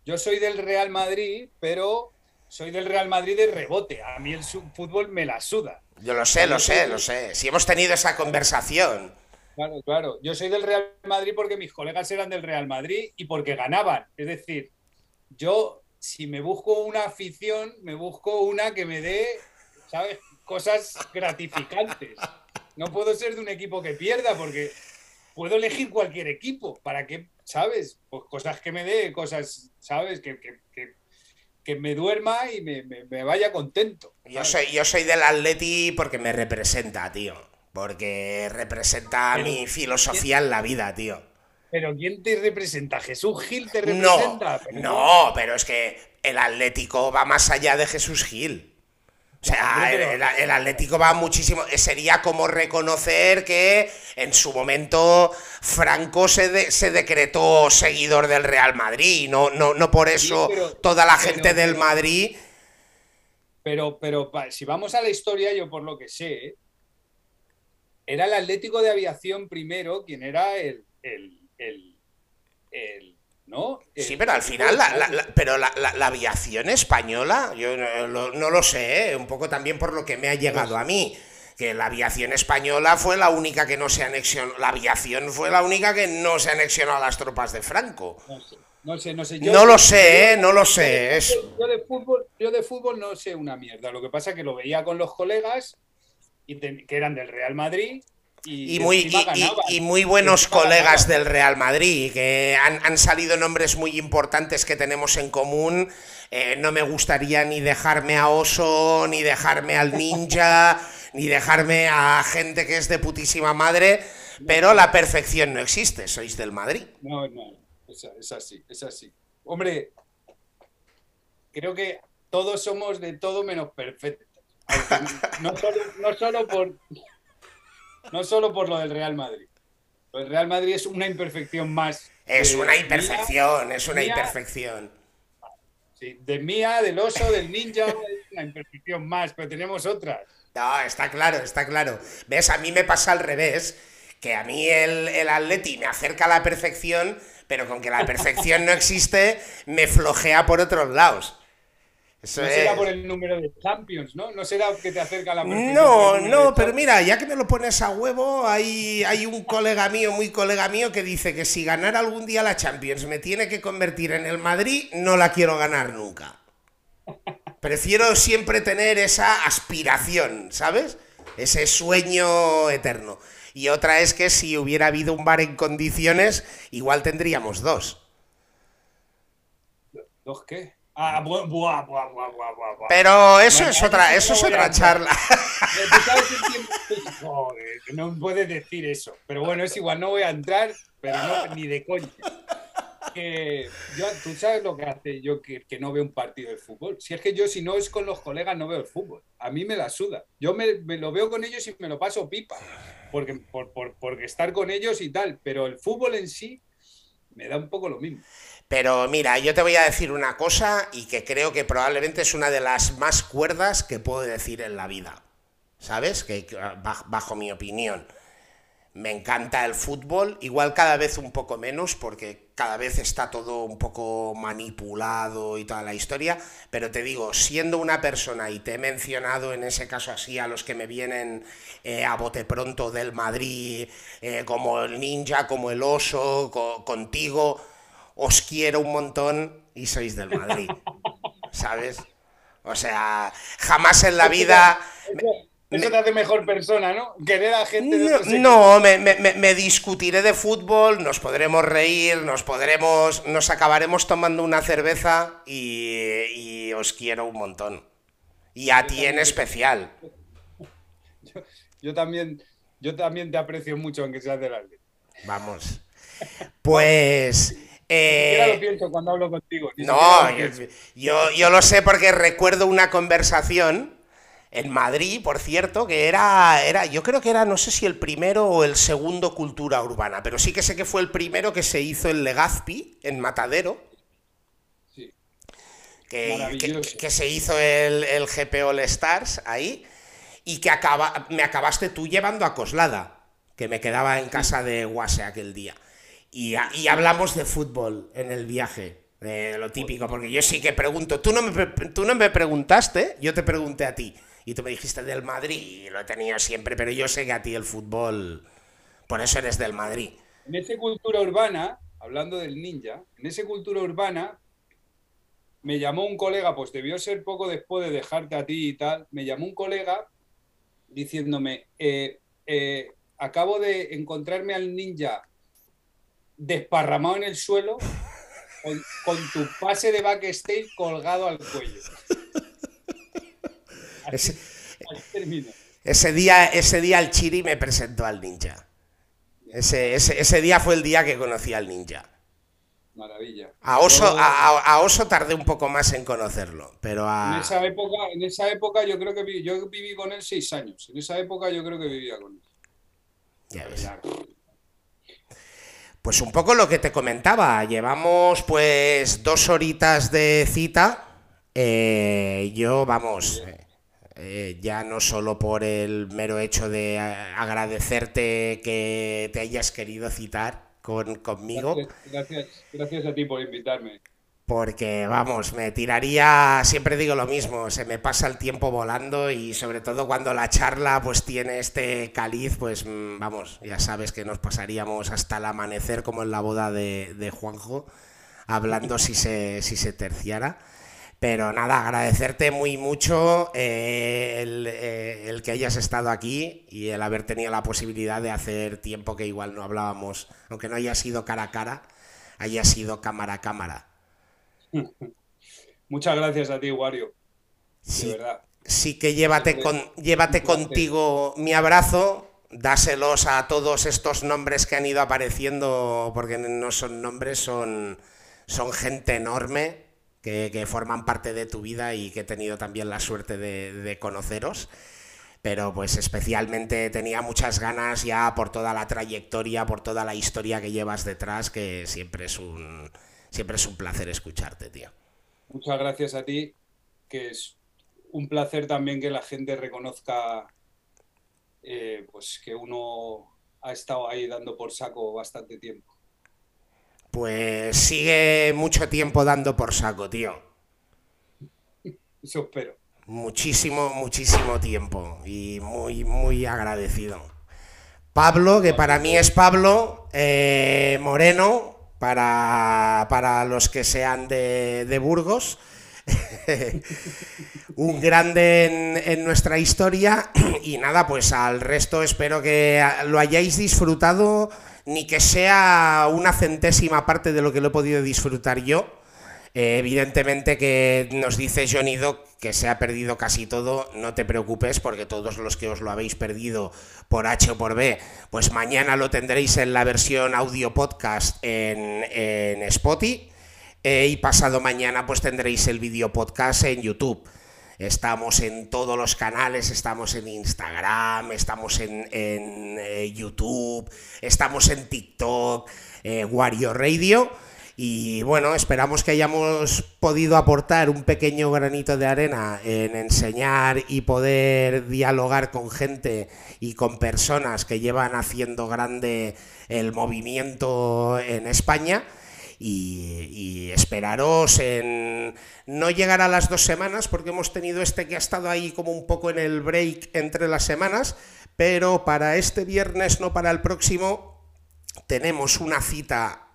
yo soy del Real Madrid, pero soy del Real Madrid de rebote, a mí el fútbol me la suda. Yo lo sé, lo sé, lo sé, si hemos tenido esa conversación. Claro, claro. Yo soy del Real Madrid porque mis colegas eran del Real Madrid y porque ganaban. Es decir, yo si me busco una afición, me busco una que me dé, ¿sabes? Cosas gratificantes. No puedo ser de un equipo que pierda porque puedo elegir cualquier equipo. ¿Para qué? ¿Sabes? Pues cosas que me dé, cosas, ¿sabes? Que, que, me duerma y me, vaya contento. Yo soy, yo soy del Atleti porque me representa, tío. Porque representa mi filosofía en la vida, tío. ¿Pero quién te representa? ¿Jesús Gil te representa? No, no, pero es que el Atlético va más allá de Jesús Gil. O sea, el, Atlético va muchísimo. Sería como reconocer que en su momento Franco se, se decretó seguidor del Real Madrid. No, no, no por eso toda la gente del Madrid. Pero, pero si vamos a la historia, yo por lo que sé, era el Atlético de Aviación primero quien era el, ¿no? sí, pero al final, la, pero la, aviación española, yo no, lo sé, ¿eh? un poco también por lo que me ha llegado a mí que la aviación española fue la única que no se anexionó, la aviación fue la única que no se anexionó a las tropas de Franco. No sé, no sé. no lo sé, ¿eh? no lo sé. Yo, de fútbol, yo de fútbol no sé una mierda. Lo que pasa es que lo veía con los colegas que eran del Real Madrid. Y, muy, y, muy buenos colegas del Real Madrid, que han, salido nombres muy importantes que tenemos en común. Eh, no me gustaría ni dejarme a Oso, ni dejarme al Ninja, [laughs] ni dejarme a gente que es de putísima madre, pero la perfección no existe, sois del Madrid. No, no, es así, es así. Hombre, creo que todos somos de todo menos perfectos. [laughs] No solo, por, no solo por lo del Real Madrid. el Real Madrid es una imperfección más. Es una imperfección, es una imperfección. Sí, de mía, del oso, del ninja, una imperfección más, pero tenemos otras. No, está claro, está claro. ¿Ves? A mí me pasa al revés, que a mí el, el Atleti me acerca a la perfección, pero con que la perfección no existe, me flojea por otros lados no será por el número de Champions, ¿no? No será que te acerca a la No, no, pero mira, ya que me lo pones a huevo, hay, hay un colega mío, muy colega mío, que dice que si ganara algún día la Champions me tiene que convertir en el Madrid, no la quiero ganar nunca. [laughs] Prefiero siempre tener esa aspiración, ¿sabes? Ese sueño eterno. Y otra es que si hubiera habido un bar en condiciones, igual tendríamos dos. ¿Dos qué? Ah, buah, buah, buah, Pero eso es otra, eso es otra charla. Joder, no puedes decir eso. Pero bueno, es igual, no voy a entrar, pero no, ni de coña. Yo, tú sabes lo que hace yo que, que, no veo un partido de fútbol. Si es que yo, si no es con los colegas, no veo el fútbol. A mí me la suda. Yo me, me lo veo con ellos y me lo paso pipa. Porque, por, por, porque estar con ellos y tal. Pero el fútbol en sí me da un poco lo mismo. Pero mira, yo te voy a decir una cosa y que creo que probablemente es una de las más cuerdas que puedo decir en la vida. ¿Sabes? Que bajo mi opinión. Me encanta el fútbol, igual cada vez un poco menos, porque cada vez está todo un poco manipulado y toda la historia, pero te digo, siendo una persona, y te he mencionado en ese caso así a los que me vienen eh, a bote pronto del Madrid, eh, como el ninja, como el oso, contigo, os quiero un montón y sois del Madrid, [laughs] ¿sabes? O sea, jamás en la vida... Eso, te hace mejor persona, ¿no? Querer a gente de No, me, me, discutiré de fútbol, nos podremos reír, nos podremos. nos acabaremos tomando una cerveza y, os quiero un montón. Y a ti en especial. [laughs] Yo, también, yo también te aprecio mucho, aunque seas del. Vamos. Pues. Eh, lo pienso cuando hablo contigo. No, yo, yo, lo sé porque recuerdo una conversación en Madrid, por cierto, que era, era, yo creo que era, no sé si el primero o el segundo Cultura Urbana, pero sí que sé que fue el primero que se hizo en Legazpi, en Matadero. Sí. Que, que, se hizo el, el GP All Stars ahí y que acaba, me acabaste tú llevando a Coslada, que me quedaba en casa de Guase aquel día. Y, hablamos de fútbol en el viaje, de lo típico, porque yo sí que pregunto, tú no, me, tú no me preguntaste, yo te pregunté a ti, y tú me dijiste del Madrid, y lo he tenido siempre, pero yo sé que a ti el fútbol, por eso eres del Madrid. En esa cultura urbana, hablando del ninja, en esa cultura urbana me llamó un colega, pues debió ser poco después de dejarte a ti y tal, me llamó un colega diciéndome, eh, eh, acabo de encontrarme al ninja desparramado en el suelo con, tu pase de backstage colgado al cuello. ese, día, ese día el Chiri me presentó al ninja. Ese, ese, día fue el día que conocí al ninja. Maravilla. A Oso, a, Oso tardé un poco más en conocerlo, pero En esa época, en esa época yo creo que yo viví con él seis años. En esa época yo creo que vivía con él. Ya ves. Pues un poco lo que te comentaba, llevamos pues dos horitas de cita. Eh, yo, vamos, eh, ya no solo por el mero hecho de agradecerte que te hayas querido citar con, conmigo. gracias, gracias a ti por invitarme porque vamos, me tiraría, siempre digo lo mismo, se me pasa el tiempo volando y sobre todo cuando la charla pues tiene este caliz, pues mm, vamos, ya sabes que nos pasaríamos hasta el amanecer como en la boda de, Juanjo, hablando si se, si se terciara. Pero nada, agradecerte muy mucho eh, eh, el, que hayas estado aquí y el haber tenido la posibilidad de hacer tiempo que igual no hablábamos, aunque no haya sido cara a cara, haya sido cámara a cámara. [laughs] Muchas gracias a ti, Wario. Sí, sí que llévate, con, llévate contigo mi abrazo, dáselos a todos estos nombres que han ido apareciendo, porque no son nombres, son, son gente enorme que, forman parte de tu vida y que he tenido también la suerte de, de conoceros. Pero pues especialmente tenía muchas ganas ya por toda la trayectoria, por toda la historia que llevas detrás, que siempre es un, Siempre es un placer escucharte, tío. Muchas gracias a ti, que es un placer también que la gente reconozca eh, pues que uno ha estado ahí dando por saco bastante tiempo. Pues sigue mucho tiempo dando por saco, tío. [laughs] Eso espero. Muchísimo, muchísimo tiempo y muy, muy agradecido. Pablo, que para mí es Pablo eh, Moreno, para, los que sean de, Burgos. [laughs] un grande en, nuestra historia y nada, pues al resto espero que lo hayáis disfrutado, ni que sea una centésima parte de lo que lo he podido disfrutar yo. Eh, evidentemente que nos dice Johnny Doc que se ha perdido casi todo, no te preocupes porque todos los que os lo habéis perdido por H o por B, pues mañana lo tendréis en la versión audio podcast en, en Spotify eh, y pasado mañana pues tendréis el vídeo podcast en YouTube. Estamos en todos los canales, estamos en Instagram, estamos en, eh, YouTube, estamos en TikTok, Wario Radio. Y bueno, esperamos que hayamos podido aportar un pequeño granito de arena en enseñar y poder dialogar con gente y con personas que llevan haciendo grande el movimiento en España. Y, esperaros en no llegar a las dos semanas porque hemos tenido este que ha estado ahí como un poco en el break entre las semanas, pero para este viernes, no para el próximo, tenemos una cita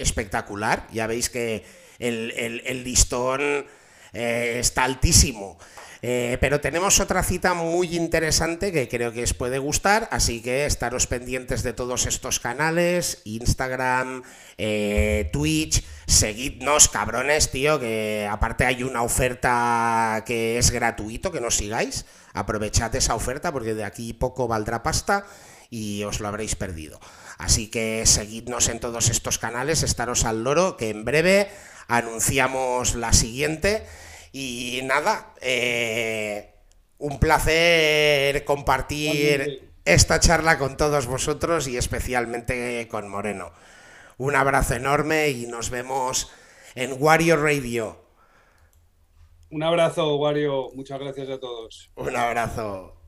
espectacular. Ya veis que el, listón eh, está altísimo. Eh, pero tenemos otra cita muy interesante que creo que os puede gustar, así que estaros pendientes de todos estos canales, Instagram, eh, Twitch, seguidnos, cabrones, tío, que aparte hay una oferta que es gratuito, que nos sigáis, aprovechad esa oferta porque de aquí poco valdrá pasta y os lo habréis perdido. Así que seguidnos en todos estos canales, estaros al loro, que en breve anunciamos la siguiente. Y nada, eh, un placer compartir esta charla con todos vosotros y especialmente con Moreno. Un abrazo enorme y nos vemos en Wario Radio. Un abrazo, Wario. Muchas gracias a todos. Un abrazo.